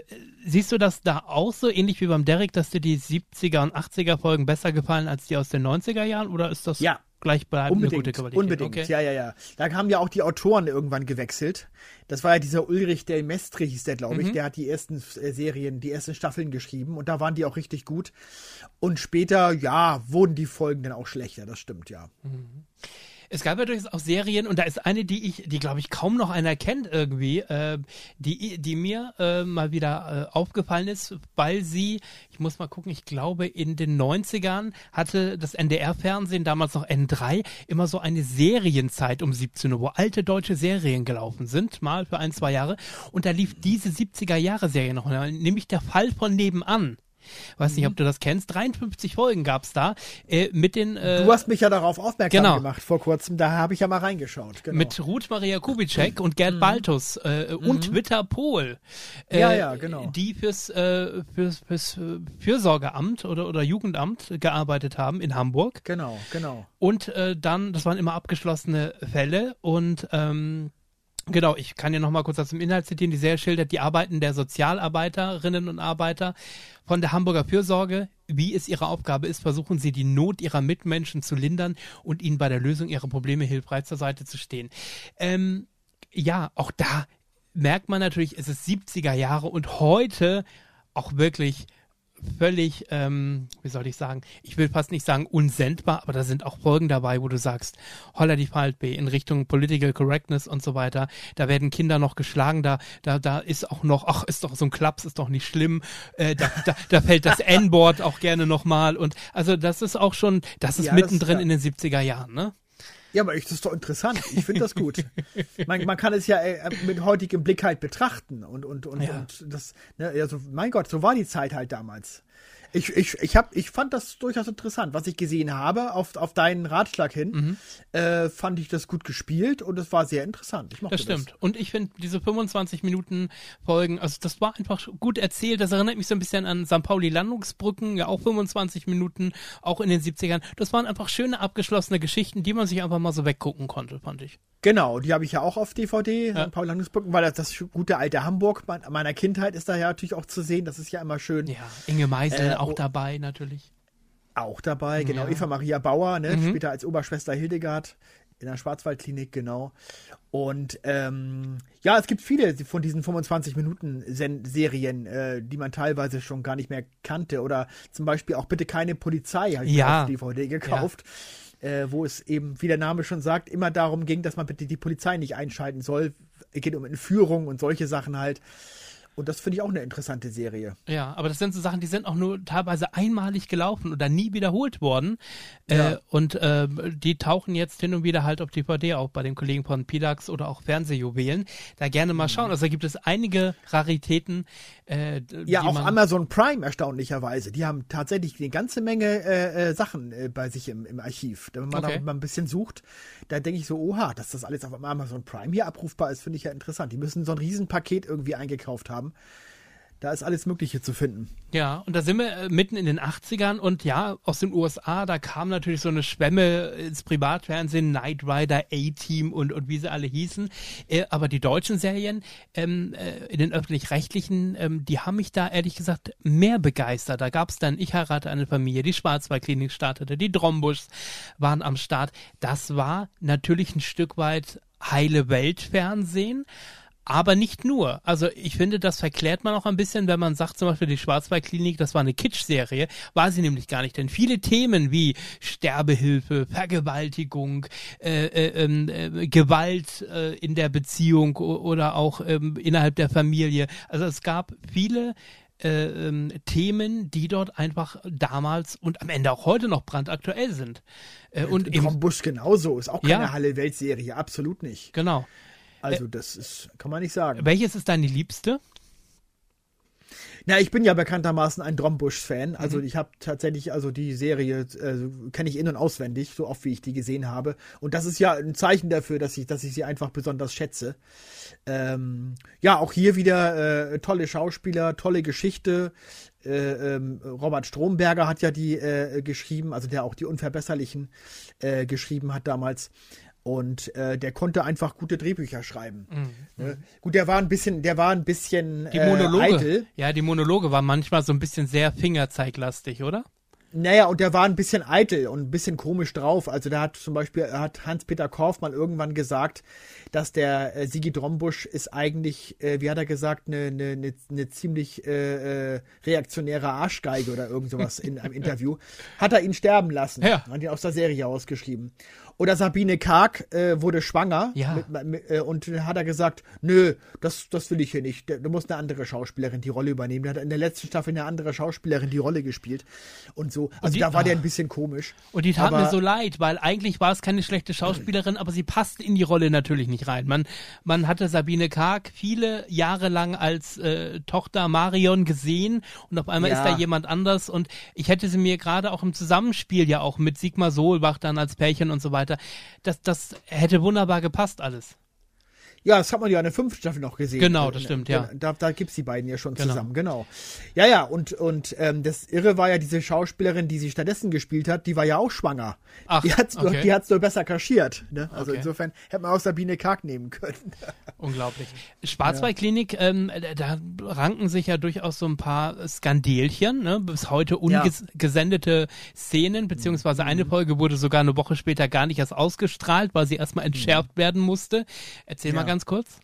siehst du das da auch so, ähnlich wie beim Derek, dass dir die 70er und 80er Folgen besser gefallen als die aus den 90er Jahren oder ist das Ja. Gleichbleibend eine Unbedingt, gute Qualität? unbedingt, Okay. ja, ja, ja. Da haben ja auch die Autoren irgendwann gewechselt. Das war ja dieser Ulrich del Mestre, hieß der, glaube ich. Mhm. Der hat die ersten äh, Serien, die ersten Staffeln geschrieben und da waren die auch richtig gut. Und später, ja, wurden die Folgen dann auch schlechter, das stimmt, ja. Es gab ja durchaus auch Serien und da ist eine, die ich, die glaube ich kaum noch einer kennt irgendwie, äh, die, die mir äh, mal wieder äh, aufgefallen ist, weil sie, ich muss mal gucken, ich glaube in den 90ern hatte das NDR-Fernsehen, damals noch N3, immer so eine Serienzeit um 17 Uhr, wo alte deutsche Serien gelaufen sind, mal für ein, zwei Jahre. Und da lief diese 70er-Jahre-Serie noch, nämlich der Fall von nebenan. Weiß Mhm. nicht, ob du das kennst. 53 Folgen gab's da äh, mit den äh, Du hast mich ja darauf aufmerksam genau. gemacht vor kurzem, da habe ich ja mal reingeschaut. Genau. mit Ruth Maria Kubitschek und Gerd Baltus äh, und Witter Pohl. Äh, Mhm. Ja, ja, genau. Die fürs, äh, fürs, fürs äh, Fürsorgeamt oder, oder Jugendamt gearbeitet haben in Hamburg. Genau, genau. Und äh, dann, das waren immer abgeschlossene Fälle und ähm, Genau, ich kann ja noch mal kurz aus dem Inhalt zitieren. Die Serie schildert die Arbeiten der Sozialarbeiterinnen und Arbeiter von der Hamburger Fürsorge. Wie es ihre Aufgabe ist, versuchen sie die Not ihrer Mitmenschen zu lindern und ihnen bei der Lösung ihrer Probleme hilfreich zur Seite zu stehen. Ähm, ja, auch da merkt man natürlich, es ist 70er Jahre und heute auch wirklich völlig, ähm, wie soll ich sagen, ich will fast nicht sagen unsendbar, aber da sind auch Folgen dabei, wo du sagst, holla die Faltbe in Richtung Political Correctness und so weiter. Da werden Kinder noch geschlagen, da, da, da ist auch noch, ach, ist doch so ein Klaps, ist doch nicht schlimm. Äh, da, da, da fällt das N-Board auch gerne nochmal und also das ist auch schon, das ist Ja, das- mittendrin ja. in den 70er Jahren, ne? Ja, aber ich, das ist doch interessant. Ich finde das gut. man, man kann es ja äh, mit heutigem Blick halt betrachten und und und, Ja. und das, ne, also mein Gott, so war die Zeit halt damals. Ich, ich, ich, hab, ich fand das durchaus interessant. Was ich gesehen habe, auf, auf deinen Ratschlag hin, Mhm. äh, fand ich das gut gespielt und es war sehr interessant. Ich mochte Das stimmt. Und ich finde diese 25 Minuten Folgen, also das war einfach gut erzählt. Das erinnert mich so ein bisschen an St. Pauli Landungsbrücken, ja auch 25 Minuten, auch in den 70ern. Das waren einfach schöne abgeschlossene Geschichten, die man sich einfach mal so weggucken konnte, fand ich. Genau, die habe ich ja auch auf DVD, Ja. St. Paul Landungsbrücken, weil das, das gute alte Hamburg mein- meiner Kindheit ist da ja natürlich auch zu sehen. Das ist ja immer schön. Ja, Inge Meisel Äh, auch dabei natürlich. Auch dabei, genau. Ja. Eva Maria Bauer, ne, Mhm. später als Oberschwester Hildegard In der Schwarzwaldklinik, genau. Und ähm, ja, es gibt viele von diesen 25-Minuten-Serien, äh, die man teilweise schon gar nicht mehr kannte. Oder zum Beispiel auch Bitte keine Polizei, habe ich Ja. auf DVD gekauft. Äh, wo es eben, wie der Name schon sagt, immer darum ging, dass man bitte die Polizei nicht einschalten soll. Es geht um Entführung und solche Sachen halt. Und das finde ich auch eine interessante Serie. Ja, aber das sind so Sachen, die sind auch nur teilweise einmalig gelaufen oder nie wiederholt worden. Ja. Äh, und äh, die tauchen jetzt hin und wieder halt auf DVD auf bei den Kollegen von Pilax oder auch Fernsehjuwelen. Da gerne mal schauen. Also da gibt es einige Raritäten. Äh, Ja, auch Amazon Prime erstaunlicherweise. Die haben tatsächlich eine ganze Menge äh, äh, Sachen äh, bei sich im, im Archiv. Wenn man Okay. da mal ein bisschen sucht, da denke ich so, oha, dass das alles auf Amazon Prime hier abrufbar ist, finde ich ja interessant. Die müssen so ein Riesenpaket irgendwie eingekauft haben. Da ist alles Mögliche zu finden. Ja, und da sind wir äh, mitten in den 80ern und ja, aus den USA, da kam natürlich so eine Schwemme ins Privatfernsehen, Knight Rider, A-Team und, und wie sie alle hießen. Äh, aber die deutschen Serien ähm, äh, in den öffentlich-rechtlichen, ähm, die haben mich da ehrlich gesagt mehr begeistert. Da gab es dann Ich heirate eine Familie, die Schwarzwaldklinik startete, die Drombuschs waren am Start. Das war natürlich ein Stück weit heile Weltfernsehen. Aber nicht nur. Also ich finde, das verklärt man auch ein bisschen, wenn man sagt zum Beispiel, die Schwarzwaldklinik, das war eine Kitsch-Serie, war sie nämlich gar nicht. Denn viele Themen wie Sterbehilfe, Vergewaltigung, äh, äh, ähm, äh, Gewalt äh, in der Beziehung oder auch ähm, innerhalb der Familie. Also es gab viele äh, ähm, Themen, die dort einfach damals und am Ende auch heute noch brandaktuell sind. Äh, und Tom Busch genauso. Ist auch keine Ja. Halle-Welt-Serie. Absolut nicht. genau. Also, das ist, kann man nicht sagen. Welches ist deine liebste? Na, ich bin ja bekanntermaßen ein Drombusch-Fan. Also Mhm. ich habe tatsächlich, also die Serie äh, kenne ich in- und auswendig, so oft wie ich die gesehen habe. Und das ist ja ein Zeichen dafür, dass ich, dass ich sie einfach besonders schätze. Ähm, ja, auch hier wieder äh, tolle Schauspieler, tolle Geschichte. Äh, ähm, Robert Stromberger hat ja die äh, geschrieben, also der auch die Unverbesserlichen äh, geschrieben hat damals. Und äh, der konnte einfach gute Drehbücher schreiben. Ne? Gut, der war ein bisschen, der war ein bisschen Mhm. Die äh, Monologe. eitel. ja, die Monologe waren manchmal so ein bisschen sehr fingerzeiglastig, oder? Naja, und der war ein bisschen eitel und ein bisschen komisch drauf. Also da hat zum Beispiel hat Hans-Peter Korfmann irgendwann gesagt, dass der äh, Sigi Drombusch ist eigentlich, äh, wie hat er gesagt, eine ne, ne, ne ziemlich äh, äh, reaktionäre Arschgeige oder irgend sowas in einem Interview. Hat er ihn sterben lassen. Ja. Hat ihn aus der Serie ausgeschrieben. Oder Sabine Karg äh, wurde schwanger Ja. mit, mit, äh, und dann hat er gesagt, nö, das, das will ich hier nicht. Du musst eine andere Schauspielerin die Rolle übernehmen. Der hat in der letzten Staffel eine andere Schauspielerin die Rolle gespielt und so. Also die- da war der ah. ein bisschen komisch. Und die tat Aber- mir so leid, weil eigentlich war es keine schlechte Schauspielerin, aber sie passte in die Rolle natürlich nicht rein. Man, man hatte Sabine Karg viele Jahre lang als äh, Tochter Marion gesehen und auf einmal Ja. ist da jemand anders und ich hätte sie mir gerade auch im Zusammenspiel ja auch mit Sigmar Solbach dann als Pärchen und so weiter, das, das hätte wunderbar gepasst alles. Ja, das hat man ja in der fünften Staffel noch gesehen. Genau, das Äh, stimmt, ja. Da, da gibt's die beiden ja schon Genau. zusammen, genau. Ja, ja, und, und ähm, das Irre war ja diese Schauspielerin, die sie stattdessen gespielt hat, die war ja auch schwanger. Ach, die hat's, okay. die hat's nur besser kaschiert. Ne? Also Okay. insofern hätte man auch Sabine Karg nehmen können. Unglaublich. Schwarzwaldklinik, ähm, da, da ranken sich ja durchaus so ein paar Skandelchen, ne? bis heute ungesendete Szenen, beziehungsweise Mhm. eine Folge wurde sogar eine Woche später gar nicht erst ausgestrahlt, weil sie erstmal entschärft werden musste. Erzähl mal Mhm. Ganz kurz.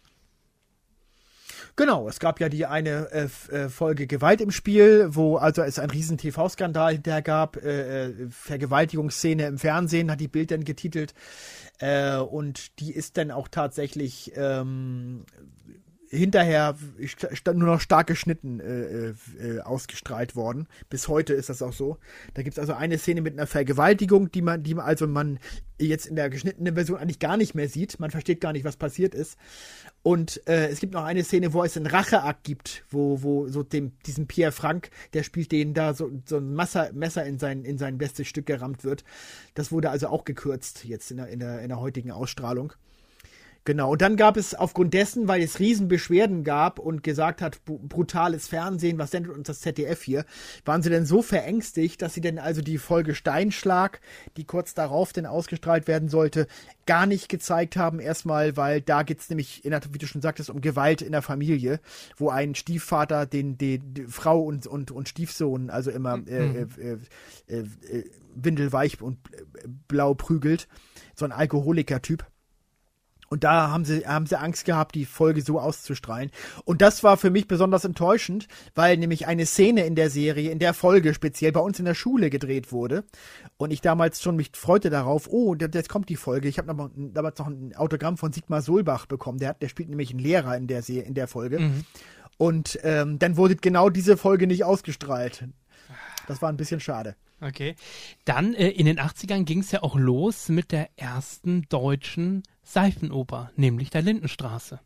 Genau, es gab ja die eine äh, äh, Folge Gewalt im Spiel, wo also es einen riesen TV-Skandal hinterher gab, äh, äh, Vergewaltigungsszene im Fernsehen, hat die Bild dann getitelt. Äh, und die ist dann auch tatsächlich ähm, hinterher nur noch stark geschnitten äh, äh, ausgestrahlt worden. Bis heute ist das auch so. Da gibt es also eine Szene mit einer Vergewaltigung, die man, die man also man jetzt in der geschnittenen Version eigentlich gar nicht mehr sieht. Man versteht gar nicht, was passiert ist. Und äh, es gibt noch eine Szene, wo es einen Racheakt gibt, wo, wo so dem, diesem Pierre Frank, der spielt den da so, so ein Messer, Messer in sein, in sein bestes Stück gerammt wird. Das wurde also auch gekürzt jetzt in der, in der, in der heutigen Ausstrahlung. Genau, und dann gab es aufgrund dessen, weil es Riesenbeschwerden gab und gesagt hat, brutales Fernsehen, was sendet uns das ZDF hier, waren sie denn so verängstigt, dass sie denn also die Folge Steinschlag, die kurz darauf denn ausgestrahlt werden sollte, gar nicht gezeigt haben. Erstmal, weil da geht's nämlich, in der, wie du schon sagtest, um Gewalt in der Familie, wo ein Stiefvater den, den, die Frau und, und, und Stiefsohn also immer äh, äh, äh, äh, windelweich und äh, blau prügelt. So ein Alkoholiker-Typ. Und da haben sie, haben sie Angst gehabt, die Folge so auszustrahlen. Und das war für mich besonders enttäuschend, weil nämlich eine Szene in der Serie, in der Folge speziell bei uns in der Schule gedreht wurde. Und ich damals schon mich freute darauf, oh, jetzt kommt die Folge. Ich habe damals noch ein Autogramm von Sigmar Solbach bekommen. Der, hat, der spielt nämlich einen Lehrer in der, in der Folge. Mhm. Und ähm, dann wurde genau diese Folge nicht ausgestrahlt. Das war ein bisschen schade. Okay. Dann äh, in den 80ern ging es ja auch los mit der ersten deutschen Seifenoper, nämlich der Lindenstraße.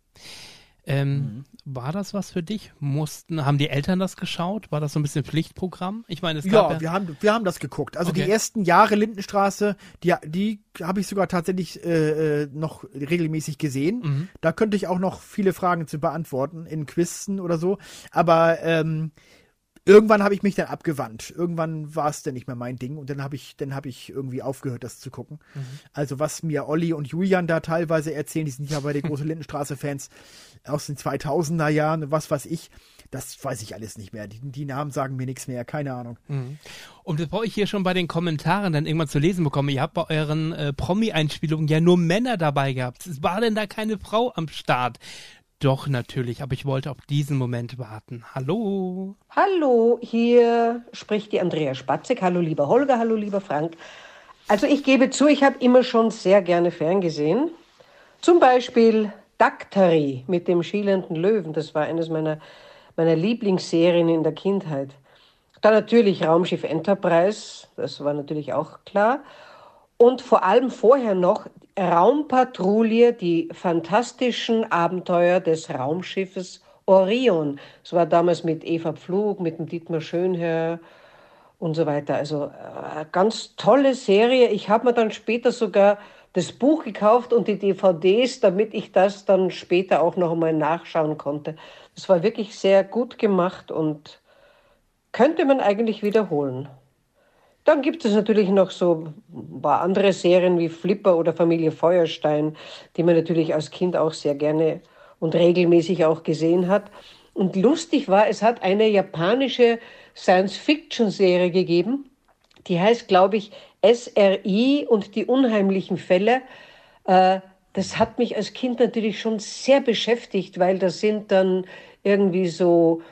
Ähm, War das was für dich? Mussten, haben die Eltern das geschaut? War das so ein bisschen Pflichtprogramm? Ich meine, es gab Ja, ja, wir haben, wir haben das geguckt. Also Okay. die ersten Jahre Lindenstraße, die, die habe ich sogar tatsächlich äh, äh, noch regelmäßig gesehen. Mhm. Da könnte ich auch noch viele Fragen zu beantworten in Quizzen oder so. Aber ähm, irgendwann habe ich mich dann abgewandt. Irgendwann war es dann nicht mehr mein Ding und dann habe ich, dann habe ich irgendwie aufgehört, das zu gucken. Mhm. Also was mir Olli und Julian da teilweise erzählen, die sind ja beide große Lindenstraße-Fans aus den 2000er Jahren, was weiß ich. Das weiß ich alles nicht mehr. Die, die Namen sagen mir nichts mehr, keine Ahnung. Mhm. Und bevor ich hier schon bei den Kommentaren dann irgendwann zu lesen bekomme, ihr habt bei euren äh, Promi-Einspielungen ja nur Männer dabei gehabt. Es war denn da keine Frau am Start? Doch, natürlich, aber ich wollte auf diesen Moment warten. Hallo. Hallo, hier spricht die Andrea Spatzek. Hallo, lieber Holger, hallo, lieber Frank. Also ich gebe zu, ich habe immer schon sehr gerne ferngesehen. Zum Beispiel Daktari mit dem schielenden Löwen. Das war eines meiner, meiner Lieblingsserien in der Kindheit. Dann natürlich Raumschiff Enterprise, das war natürlich auch klar. Und vor allem vorher noch Raumpatrouille, die fantastischen Abenteuer des Raumschiffes Orion. Das war damals mit Eva Pflug, mit dem Dietmar Schönherr und so weiter. Also äh, ganz tolle Serie. Ich habe mir dann später sogar das Buch gekauft und die DVDs, damit ich das dann später auch noch einmal nachschauen konnte. Das war wirklich sehr gut gemacht und könnte man eigentlich wiederholen. Dann gibt es natürlich noch so ein paar andere Serien wie Flipper oder Familie Feuerstein, die man natürlich als Kind auch sehr gerne und regelmäßig auch gesehen hat. Und lustig war, es hat eine japanische Science-Fiction-Serie gegeben, die heißt, glaube ich, SRI und die unheimlichen Fälle. Äh, das hat mich als Kind natürlich schon sehr beschäftigt, weil da sind dann irgendwie so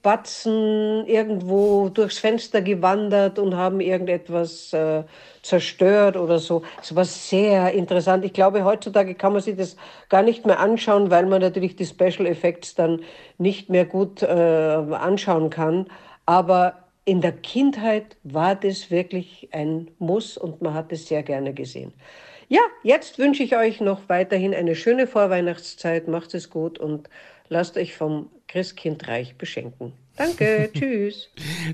Schleimbatzen irgendwo durchs Fenster gewandert und haben irgendetwas äh, zerstört oder so. Es war sehr interessant. Ich glaube, heutzutage kann man sich das gar nicht mehr anschauen, weil man natürlich die Special Effects dann nicht mehr gut äh, anschauen kann. Aber in der Kindheit war das wirklich ein Muss und man hat es sehr gerne gesehen. Ja, jetzt wünsche ich euch noch weiterhin eine schöne Vorweihnachtszeit. Macht es gut und lasst euch vom Christkindreich beschenken. Danke, tschüss.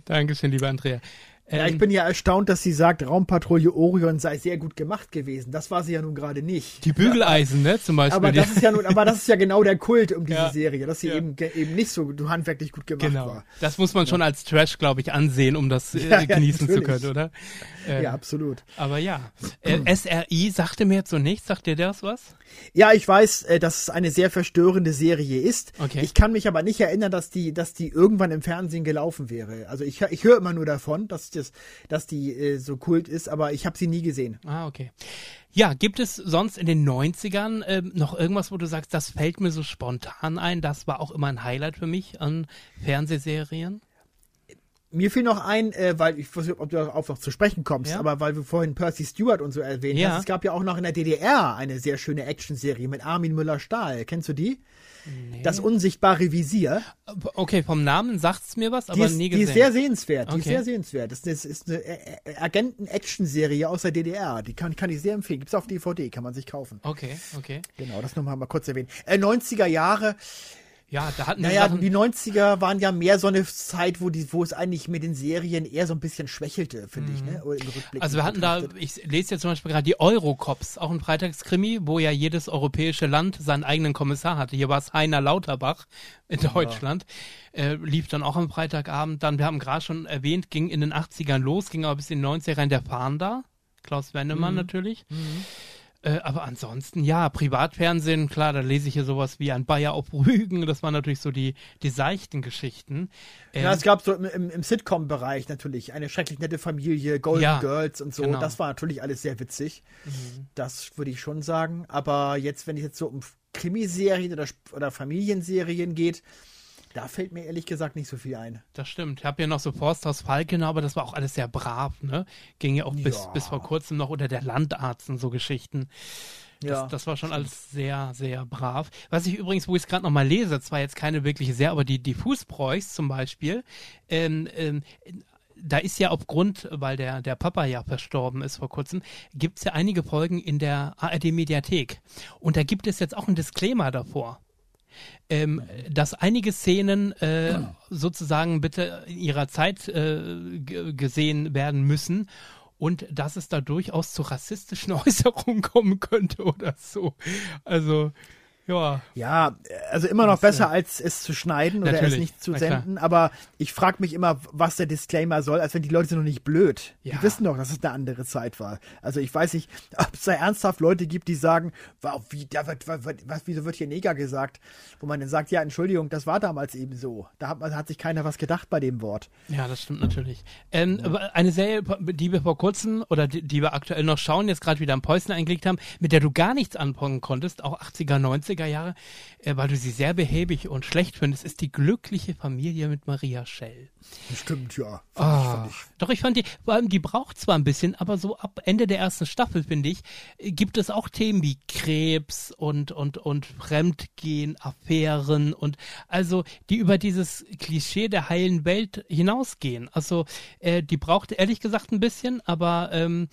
Dankeschön, lieber Andrea. Ja, Ähm, ich bin ja erstaunt, dass sie sagt, Raumpatrouille Orion sei sehr gut gemacht gewesen. Das war sie ja nun gerade nicht. die Bügeleisen, ne, zum Beispiel. Aber das ist ja nun, aber das ist ja genau der Kult um diese Ja. Serie, dass sie Ja. eben, eben nicht so handwerklich gut gemacht Genau. war. Das muss man schon als Trash, glaube ich, ansehen, um das äh, Ja, ja, genießen zu können, oder? Äh, Ja, absolut. Aber ja, äh, SRI sagte mir jetzt so nichts. Sagt dir das was? Ja, ich weiß, äh, dass es eine sehr verstörende Serie ist. Okay. Ich kann mich aber nicht erinnern, dass die, dass die irgendwann im Fernsehen gelaufen wäre. Also ich, ich höre immer nur davon, dass das, dass die äh, so kult ist, aber ich habe sie nie gesehen. Ah, okay. Ja, gibt es sonst in den 90ern ähm, noch irgendwas, wo du sagst, das fällt mir so spontan ein? Das war auch immer ein Highlight für mich an Fernsehserien. Mir fiel noch ein, äh, weil ich weiß nicht, ob du darauf noch zu sprechen kommst, Ja. aber weil du vorhin Percy Stewart und so erwähnt Ja. hast, es gab ja auch noch in der DDR eine sehr schöne Actionserie mit Armin Müller-Stahl. Kennst du die? Das unsichtbare Visier. Okay, vom Namen sagt's mir was, Die aber ist, nie die gesehen. ist sehr sehenswert. Die ist Okay. sehr sehenswert. Das ist, ist eine äh, äh, Agenten-Action-Serie aus der DDR. Die kann, kann ich sehr empfehlen. Gibt's auf DVD, kann man sich kaufen. Okay, okay. Genau, das nochmal mal kurz erwähnen. Äh, 90er Jahre. Ja, da hatten wir Naja, die 90er waren ja mehr so eine Zeit, wo, die, wo es eigentlich mit den Serien eher so ein bisschen schwächelte, finde ich, ne? Rückblick Also wir hatten da, betrachtet. ich lese jetzt zum Beispiel gerade die Eurocops, auch ein Freitagskrimi, wo ja jedes europäische Land seinen eigenen Kommissar hatte. Hier war es Heiner Lauterbach in Deutschland. Äh, lief dann auch am Freitagabend. Dann, wir haben gerade schon erwähnt, ging in den 80ern los, ging aber bis in die 90er rein der Fahnder. Klaus Wendemann Mhm. natürlich. Äh, aber ansonsten, ja, Privatfernsehen, klar, da lese ich hier sowas wie ein Bayer auf Rügen. Das waren natürlich so die, die seichten Geschichten. Ähm, Ja, es gab so im, im, Sitcom-Bereich natürlich eine schrecklich nette Familie, Golden Ja, Girls und so. genau. Das war natürlich alles sehr witzig. Das würde ich schon sagen. Aber jetzt, wenn es jetzt so um Krimiserien oder, oder Familienserien geht, da fällt mir ehrlich gesagt nicht so viel ein. Das stimmt. Ich habe ja noch so Forsthaus Falkenau, aber das war auch alles sehr brav, ne? Ging ja auch bis, Ja. bis vor kurzem noch unter der Landarzt und so Geschichten. Das, Ja, das war schon alles sehr, sehr brav. Was ich übrigens, wo ich es gerade nochmal lese, zwar jetzt keine wirkliche Serie, aber die, die Fußbräuchs zum Beispiel, ähm, ähm, da ist ja aufgrund, weil der, der Papa ja verstorben ist vor kurzem, gibt es ja einige Folgen in der ARD-Mediathek. Und da gibt es jetzt auch einen Disclaimer davor ähm, dass einige Szenen äh, sozusagen bitte in ihrer Zeit äh, gesehen werden müssen und dass es da durchaus zu rassistischen Äußerungen kommen könnte oder so. Also, ja. Ja, also immer noch besser, als es zu schneiden oder es Natürlich, nicht zu senden. Aber ich frage mich immer, was der Disclaimer soll, als wenn die Leute sind noch nicht blöd. Ja. Die wissen doch, dass es eine andere Zeit war. Also ich weiß nicht, ob es da ernsthaft Leute gibt, die sagen, wow, wie, da wird, was, wieso wird hier Neger gesagt? Wo man dann sagt, ja, Entschuldigung, das war damals eben so. Da hat, man, hat sich keiner was gedacht bei dem Wort. Ja, das stimmt natürlich. Ähm, aber Eine Serie, die wir vor kurzem oder die, die wir aktuell noch schauen, jetzt gerade wieder am Päuschen eingelegt haben, mit der du gar nichts anfangen konntest, auch 80er, 90er Jahre, äh, weil du sie sehr behäbig und schlecht findest, ist die glückliche Familie mit Maria Schell. Stimmt, ja. Ich, Ah, fand ich. Doch, ich fand die, vor allem die braucht zwar ein bisschen, aber so ab Ende der ersten Staffel, finde ich, äh, gibt es auch Themen wie Krebs und, und, und Fremdgehen, Affären und also, die über dieses Klischee der heilen Welt hinausgehen. Also, äh, die braucht ehrlich gesagt ein bisschen, aber ähm,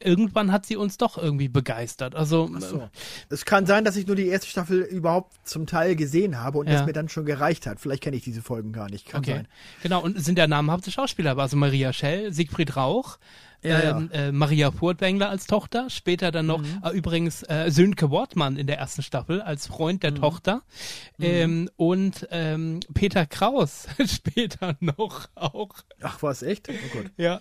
irgendwann hat sie uns doch irgendwie begeistert. Also, So. Es kann sein, dass ich nur die erste Staffel überhaupt zum Teil gesehen habe und Ja. es mir dann schon gereicht hat. Vielleicht kenne ich diese Folgen gar nicht. Kann Okay, sein. genau. Und sind ja namhafte Schauspieler, also Maria Schell, Siegfried Rauch, Ja, ähm, Äh, Maria Furtwängler als Tochter, später dann noch Mhm. äh, übrigens äh, Sönke Wortmann in der ersten Staffel als Freund Mhm. der Tochter ähm, und ähm, Peter Kraus später noch auch. Ach, war es echt? Oh Gott. Ja,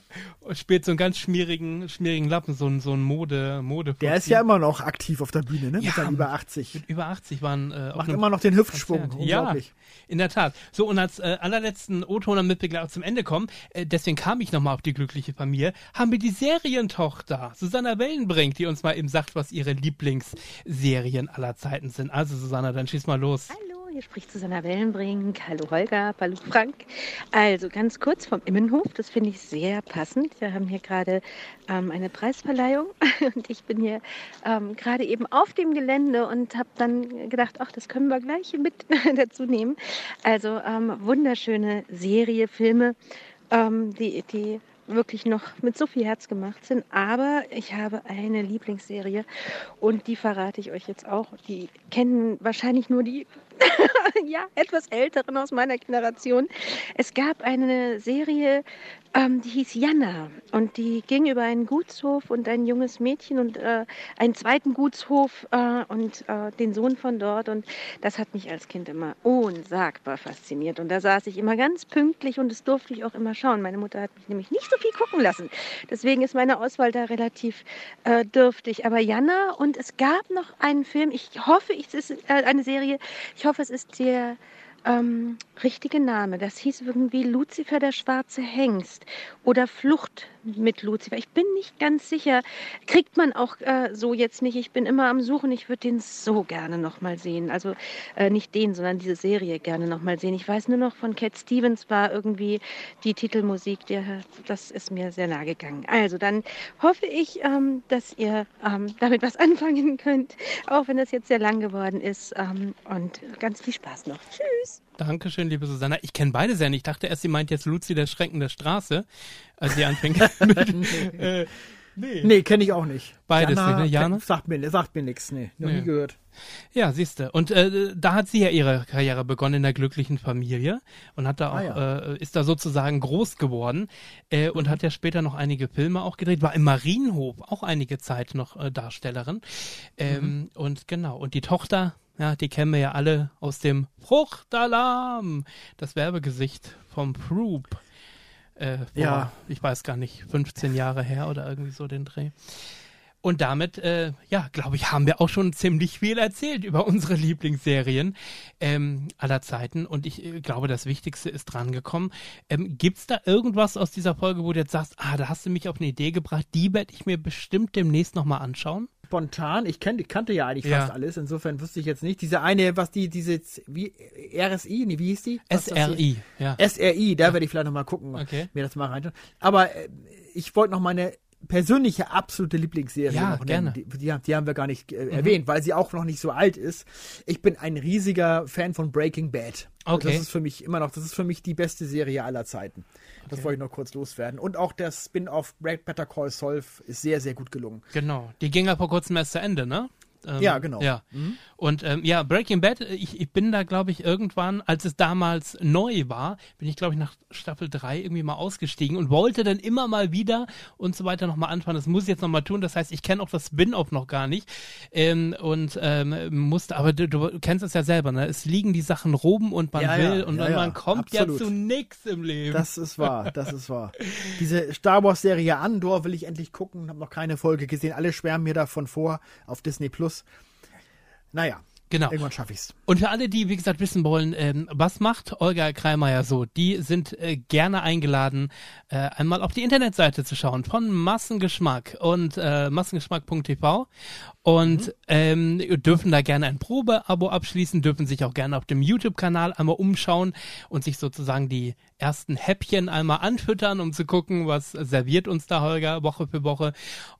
spielt so einen ganz schmierigen, schmierigen Lappen, so ein, so ein Mode, Mode. Der ist ja immer noch aktiv auf der Bühne, ne? Ja, Mit seinen über 80. über 80 waren äh, Macht immer noch den. Konzert. Ja, in der Tat. So, und als äh, allerletzten O-Ton, damit wir gleich auch zum Ende kommen, äh, deswegen kam ich nochmal auf die glückliche Familie, haben wir die Serientochter, Susanna Wellenbrink, die uns mal eben sagt, was ihre Lieblingsserien aller Zeiten sind. Also, Susanna, dann schieß mal los. Hallo, hier spricht Susanna Wellenbrink. Hallo Holger, hallo Frank. Also ganz kurz vom Immenhof, das finde ich sehr passend. Wir haben hier gerade ähm, eine Preisverleihung und ich bin hier ähm, gerade eben auf dem Gelände und habe dann gedacht, ach, das können wir gleich mit dazu nehmen. Also ähm, wunderschöne Serie, Filme, ähm, die, die wirklich noch mit so viel Herz gemacht sind. Aber ich habe eine Lieblingsserie und die verrate ich euch jetzt auch. Die kennen wahrscheinlich nur die ja, etwas Älteren aus meiner Generation. Es gab eine Serie, ähm, die hieß Jana und die ging über einen Gutshof und ein junges Mädchen und äh, einen zweiten Gutshof äh, und äh, den Sohn von dort und das hat mich als Kind immer unsagbar fasziniert und da saß ich immer ganz pünktlich und das durfte ich auch immer schauen. Meine Mutter hat mich nämlich nicht so viel gucken lassen. Deswegen ist meine Auswahl da relativ äh, dürftig. Aber Jana und es gab noch einen Film, ich hoffe, es ist äh, eine Serie, ich hoffe, es ist der ähm, richtige Name. Das hieß irgendwie Luzifer der schwarze Hengst oder Flucht mit Luzifer. Ich bin nicht ganz sicher. Kriegt man auch äh, so jetzt nicht. Ich bin immer am Suchen. Ich würde den so gerne noch mal sehen. Also äh, nicht den, sondern diese Serie gerne noch mal sehen. Ich weiß nur noch von Cat Stevens war irgendwie die Titelmusik. Der, das ist mir sehr nahe gegangen. Also dann hoffe ich, ähm, dass ihr ähm, damit was anfangen könnt, auch wenn das jetzt sehr lang geworden ist. Ähm, und ganz viel Spaß noch. Tschüss. Dankeschön, liebe Susanna. Ich kenne beide sehr nicht. Ich dachte erst, sie meint jetzt Luzi der Schrecken der Straße, als sie anfing. mit, äh, Nee. Nee, kenne ich auch nicht. Beides Jana, nicht, ne? Jana? Sagt mir, sagt mir nichts, nee. Noch Nee. nie gehört. Ja, siehste. Und äh, da hat sie ja ihre Karriere begonnen in der glücklichen Familie und hat da auch, Ah, ja. äh, ist da sozusagen groß geworden äh, und hat ja später noch einige Filme auch gedreht, war im Marienhof auch einige Zeit noch äh, Darstellerin. Ähm, Und genau, und die Tochter, ja, die kennen wir ja alle aus dem Fruchtalarm, das Werbegesicht vom Proop. Äh, vor, Ja. Ich weiß gar nicht, 15 Jahre her oder irgendwie so den Dreh. Und damit, äh, ja, glaube ich, haben wir auch schon ziemlich viel erzählt über unsere Lieblingsserien ähm, aller Zeiten. Und ich äh, glaube, das Wichtigste ist drangekommen. Ähm, Gibt es da irgendwas aus dieser Folge, wo du jetzt sagst, ah, da hast du mich auf eine Idee gebracht, die werde ich mir bestimmt demnächst nochmal anschauen? Spontan, ich kenn, kannte ja eigentlich Ja. fast alles, insofern wüsste ich jetzt nicht. Diese eine, was die, diese, wie, RSI, nee, wie hieß die? Was SRI, ja. SRI, da werde ich vielleicht nochmal gucken, Okay. mir das mal reinschauen. Aber äh, ich wollte noch meine persönliche absolute Lieblingsserie Ja, noch gerne. nennen. Die, die, die haben wir gar nicht äh, erwähnt, weil sie auch noch nicht so alt ist. Ich bin ein riesiger Fan von Breaking Bad. Okay. Das ist für mich immer noch, das ist für mich die beste Serie aller Zeiten. Das wollte ich noch kurz loswerden. Und auch der Spin-off Break Better Call Saul ist sehr, sehr gut gelungen. Genau. Die ging ja vor kurzem erst zu Ende, ne? Ähm, Ja, genau. Ja. Mhm. Und ähm, ja, Breaking Bad, äh, ich, ich bin da, glaube ich, irgendwann, als es damals neu war, bin ich, glaube ich, nach Staffel 3 irgendwie mal ausgestiegen und wollte dann immer mal wieder und so weiter nochmal anfangen. Das muss ich jetzt nochmal tun. Das heißt, ich kenne auch das Spin-off noch gar nicht. Ähm, und ähm, musste, aber du, du kennst es ja selber, ne? Es liegen die Sachen rum und man Ja, will ja, und ja, man kommt absolut. ja zu nix im Leben. Das ist wahr, das ist wahr. Diese Star Wars Serie Andor will ich endlich gucken, habe noch keine Folge gesehen. Alle schwärmen mir davon vor auf Disney Plus. Naja, Genau. irgendwann schaffe ich's. Und für alle, die, wie gesagt, wissen wollen, ähm, was macht Olga Kreimeier so, die sind äh, gerne eingeladen, äh, einmal auf die Internetseite zu schauen von Massengeschmack und äh, massengeschmack.tv und ähm, dürfen da gerne ein Probeabo abschließen, dürfen sich auch gerne auf dem YouTube-Kanal einmal umschauen und sich sozusagen die ersten Häppchen einmal anfüttern, um zu gucken, was serviert uns da Holger Woche für Woche.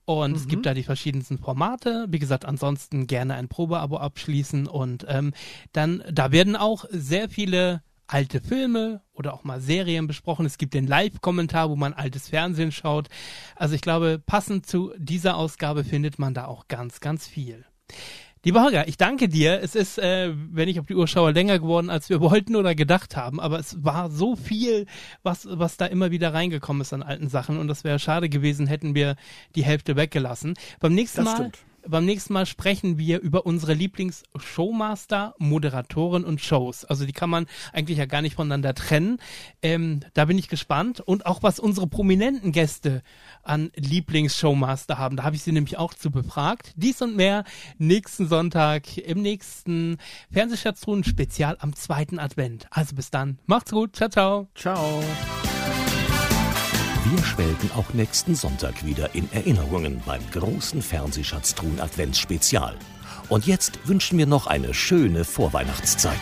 Und es gibt da die verschiedensten Formate. Wie gesagt, ansonsten gerne ein Probeabo abschließen und ähm, dann, da werden auch sehr viele alte Filme oder auch mal Serien besprochen. Es gibt den Live-Kommentar, wo man altes Fernsehen schaut. Also ich glaube, passend zu dieser Ausgabe findet man da auch ganz, ganz viel. Lieber Holger, ich danke dir. Es ist, äh, wenn ich auf die Uhr schaue, länger geworden, als wir wollten oder gedacht haben. Aber es war so viel, was, was da immer wieder reingekommen ist an alten Sachen. Und das wäre schade gewesen, hätten wir die Hälfte weggelassen. Beim nächsten Das Mal. stimmt. Beim nächsten Mal sprechen wir über unsere Lieblings-Showmaster, Moderatoren und Shows. Also die kann man eigentlich ja gar nicht voneinander trennen. Ähm, da bin ich gespannt. Und auch was unsere prominenten Gäste an Lieblings-Showmaster haben. Da habe ich sie nämlich auch zu befragt. Dies und mehr nächsten Sonntag im nächsten Fernsehschatztruhen-Spezial am zweiten Advent. Also bis dann. Macht's gut. Ciao, ciao. Ciao. Wir schwelgen auch nächsten Sonntag wieder in Erinnerungen beim großen Fernsehschatztruhen Adventsspezial. Und jetzt wünschen wir noch eine schöne Vorweihnachtszeit.